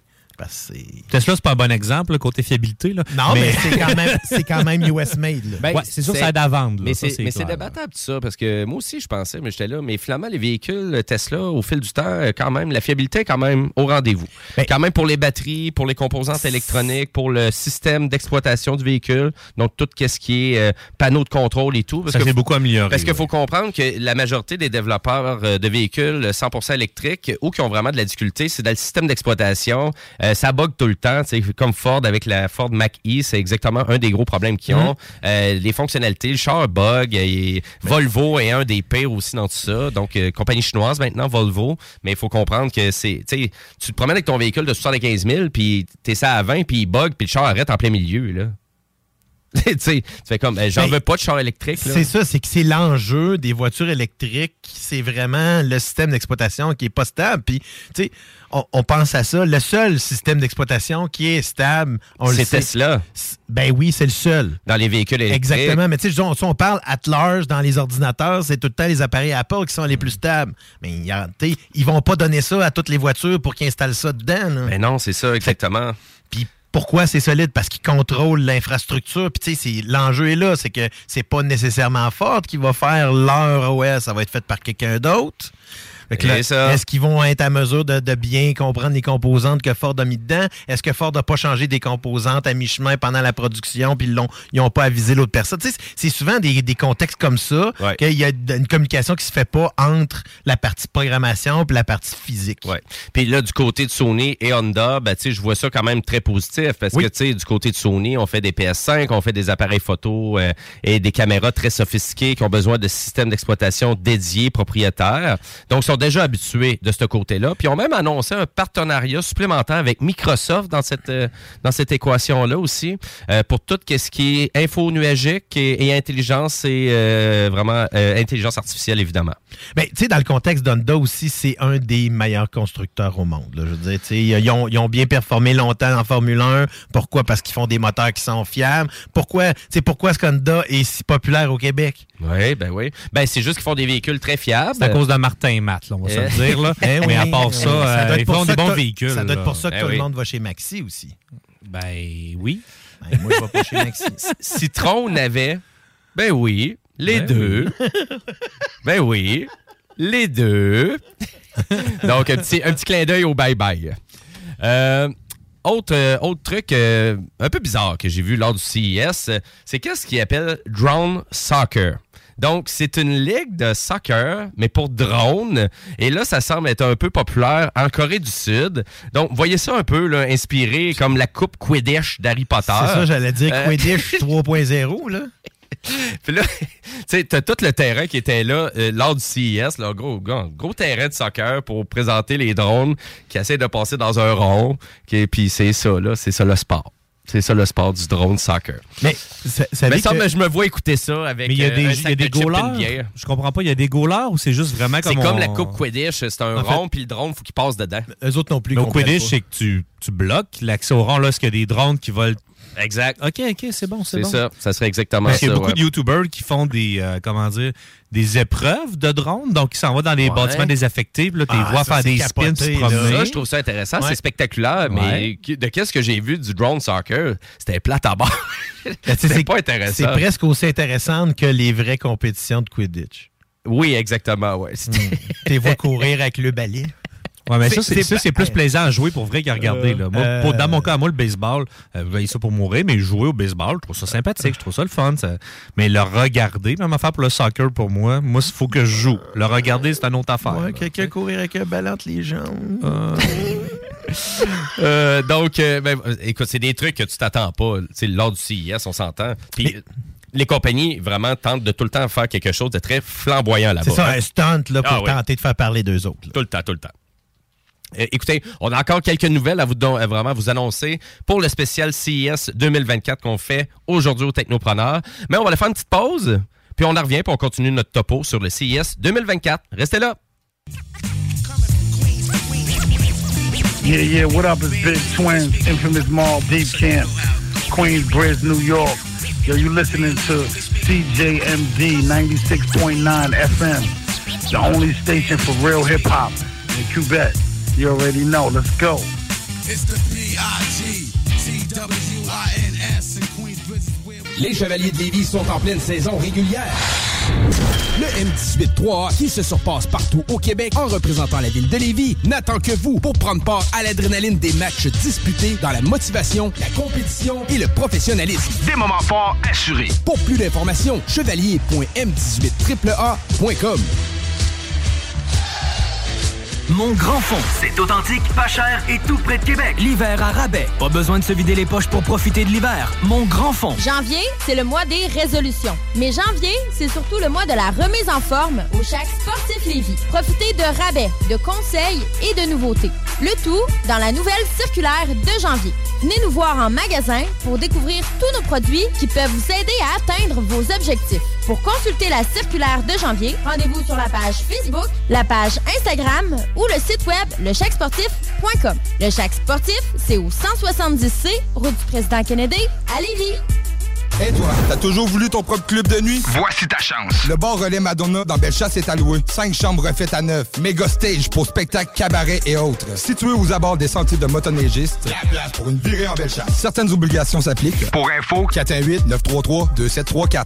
S6: Tesla, c'est pas un bon exemple, là, côté fiabilité. Là.
S7: Non, mais, c'est quand même, c'est quand même US made. là.
S6: Ben, c'est sûr que ça aide à vendre. là.
S2: Mais
S6: Ça,
S2: c'est mais c'est
S6: clair.
S2: débattable tout ça, parce que moi aussi, je pensais, mais j'étais là, mais finalement, les véhicules Tesla, au fil du temps, euh, quand même, la fiabilité est quand même au rendez-vous.
S6: Ben
S2: quand même pour les batteries, pour les composantes électroniques, pour le système d'exploitation du véhicule, donc tout ce qui est euh, panneau de contrôle et tout. Parce
S6: Ça
S2: que
S6: s'est beaucoup amélioré,
S2: Parce qu'il
S6: ouais.
S2: faut comprendre que la majorité des développeurs euh, de véhicules 100% électriques ou qui ont vraiment de la difficulté, c'est dans le système d'exploitation. Euh, ça bug tout le temps. sais, Comme Ford avec la Ford Mach-E, c'est exactement un des gros problèmes qu'ils ont.
S6: Mhm.
S2: Euh, les fonctionnalités, le char bug. Et Volvo est un des pires aussi dans tout ça. Donc, euh, compagnie chinoise maintenant, Volvo. Mais il faut comprendre que c'est... Tu te promènes avec ton véhicule de 75 000, puis t'es ça à 20, puis il bug, puis le char arrête en plein milieu, là. tu sais, tu fais comme, j'en
S7: Ben,
S2: veux pas de char électrique.
S7: C'est ça, c'est que c'est l'enjeu des voitures électriques. C'est vraiment le système d'exploitation qui est pas stable. Puis, tu sais, on, on pense à ça. Le seul système d'exploitation qui est stable, on le
S2: C'est
S7: sait.
S2: Tesla.
S7: Ben oui, c'est le seul.
S2: Dans les véhicules électriques.
S7: Exactement. Mais tu sais, on, si on parle at large dans les ordinateurs, c'est tout le temps les appareils Apple qui sont les plus stables. Mais ils vont pas donner ça à toutes les voitures pour qu'ils installent ça dedans. là.
S2: Mais non, c'est ça, exactement.
S7: Puis pourquoi c'est solide? Parce qu'ils contrôlent l'infrastructure. Puis tu sais, l'enjeu est là, c'est que c'est pas nécessairement Ford qui va faire leur OS, ça va être fait par quelqu'un d'autre. Est-ce qu'ils vont être à mesure de, de bien comprendre les composantes que Ford a mis dedans? Est-ce que Ford n'a pas changé des composantes à mi-chemin pendant la production puis ils n'ont pas avisé l'autre personne? C'est souvent des, des contextes comme ça qu'il y a une communication qui se fait pas entre la partie programmation et la partie physique.
S2: Ouais. Puis là, du côté de Sony et Honda, ben, tu sais, je vois ça quand même très positif parce
S7: Oui.
S2: que, du côté de Sony, on fait des PS5, on fait des appareils photo euh, et des caméras très sophistiquées qui ont besoin de systèmes d'exploitation dédiés, propriétaires. Donc, sont déjà habitués de ce côté-là. Puis, ils ont même annoncé un partenariat supplémentaire avec Microsoft dans cette, euh, dans cette équation-là aussi euh, pour tout ce qui est info nuagique et, et intelligence et euh, vraiment euh, intelligence artificielle, évidemment.
S7: Ben, tu sais, dans le contexte d'Honda aussi, c'est un des meilleurs constructeurs au monde. là. Je veux dire, tu sais, ils ont, ils ont bien performé longtemps en Formule 1. Pourquoi? Parce qu'ils font des moteurs qui sont fiables. Pourquoi, tu sais, pourquoi est-ce qu'Honda est si populaire au Québec?
S2: Oui, ben oui. Ben, c'est juste qu'ils font des véhicules très fiables.
S6: C'est à cause de Martin et Matt, là, on va se
S2: Eh.
S6: le dire. Là.
S7: Eh
S6: Mais à part
S7: eh
S6: ça, euh,
S7: doit être
S6: ils
S7: pour
S6: font
S7: ça
S6: des bons véhicules.
S7: Ça doit être pour ça que
S2: Eh
S7: tout
S2: oui.
S7: le monde va chez Maxi aussi.
S6: Ben oui.
S7: Ben, moi, je vais pas chez Maxi.
S2: Citron n'avait. Ben oui, les
S6: Ben
S2: deux. ben oui, les deux. Donc, un petit, un petit clin d'œil au bye-bye. Euh, autre, euh, autre truc euh, un peu bizarre que j'ai vu lors du CES, euh, c'est qu'est-ce qu'ils appellent drone soccer? Donc, c'est une ligue de soccer, mais pour drone. Et là, ça semble être un peu populaire en Corée du Sud. Donc, voyez ça un peu là, inspiré comme la coupe Quidditch d'Harry Potter.
S7: C'est ça, j'allais dire
S2: Euh,
S7: Quidditch 3.0, là.
S2: Puis là, tu sais, t'as tout le terrain qui était là euh, lors du CES, là, gros, gros, gros terrain de soccer pour présenter les drones qui essaient de passer dans un rond. qui- Puis c'est ça, là, c'est ça le sport. C'est ça le sport du drone soccer.
S7: Mais, ça,
S2: Mais ça, mais je me vois écouter ça avec
S6: Mais il y a
S2: euh,
S6: des,
S2: un
S6: il y a
S2: sac
S6: des
S2: de
S6: goalers. Je comprends pas, il y a des goalers ou c'est juste vraiment comme
S2: C'est comme la coupe Quidditch, c'est un
S6: En
S2: rond, puis le drone, faut qu'il passe dedans.
S7: Eux autres non plus.
S6: Le Quidditch, c'est que tu, tu bloques l'accès au rang là, parce qu'il y a des drones qui volent.
S2: Exact.
S6: OK, OK, c'est bon, c'est
S2: C'est
S6: bon.
S2: ça, ça serait exactement
S6: Parce
S2: ça.
S6: qu'il y a beaucoup
S2: ouais.
S6: de YouTubers qui font des, euh, comment dire, des épreuves de drones. Donc, ils s'en vont dans les
S2: Ouais.
S6: bâtiments désaffectés. Puis là, tu les
S7: Ah,
S6: vois faire
S7: c'est
S6: des
S7: capoté,
S6: spins, se promener.
S2: Ça, je trouve ça intéressant,
S7: Ouais.
S2: c'est spectaculaire, mais de qu'est-ce que j'ai vu du drone soccer, c'était plate à bord.
S7: Ben,
S2: c'était
S7: c'est-
S2: pas
S7: C'est
S2: intéressant.
S7: presque aussi intéressant que les vraies compétitions de Quidditch.
S2: Oui, exactement, ouais. C'était-
S7: Tu les vois courir avec le balai.
S6: Ouais, mais ça, c'est plus plaisant à jouer pour vrai qu'à regarder. Là. Moi,
S7: Euh,
S6: pour- dans mon cas, moi, le baseball, euh, ben, ça pour mourir, mais jouer au baseball, je trouve ça sympathique, je trouve ça le fun. ça- Mais le regarder, même affaire pour le soccer pour moi, moi, il faut que je joue. Le regarder, c'est une autre affaire.
S7: Ouais, quelqu'un courir avec un ballon entre les jambes.
S2: Euh, donc, euh, ben, euh, écoute, c'est des trucs que tu t'attends pas. Lors du CIS, on s'entend. Puis, les compagnies vraiment tentent de tout le temps faire quelque chose de très flamboyant là-bas.
S7: C'est ça, un stunt là, pour
S2: Ah oui.
S7: tenter de faire parler d'eux autres. là.
S2: Tout le temps, tout le temps. Euh, écoutez, on a encore quelques nouvelles à vous don- à vraiment vous annoncer pour le spécial CES 2024 qu'on fait aujourd'hui au Technopreneur. Mais on va aller faire une petite pause, puis on en revient, puis on continue notre topo sur le CES 2024. Restez là.
S23: Yeah, yeah, what up? It's Big Twins, Infamous Mall, Deep Camp, Queensbridge, New York. Yo, you listening to CJMD 96.9 FM, the only station for real hip hop in Quebec. You already know. Let's go.
S1: It's the
S3: Queensbridge Les Chevaliers de Lévis sont en pleine saison régulière. Le M18-3A, qui se surpasse partout au Québec en représentant la ville de Lévis, n'attend que vous pour prendre part à l'adrénaline des matchs disputés dans la motivation, la compétition et le professionnalisme.
S16: Des moments forts assurés.
S3: Pour plus d'informations, chevalier.m18AAA.com.
S11: Mon grand fond, c'est authentique, pas cher et tout près de Québec. L'hiver à rabais. Pas besoin de se vider les poches pour profiter de l'hiver. Mon grand fond.
S19: Janvier, c'est le mois des résolutions. Mais janvier, c'est surtout le mois de la remise en forme au Chac Sportif Lévis. Profitez de rabais, de conseils et de nouveautés. Le tout dans la nouvelle circulaire de janvier. Venez nous voir en magasin pour découvrir tous nos produits qui peuvent vous aider à atteindre vos objectifs. Pour consulter la circulaire de janvier, rendez-vous sur la page Facebook, la page Instagram ou le site web lechacsportif.com. Le Chac Sportif, c'est au 170C, route du président Kennedy, à Lévis.
S8: Et toi, t'as toujours voulu ton propre club de nuit?
S16: Voici ta chance.
S8: Le bar Relais Madonna dans Bellechasse est alloué. Cinq chambres refaites à neuf. Méga stage pour spectacles, cabarets et autres. Situé aux abords des sentiers de motoneigistes, la place pour une virée en Bellechasse. Certaines obligations s'appliquent.
S16: Pour info,
S8: 418-933-2734.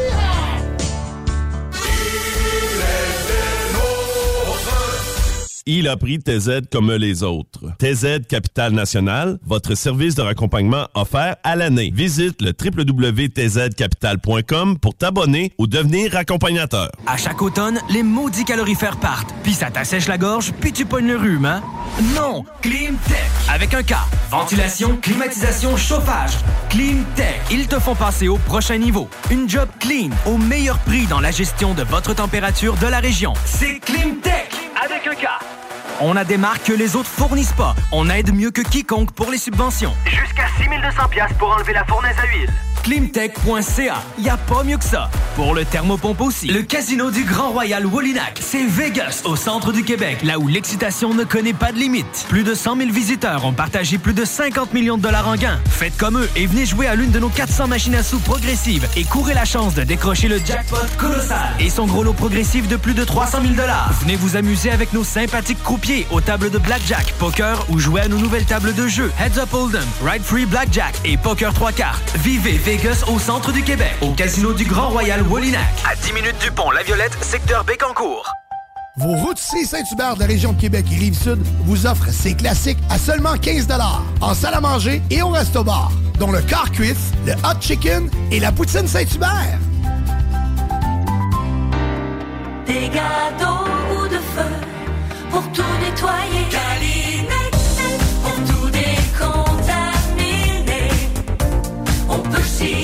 S24: Il a pris TZ comme les autres. TZ Capital National, votre service de raccompagnement offert à l'année. Visite le www.tzcapital.com pour t'abonner ou devenir accompagnateur.
S11: À chaque automne, les maudits calorifères partent. Puis ça t'assèche la gorge, puis tu pognes le rhume, hein? Non! Climtech! Avec un K. Ventilation, climatisation, chauffage. Climtech. Ils te font passer au prochain niveau. Une job clean, au meilleur prix dans la gestion de votre température de la région. C'est Climtech! Avec un K. On a des marques que les autres fournissent pas. On aide mieux que quiconque pour les subventions.
S21: Jusqu'à 6200 pièces pour enlever la fournaise à huile.
S11: Climtech.ca, y a pas mieux que ça. Pour le thermopompe aussi. Le casino du Grand Royal Wallinac, c'est Vegas, au centre du Québec, là où l'excitation ne connaît pas de limite. Plus de 100 000 visiteurs ont partagé plus de 50 millions de dollars en gains. Faites comme eux et venez jouer à l'une de nos 400 machines à sous progressives et courez la chance de décrocher le jackpot colossal et son gros lot progressif de plus de 300 000 dollars. Venez vous amuser avec nos sympathiques croupiers aux tables de blackjack, poker ou jouer à nos nouvelles tables de jeu Heads Up Hold'em, Ride Free Blackjack et Poker 3 cartes. Vivez Vegas au centre du Québec, au casino du Grand Royal Wallinac.
S21: À 10 minutes du pont La Violette, secteur Bécancourt.
S25: Vos routes Saint-Hubert de la région de Québec et Rive-Sud vous offrent ces classiques à seulement 15 en salle à manger et au resto-bar, dont le car cuisse, le hot chicken et la poutine Saint-Hubert.
S10: Des gâteaux ou de feu pour tout nettoyer. Calinette, pour tout décontaminer. On peut s'y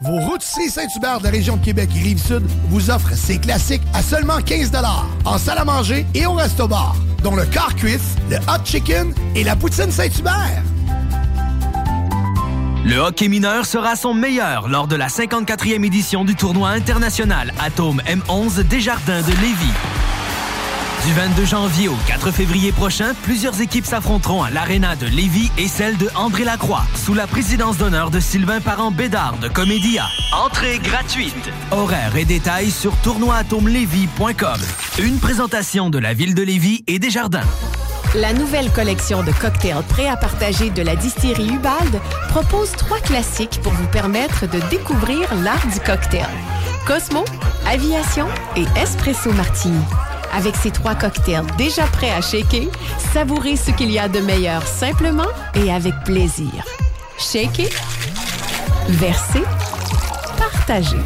S25: Vos routes Saint-Hubert de la région de Québec et Rive-Sud vous offrent ces classiques à seulement 15 en salle à manger et au resto-bar, dont le car cuisse, le hot chicken et la poutine Saint-Hubert.
S11: Le hockey mineur sera son meilleur lors de la 54e édition du tournoi international Atome M11 Desjardins de Lévis. Du 22 janvier au 4 février prochain, plusieurs équipes s'affronteront à l'Arena de Lévis et celle de André Lacroix, sous la présidence d'honneur de Sylvain Parent-Bédard de Comédia. Entrée gratuite. Horaires et détails sur tournoi-atomelévis.com. Une présentation de la ville de Lévis et des Jardins.
S26: La nouvelle collection de cocktails prêts à partager de la distillerie Ubald propose trois classiques pour vous permettre de découvrir l'art du cocktail. Cosmo, Aviation et Espresso Martini. Avec ces trois cocktails déjà prêts à shaker, savourez ce qu'il y a de meilleur simplement et avec plaisir. Shaker, verser, partager.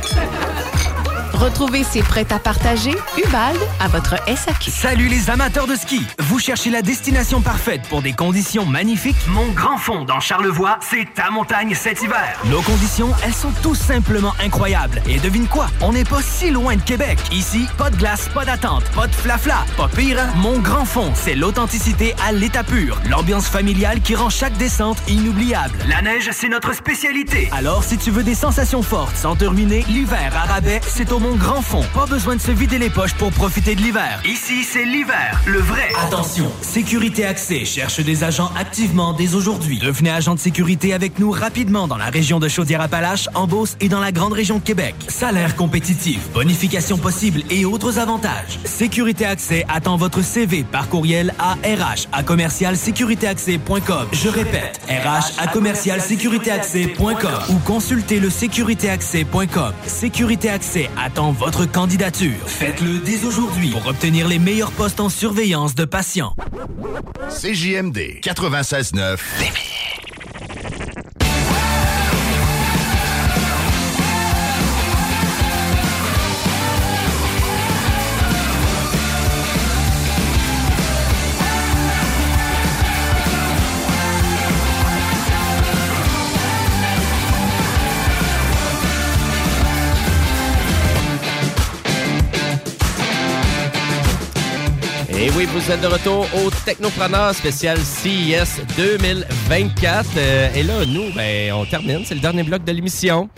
S26: Retrouvez ces prêts à partager Ubald à votre SAQ.
S11: Salut les amateurs de ski! Vous cherchez la destination parfaite pour des conditions magnifiques? Mon grand fond dans Charlevoix, c'est ta montagne cet hiver. Nos conditions, elles sont tout simplement incroyables. Et devine quoi? On n'est pas si loin de Québec. Ici, pas de glace, pas d'attente, pas de flafla. Pas pire, hein? Mon grand fond, c'est l'authenticité à l'état pur. L'ambiance familiale qui rend chaque descente inoubliable. La neige, c'est notre spécialité. Alors, si tu veux des sensations fortes sans te ruiner, l'hiver à rabais, c'est au Mont Grand Fond. Pas besoin de se vider les poches pour profiter de l'hiver. Ici, c'est l'hiver, le vrai. Attention, Sécurité Accès cherche des agents activement dès aujourd'hui. Devenez agent de sécurité avec nous rapidement dans la région de Chaudière-Appalaches, en Beauce et dans la grande région de Québec. Salaire compétitif, bonification possible et autres avantages. Sécurité Accès attend votre CV par courriel à RH à commercialsécuritéaccès.com. Je répète, RH à ou consultez le sécuritéaccès.com. Sécurité Accès attend votre candidature. Faites-le dès aujourd'hui pour obtenir les meilleurs postes en surveillance de patients.
S18: CJMD 96.9
S2: Et oui, vous êtes de retour au Technopreneur spécial CES 2024. Euh, et là, nous, ben, on termine. C'est le dernier bloc de l'émission.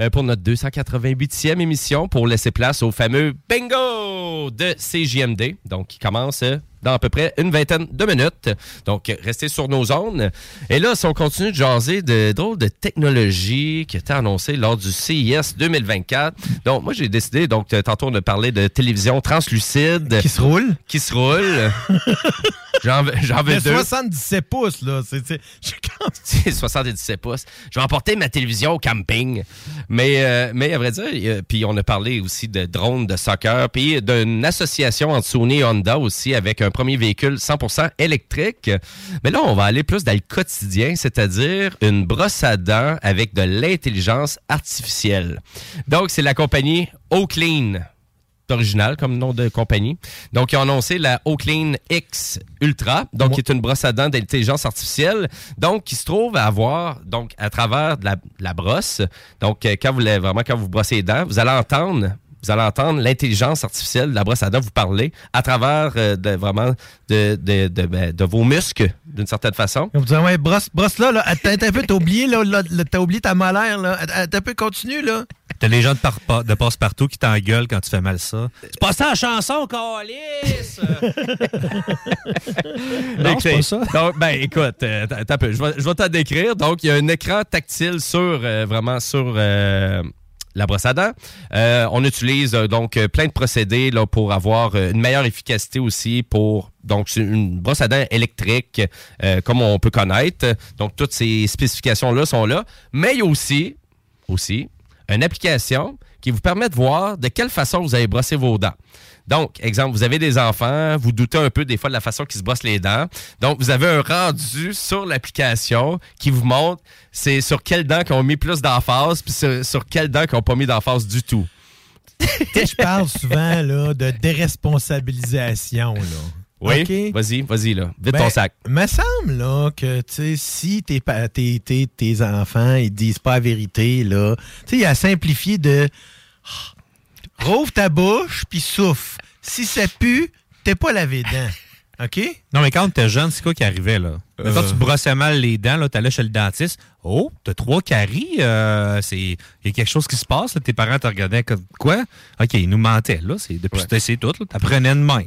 S2: Euh, pour notre 288e émission pour laisser place au fameux bingo de CJMD. Donc, qui commence euh, dans à peu près une vingtaine de minutes. Donc, restez sur nos zones. Et là, si on continue de jaser de drôles de technologies qui étaient annoncées lors du CIS 2024. Donc, moi, j'ai décidé, donc, euh, tantôt, de parler de télévision translucide.
S7: Qui se roule.
S2: Qui se roule. J'en
S7: Le
S2: deux.
S7: 77 pouces, là. C'est, c'est-
S2: C'est 77 pouces. Je vais emporter ma télévision au camping. Mais, euh, mais à vrai dire, euh, puis on a parlé aussi de drones de soccer, puis d'une association entre Sony et Honda aussi avec un premier véhicule 100% électrique. Mais là, on va aller plus dans le quotidien, c'est-à-dire une brosse à dents avec de l'intelligence artificielle. Donc, c'est la compagnie Oaklean original comme nom de compagnie. Donc, ils ont annoncé la Oaklean X Ultra, donc qui est une brosse à dents d'intelligence artificielle, donc qui se trouve à avoir, donc à travers de la, la brosse, donc euh, quand vous vraiment quand vous brossez les dents, vous allez entendre vous allez entendre l'intelligence artificielle de la brosse à dents vous parler à travers euh, de, vraiment de, de, de, ben, de vos muscles, d'une certaine façon.
S7: On vous dit, ouais, brosse, brosse là, là. Attends un peu, t'as oublié, là, là, là, t'as oublié ta molaire, là. Attends un peu, continue, là.
S6: T'as les gens de, par- de passe-partout qui t'engueulent quand tu fais mal ça. C'est pas ça la chanson, Calice! non, c'est pas ça.
S2: Donc, ben, écoute, euh, je vais, je vais t'en décrire. Donc, il y a un écran tactile sur, euh, vraiment sur euh, la brosse à dents. Euh, on utilise euh, donc euh, plein de procédés là, pour avoir une meilleure efficacité aussi pour donc une brosse à dents électrique comme on peut connaître. Donc, toutes ces spécifications-là sont là. Mais il y a aussi, aussi une application qui vous permet de voir de quelle façon vous allez brosser vos dents. Donc, exemple, vous avez des enfants, vous doutez un peu des fois de la façon qu'ils se brossent les dents. Donc, vous avez un rendu sur l'application qui vous montre c'est sur quelles dents qu'on ont mis plus d'emphase, puis sur, sur quelles dents qu'on n'ont pas mis d'emphase du tout.
S7: Je parle souvent, là, de déresponsabilisation, là.
S2: Oui, vas-y, vas-y, là. Vite
S7: Ben,
S2: ton sac.
S7: Me semble là que tu sais si tes, tes, tes, tes enfants ils disent pas la vérité là, tu sais il y a simplifié de Ah, rouvre ta bouche puis souffle. Si ça pue, t'es pas lavé dents. OK?
S6: Non, mais quand t'étais jeune, c'est quoi qui arrivait, là?
S7: Euh.
S6: Quand tu brossais mal les dents, là, t'allais chez le dentiste. Oh, t'as trois caries. euh, c'est, il y a quelque chose qui se passe. là. Tes parents te regardaient comme quoi? OK, ils nous mentaient, là. C'est, depuis
S2: Ouais.
S6: que c'est tout. T'apprenais de même.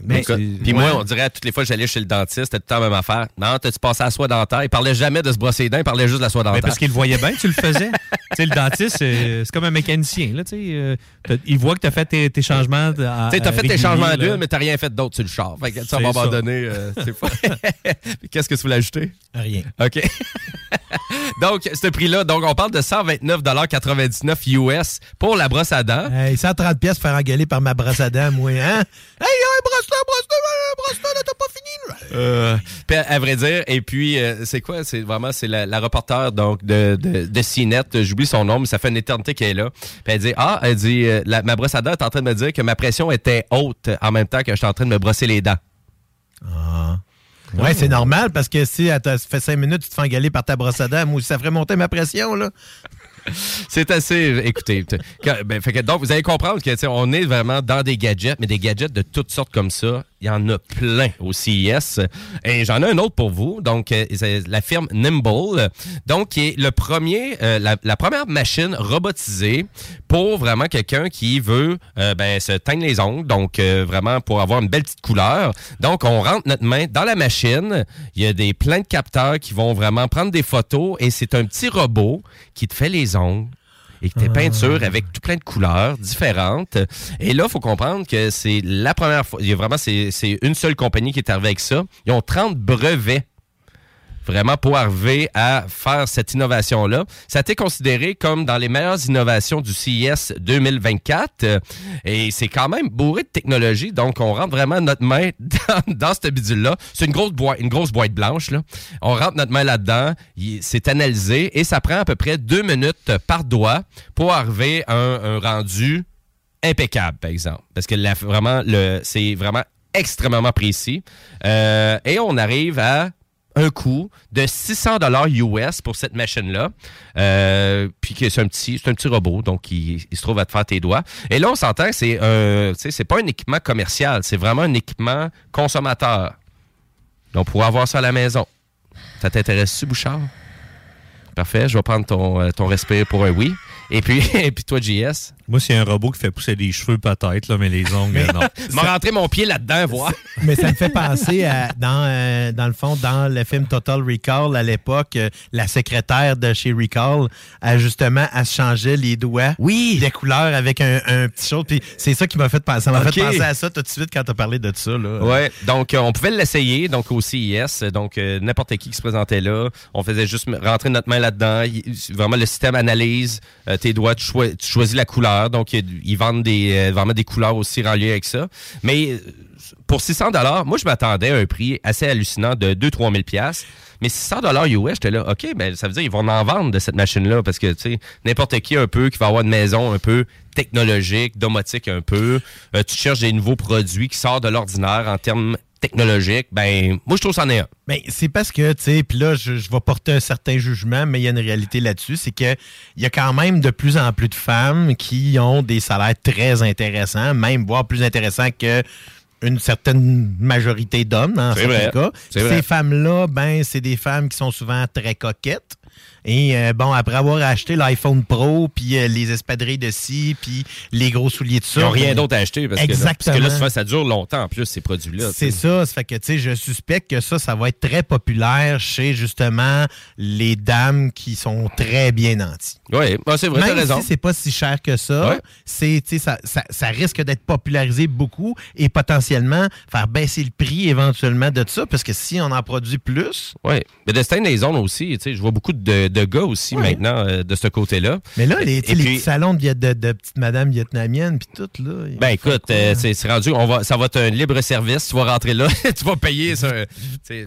S2: Puis moi,
S6: Ouais.
S2: on dirait toutes les fois que j'allais chez le dentiste, c'était tout le temps la même affaire. Non, t'as-tu passé à la soie dentaire? Il parlait jamais de se brosser les dents, il parlait juste de la soie dentaire.
S6: Mais parce qu'il le voyait bien, tu le faisais. tu sais, le dentiste, c'est, c'est comme un mécanicien. Là, tu euh, t'as- il voit que tu as fait tes, tes changements.
S2: Tu sais, t'as fait tes changements d'huile, mais t'as rien fait d'autre sur le char. Fait que, tu euh, c'est pas- Qu'est-ce que tu voulais ajouter?
S7: Rien.
S2: OK. donc, ce prix-là, donc on parle de 129,99 US pour la brosse à dents.
S7: Hey, 130 pièces faire engueuler par ma brosse à dents, moi, hein? Hey, hey, brosse-toi, brosse-toi, brosse-toi, là, t'as pas fini.
S2: Euh, puis à, vrai dire, et puis euh, c'est quoi? C'est vraiment c'est la, la reporter donc de, de, de CNET, j'oublie son nom, mais ça fait une éternité qu'elle est là. Puis elle dit Ah, elle dit euh, la- ma brosse à dents est en train de me dire que ma pression était haute en même temps que j'étais en train de me brosser les dents.
S7: Ouais, c'est normal parce que si ça fait cinq minutes, tu te fais engueuler par ta brosse à dents, moi ça ferait monter ma pression, là.
S2: C'est assez. Écoutez, ben, fait que donc vous allez comprendre que on est vraiment dans des gadgets, mais des gadgets de toutes sortes comme ça. Il y en a plein au CIS. Et j'en ai un autre pour vous. Donc, euh, c'est la firme Nimble, donc qui est le premier, euh, la, la première machine robotisée pour vraiment quelqu'un qui veut euh, ben, se teindre les ongles. Donc, euh, vraiment pour avoir une belle petite couleur. Donc, on rentre notre main dans la machine. Il y a des plein de capteurs qui vont vraiment prendre des photos et c'est un petit robot qui te fait les ongles et qui te peinture avec tout plein de couleurs différentes. Et là, il faut comprendre que c'est la première fois. Il y a vraiment, c'est c'est une seule compagnie qui est arrivée avec ça. Ils ont 30 brevets vraiment pour arriver à faire cette innovation-là. Ça a été considéré comme dans les meilleures innovations du CIS 2024 euh, et c'est quand même bourré de technologie. Donc, on rentre vraiment notre main dans, cette bidule-là. C'est une grosse boîte, une grosse boîte blanche. Là. On rentre notre main là-dedans, c'est analysé et ça prend à peu près deux minutes par doigt pour arriver à un, rendu impeccable, par exemple. Parce que c'est vraiment extrêmement précis. Euh, et on arrive à un coût de 600 dollars US pour cette machine-là. Euh, puis c'est un petit, c'est un petit robot, donc il, se trouve à te faire tes doigts. Et là, on s'entend que c'est un, c'est pas un équipement commercial, c'est vraiment un équipement consommateur. Donc, pour avoir ça à la maison. Ça t'intéresse-tu, Bouchard? Parfait, je vais prendre ton, euh, ton respire pour un oui. Et puis, et puis toi, JS?
S6: Moi, c'est un robot qui fait pousser des cheveux peut-être, là, mais les ongles, non.
S2: m'a rentré mon pied là-dedans, voir.
S7: Mais ça me fait penser à, dans, euh, dans le fond, dans le film Total Recall, à l'époque, euh, la secrétaire de chez Recall, a justement, elle se changeait les doigts.
S2: Oui.
S7: Des couleurs avec un, un petit chose. Puis c'est ça qui m'a fait penser. Ça m'a fait penser à ça tout de suite quand tu as parlé de ça. Là.
S2: Ouais, donc euh, on pouvait l'essayer donc au CIS, donc euh, n'importe qui qui se présentait là, on faisait juste rentrer notre main là-dedans, vraiment le système analyse euh, tes doigts, tu, tu choisis la couleur, donc il- ils vendent des euh, vraiment des couleurs aussi lien avec ça. Mais euh, pour 600 dollars, moi je m'attendais à un prix assez hallucinant de 2 3 000 pièces. Mais 600 dollars US, j'étais là, OK, ben ça veut dire qu'ils vont en vendre de cette machine-là parce que, tu sais, n'importe qui un peu qui va avoir une maison un peu technologique, domotique un peu, euh, tu cherches des nouveaux produits qui sortent de l'ordinaire en termes technologiques, ben moi je trouve ça en est un.
S7: Ben, c'est parce que, tu sais, puis là, je, je vais porter un certain jugement, mais il y a une réalité là-dessus, c'est que il y a quand même de plus en plus de femmes qui ont des salaires très intéressants, même voire plus intéressants que une certaine majorité d'hommes, dans
S2: C'est
S7: certains
S2: vrai.
S7: cas.
S2: C'est
S7: Ces femmes-là, ben, c'est des femmes qui sont souvent très coquettes. Et euh, bon, après avoir acheté l'iPhone Pro, puis euh, les espadrilles de scie, puis les gros souliers de ça.
S2: Ils n'ont rien
S7: ben,
S2: d'autre à acheter parce que, là,
S7: Exactement.
S2: parce que là, ça dure longtemps en plus, ces produits-là.
S7: C'est
S2: tu
S7: ça. Ça fait que, tu sais, je suspecte que ça, ça va être très populaire chez, justement, les dames qui sont très bien nanties.
S2: Oui, ah, c'est vrai,
S7: Même
S2: raison.
S7: si c'est pas si cher que ça,
S2: Ouais.
S7: c'est, tu ça, ça, ça risque d'être popularisé beaucoup et potentiellement faire baisser le prix éventuellement de ça, parce que si on en produit plus...
S2: Oui, mais de Stein les zones aussi, tu sais, je vois beaucoup de, de gars aussi maintenant euh, de ce côté-là.
S7: Mais là, les, petits salons de, de, de petites madames vietnamiennes, puis tout, là...
S2: Ben écoute, euh, c'est rendu, on va, ça va être un libre service. Tu vas rentrer là, tu vas payer ça.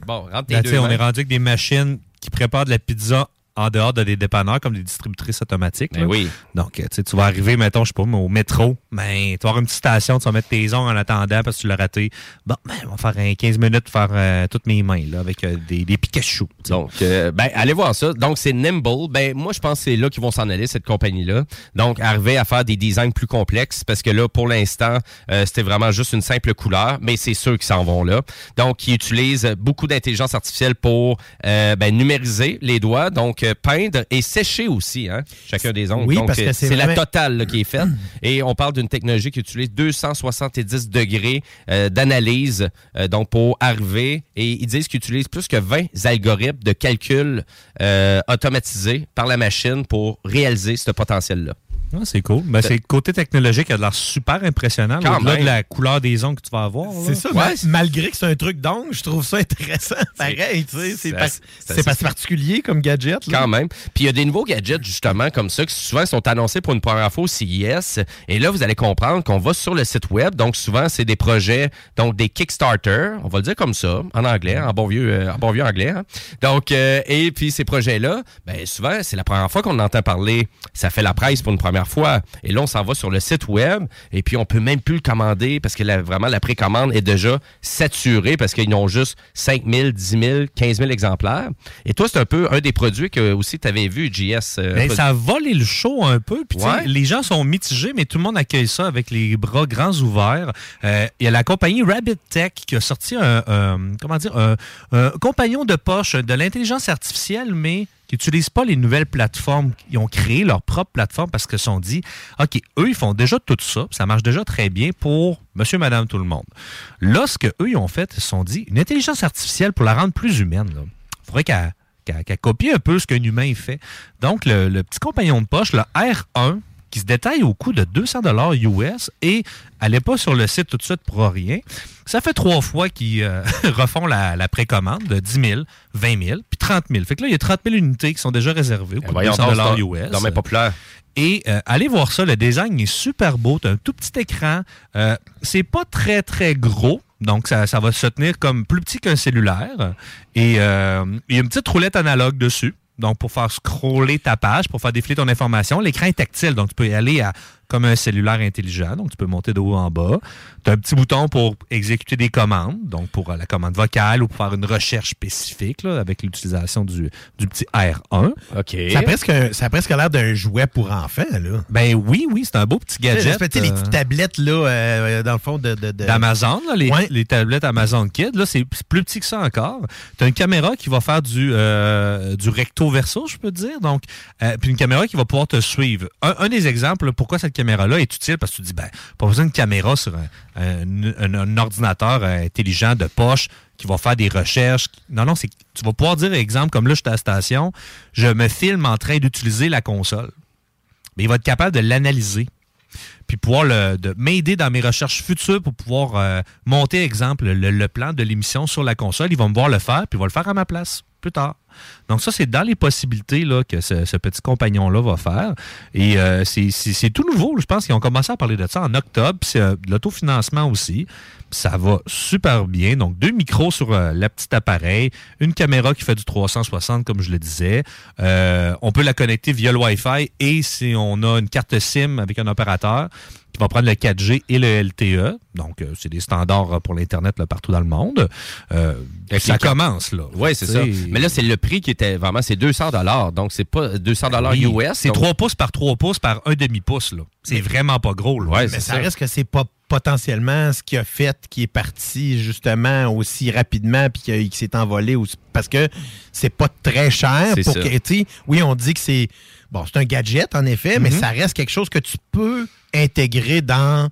S2: Bon, rentre tes
S6: Ben,
S2: deux
S6: tu sais, on est rendu avec des machines qui préparent de la pizza en dehors de des dépanneurs comme des distributrices automatiques.
S2: Ben
S6: là.
S2: oui.
S6: Donc, euh, tu sais, tu vas arriver, mettons, je sais pas, mais au métro, ben, tu vas avoir une petite station, tu vas mettre tes ongles en attendant parce que tu l'as raté. Bon, ben, on va faire un 15 minutes pour faire euh, toutes mes mains, là, avec euh, des, des Pikachu. tu sais.
S2: Donc, euh, ben, allez voir ça. Donc, c'est Nimble. Ben, moi, je pense que c'est là qu'ils vont s'en aller, cette compagnie-là. Donc, arriver à faire des designs plus complexes parce que là, pour l'instant, euh, c'était vraiment juste une simple couleur, mais c'est ceux qui s'en vont là. Donc, ils utilisent beaucoup d'intelligence artificielle pour euh, ben, numériser les doigts, donc peindre et sécher aussi, hein, chacun des ongles.
S7: Oui,
S2: donc,
S7: parce que
S2: euh,
S7: c'est
S2: la totale là, qui est faite. Et on parle d'une technologie qui utilise 270 degrés euh, d'analyse euh, donc pour arriver. Et ils disent qu'ils utilisent plus que 20 algorithmes de calcul euh, automatisés par la machine pour réaliser ce potentiel-là.
S6: Ah, c'est cool. Ben, c'est le côté technologique qui a de l'air super impressionnant.
S7: Quand
S6: Au-delà
S7: même.
S6: de la couleur des ongles que tu vas avoir.
S7: C'est ça, mal- malgré que c'est un truc d'ongle, je trouve ça intéressant. Pareil, tu sais, c'est pas
S2: assez-
S7: particulier comme gadget. là.
S2: Quand même. Puis il y a des nouveaux gadgets, justement, comme ça, qui souvent sont annoncés pour une première fois au CIS. Et là, vous allez comprendre qu'on va sur le site web. Donc, souvent, c'est des projets, donc des Kickstarter, on va le dire comme ça, en anglais, en bon vieux, euh, en bon vieux anglais. hein. Donc, euh, et puis ces projets-là, ben, souvent, c'est la première fois qu'on en entend parler. Ça fait la presse pour une première fois. Et là, on s'en va sur le site web. Et puis, on peut même plus le commander parce que la- vraiment, la précommande est déjà saturée parce qu'ils ont juste 5 000, 10 000, 15 000 exemplaires. Et toi, c'est un peu un des produits que aussi tu avais vu, JS. euh,
S6: Ben, ça a volé le show un peu. Puis,
S2: Ouais.
S6: Les gens sont mitigés, mais tout le monde accueille ça avec les bras grands ouverts. Euh, Il y a la compagnie Rabbit Tech qui a sorti un, un- comment dire, un, un compagnon de poche de l'intelligence artificielle, mais n'utilisent pas les nouvelles plateformes. Ils ont créé leur propre plateforme parce qu'ils se sont dit, OK, eux, ils font déjà tout ça, ça marche déjà très bien pour monsieur, madame, tout le monde. Là, ce ils ont fait, ils se sont dit, une intelligence artificielle, pour la rendre plus humaine, il faudrait qu'elle qu'elle copie un peu ce qu'un humain fait. Donc, le petit compagnon de poche, le R1, qui se détaille au coût de 200 dollars US et allez pas sur le site tout de suite pour rien. Ça fait trois fois qu'ils euh, refont la, la précommande de 10 000, 20 000, puis 30 000. Fait que là, il y a 30 000 unités qui sont déjà réservées au coût de
S2: voyons
S6: 200
S2: donc,
S6: dollars US.
S2: dans- mes populaires.
S6: Et euh, allez voir ça, le design est super beau. Tu un tout petit écran. Euh, c'est pas très, très gros. Donc, ça, ça va se tenir comme plus petit qu'un cellulaire. Et euh, il y a une petite roulette analogue dessus. Donc, pour faire scroller ta page, pour faire défiler ton information. L'écran est tactile, donc tu peux y aller à, comme un cellulaire intelligent. Donc, tu peux monter de haut en bas. Tu as un petit bouton pour exécuter des commandes, donc pour euh, la commande vocale ou pour faire une recherche spécifique là, avec l'utilisation du, du petit R1.
S2: OK.
S7: Ça a presque, un- ça a presque l'air d'un jouet pour enfants, là.
S6: Ben oui, oui, c'est un beau petit gadget.
S7: Tu sais, les
S6: euh,
S7: petites tablettes, là, euh, dans le fond, de... de- de-
S6: d'Amazon, là, les, les tablettes Amazon Kid. Là, c'est plus petit que ça encore. Tu as une caméra qui va faire du, euh, du recto-verso, je peux te dire. Donc, euh, puis une caméra qui va pouvoir te suivre. Un, un des exemples, pourquoi cette caméra-là est utile, parce que tu te dis, ben, pas besoin d'une caméra sur un, ordinateur euh, intelligent de poche qui va faire des recherches. Non, non, c'est tu vas pouvoir dire, exemple, comme là, je suis à la station, je me filme en train d'utiliser la console. Mais il va être capable de l'analyser puis pouvoir le- de m'aider dans mes recherches futures pour pouvoir euh, monter, exemple, le, le plan de l'émission sur la console. Il va me voir le faire, puis il va le faire à ma place plus tard. Donc ça, c'est dans les possibilités là, que ce, petit compagnon-là va faire. Et euh, c'est- tout nouveau. Je pense qu'ils ont commencé à parler de ça en octobre. C'est euh, l'autofinancement aussi. Ça va super bien. Donc, deux micros sur euh, le petit appareil, une caméra qui fait du 360, comme je le disais. Euh, on peut la connecter via le Wi-Fi et si on a une carte SIM avec un opérateur qui va prendre le 4G et le LTE. Donc, euh, c'est des standards euh, pour l'Internet partout dans le monde. Ça commence, là.
S2: Oui, c'est ça. Mais là, c'est le prix qui était vraiment, c'est 200 dollars. Donc, c'est pas 200 dollars
S6: oui,
S2: US.
S6: C'est
S2: donc-
S6: 3 pouces par 3 pouces par 1 demi-pouce. là. C'est vraiment pas gros. Là.
S7: Mais ça, reste que c'est pas potentiellement ce qui a fait qui est parti justement aussi rapidement puis qui, s'est envolé aussi, parce que c'est pas très cher pour
S2: ça.
S7: que oui on dit que c'est bon c'est un gadget en effet mais
S6: Mhm.
S7: ça reste quelque chose que tu peux intégrer dans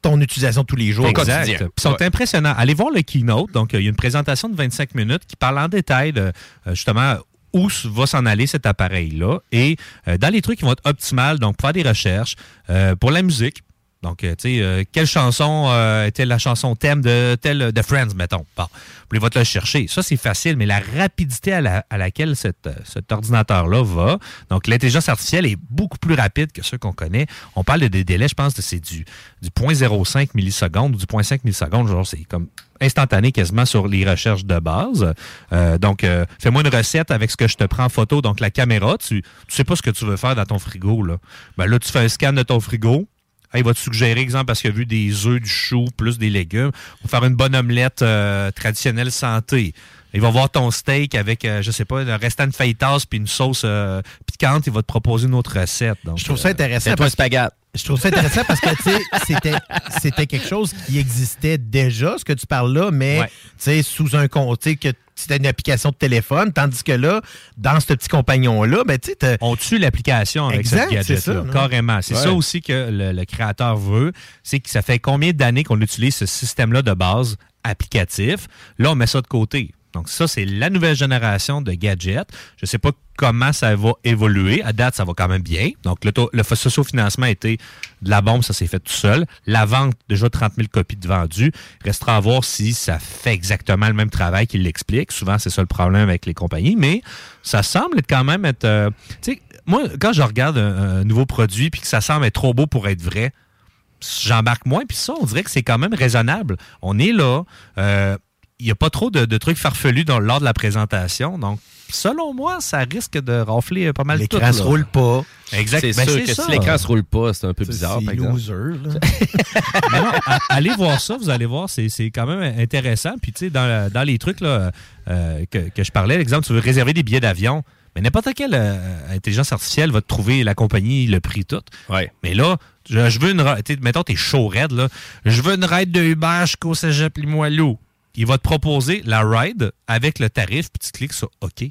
S7: ton utilisation tous les jours
S6: Exact. Ils sont impressionnants. Allez voir le keynote. Donc, euh, il y a une présentation de 25 minutes qui parle en détail de euh, justement où va s'en aller cet appareil-là. Et euh, dans les trucs qui vont être optimales, donc pour faire des recherches, euh, pour la musique. Donc, euh, tu sais, euh, quelle chanson euh, était la chanson thème de tel de Friends, mettons? Bon, il va te le chercher. Ça, c'est facile, mais la rapidité à, la- à laquelle cet, euh, cet ordinateur-là va, donc l'intelligence artificielle est beaucoup plus rapide que ceux qu'on connaît. On parle de des délais, je pense, de c'est du, du 0.05 millisecondes ou du 0.5 millisecondes, genre c'est comme instantané quasiment sur les recherches de base. Donc, fais-moi une recette avec ce que je te prends en photo. Donc, la caméra, tu, tu sais pas ce que tu veux faire dans ton frigo. Là, ben, là tu fais un scan de ton frigo. Il va te suggérer, exemple, parce qu'il a vu des œufs, du chou, plus des légumes. On va faire une bonne omelette euh, traditionnelle santé? Il va voir ton steak avec, euh, je sais pas, un restant de fajitas puis une sauce euh, piquante. Il va te proposer une autre recette. Donc,
S7: Je trouve ça
S6: euh,
S7: intéressant.
S2: C'est toi
S7: parce-
S2: spaghette.
S7: Je trouve ça intéressant parce que c'était c'était quelque chose qui existait déjà, ce que tu parles là, mais
S6: Ouais.
S7: tu sais, sous un compte, que c'était une application de téléphone, tandis que là, dans ce petit compagnon-là, ben, tu
S6: On tue l'application avec
S7: Exact,
S6: ce
S7: c'est ça,
S6: gadget-là, carrément. C'est
S7: Ouais.
S6: ça aussi que le, le créateur veut. C'est que ça fait combien d'années qu'on utilise ce système-là de base applicatif? Là, on met ça de côté. Donc ça, c'est la nouvelle génération de gadgets. Je ne sais pas comment ça va évoluer. À date, ça va quand même bien. Donc le, socio-financement a été de la bombe, ça s'est fait tout seul. La vente, déjà 30 000 copies de vendues. Restera à voir si ça fait exactement le même travail qu'il l'explique. Souvent, c'est ça le problème avec les compagnies. Mais ça semble être quand même être... euh, tu sais, moi, quand je regarde un, un nouveau produit puis que ça semble être trop beau pour être vrai, j'embarque moins. Puis ça, on dirait que c'est quand même raisonnable. On est là. euh, Il n'y a pas trop de, de trucs farfelus dans, lors de la présentation. Donc, selon moi, ça risque de rafler euh, pas mal tout.
S7: L'écran se roule pas.
S6: Exact.
S2: C'est
S6: Ben,
S2: sûr que
S6: ça.
S2: si l'écran se roule pas, c'est un peu bizarre,
S7: c'est
S2: exemple.
S7: loser, là.
S6: Mais non, allez voir ça, vous allez voir, c'est quand même intéressant. Puis, tu sais, dans, les trucs là, euh, que, que je parlais, l'exemple, tu veux réserver des billets d'avion, mais n'importe quelle euh, intelligence artificielle va te trouver la compagnie, le prix, tout. Mais là, je, je veux une. Mettons, t'es chaud raide, là. Je veux une ride de Uber jusqu'au cégep Limoilou. Il va te proposer la ride avec le tarif, puis tu cliques sur OK.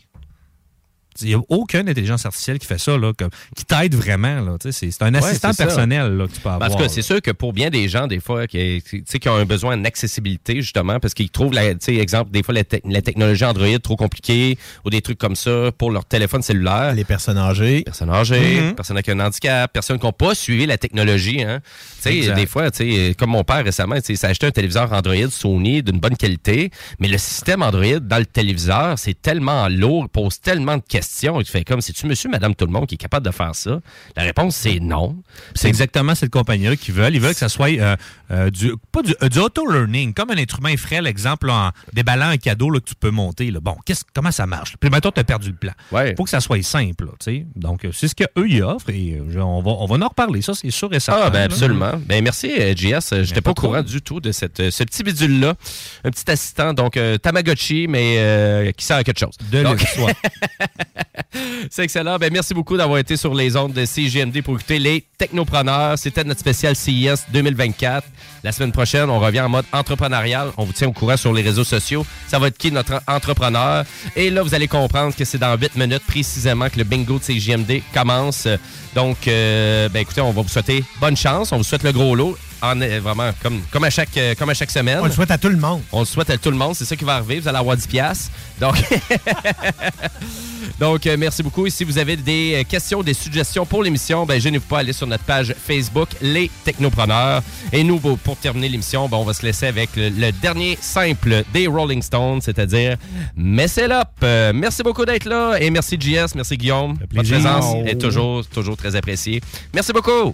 S6: Il n'y a aucune intelligence artificielle qui fait ça, là, comme- qui t'aide vraiment. là. C'est c'est un
S2: Ouais,
S6: assistant personnel là, que tu peux avoir.
S2: Parce que
S6: là.
S2: c'est sûr que pour bien des gens, des fois, qui, tu sais, qui ont un besoin d'accessibilité, justement, parce qu'ils trouvent, la, tu sais, exemple, des fois, la, te- la technologie Android trop compliquée ou des trucs comme ça pour leur téléphone cellulaire.
S7: Les personnes âgées.
S2: Personnes âgées,
S7: Mhm.
S2: personnes avec un handicap, personnes qui n'ont pas suivi la technologie. Hein. Tu sais,
S6: Exact.
S2: des fois, tu sais, comme mon père récemment, tu sais, il s'est acheté un téléviseur Android Sony d'une bonne qualité, mais le système Android dans le téléviseur, c'est tellement lourd, il pose tellement de questions. Il fait comme, c'est-tu monsieur, madame, tout le monde qui est capable de faire ça? La réponse, c'est non.
S6: C'est exactement cette compagnie-là qu'ils veulent. Ils veulent que ça soit euh, euh, du, pas du, euh, du auto-learning, comme un être humain frêle, exemple, en déballant un cadeau là, que tu peux monter. là. Bon, qu'est-ce- comment ça marche? Puis maintenant, tu as perdu le plan. Il faut que ça soit simple. là, tu. Donc, c'est ce qu'eux, ils offrent et on, va, on va en reparler. Ça, c'est sûr et certain.
S2: Ah, ben absolument. Ben merci, JS. J'étais pas au
S6: pas
S2: courant
S6: trop.
S2: du tout de cette, ce petit bidule-là. Un petit assistant, donc Tamagotchi, mais euh, qui sert à quelque chose.
S6: De
S2: Donc-. C'est excellent. Ben, merci beaucoup d'avoir été sur les ondes de CGMD pour écouter les technopreneurs. C'était notre spécial CIS 2024. La semaine prochaine, on revient en mode entrepreneurial. On vous tient au courant sur les réseaux sociaux. Ça va être qui notre entrepreneur? Et là, vous allez comprendre que c'est dans 8 minutes précisément que le bingo de CGMD commence. Donc, euh, ben, écoutez, on va vous souhaiter bonne chance. On vous souhaite le gros lot. En, euh, vraiment, comme, comme, à chaque, euh, comme à chaque semaine.
S7: On le souhaite à tout le monde.
S2: On le souhaite à tout le monde. C'est ça qui va arriver. Vous allez avoir 10 piastres. Donc, donc euh, merci beaucoup. Et si vous avez des questions, des suggestions pour l'émission, ben, gênez-vous pas à aller sur notre page Facebook, Les Technopreneurs. Et nous, pour terminer l'émission, ben, on va se laisser avec le, le dernier simple des Rolling Stones, c'est-à-dire Mess It Up. Euh, merci beaucoup d'être là. Et merci, JS. Merci, Guillaume. Votre présence est toujours, toujours très appréciée. Merci beaucoup.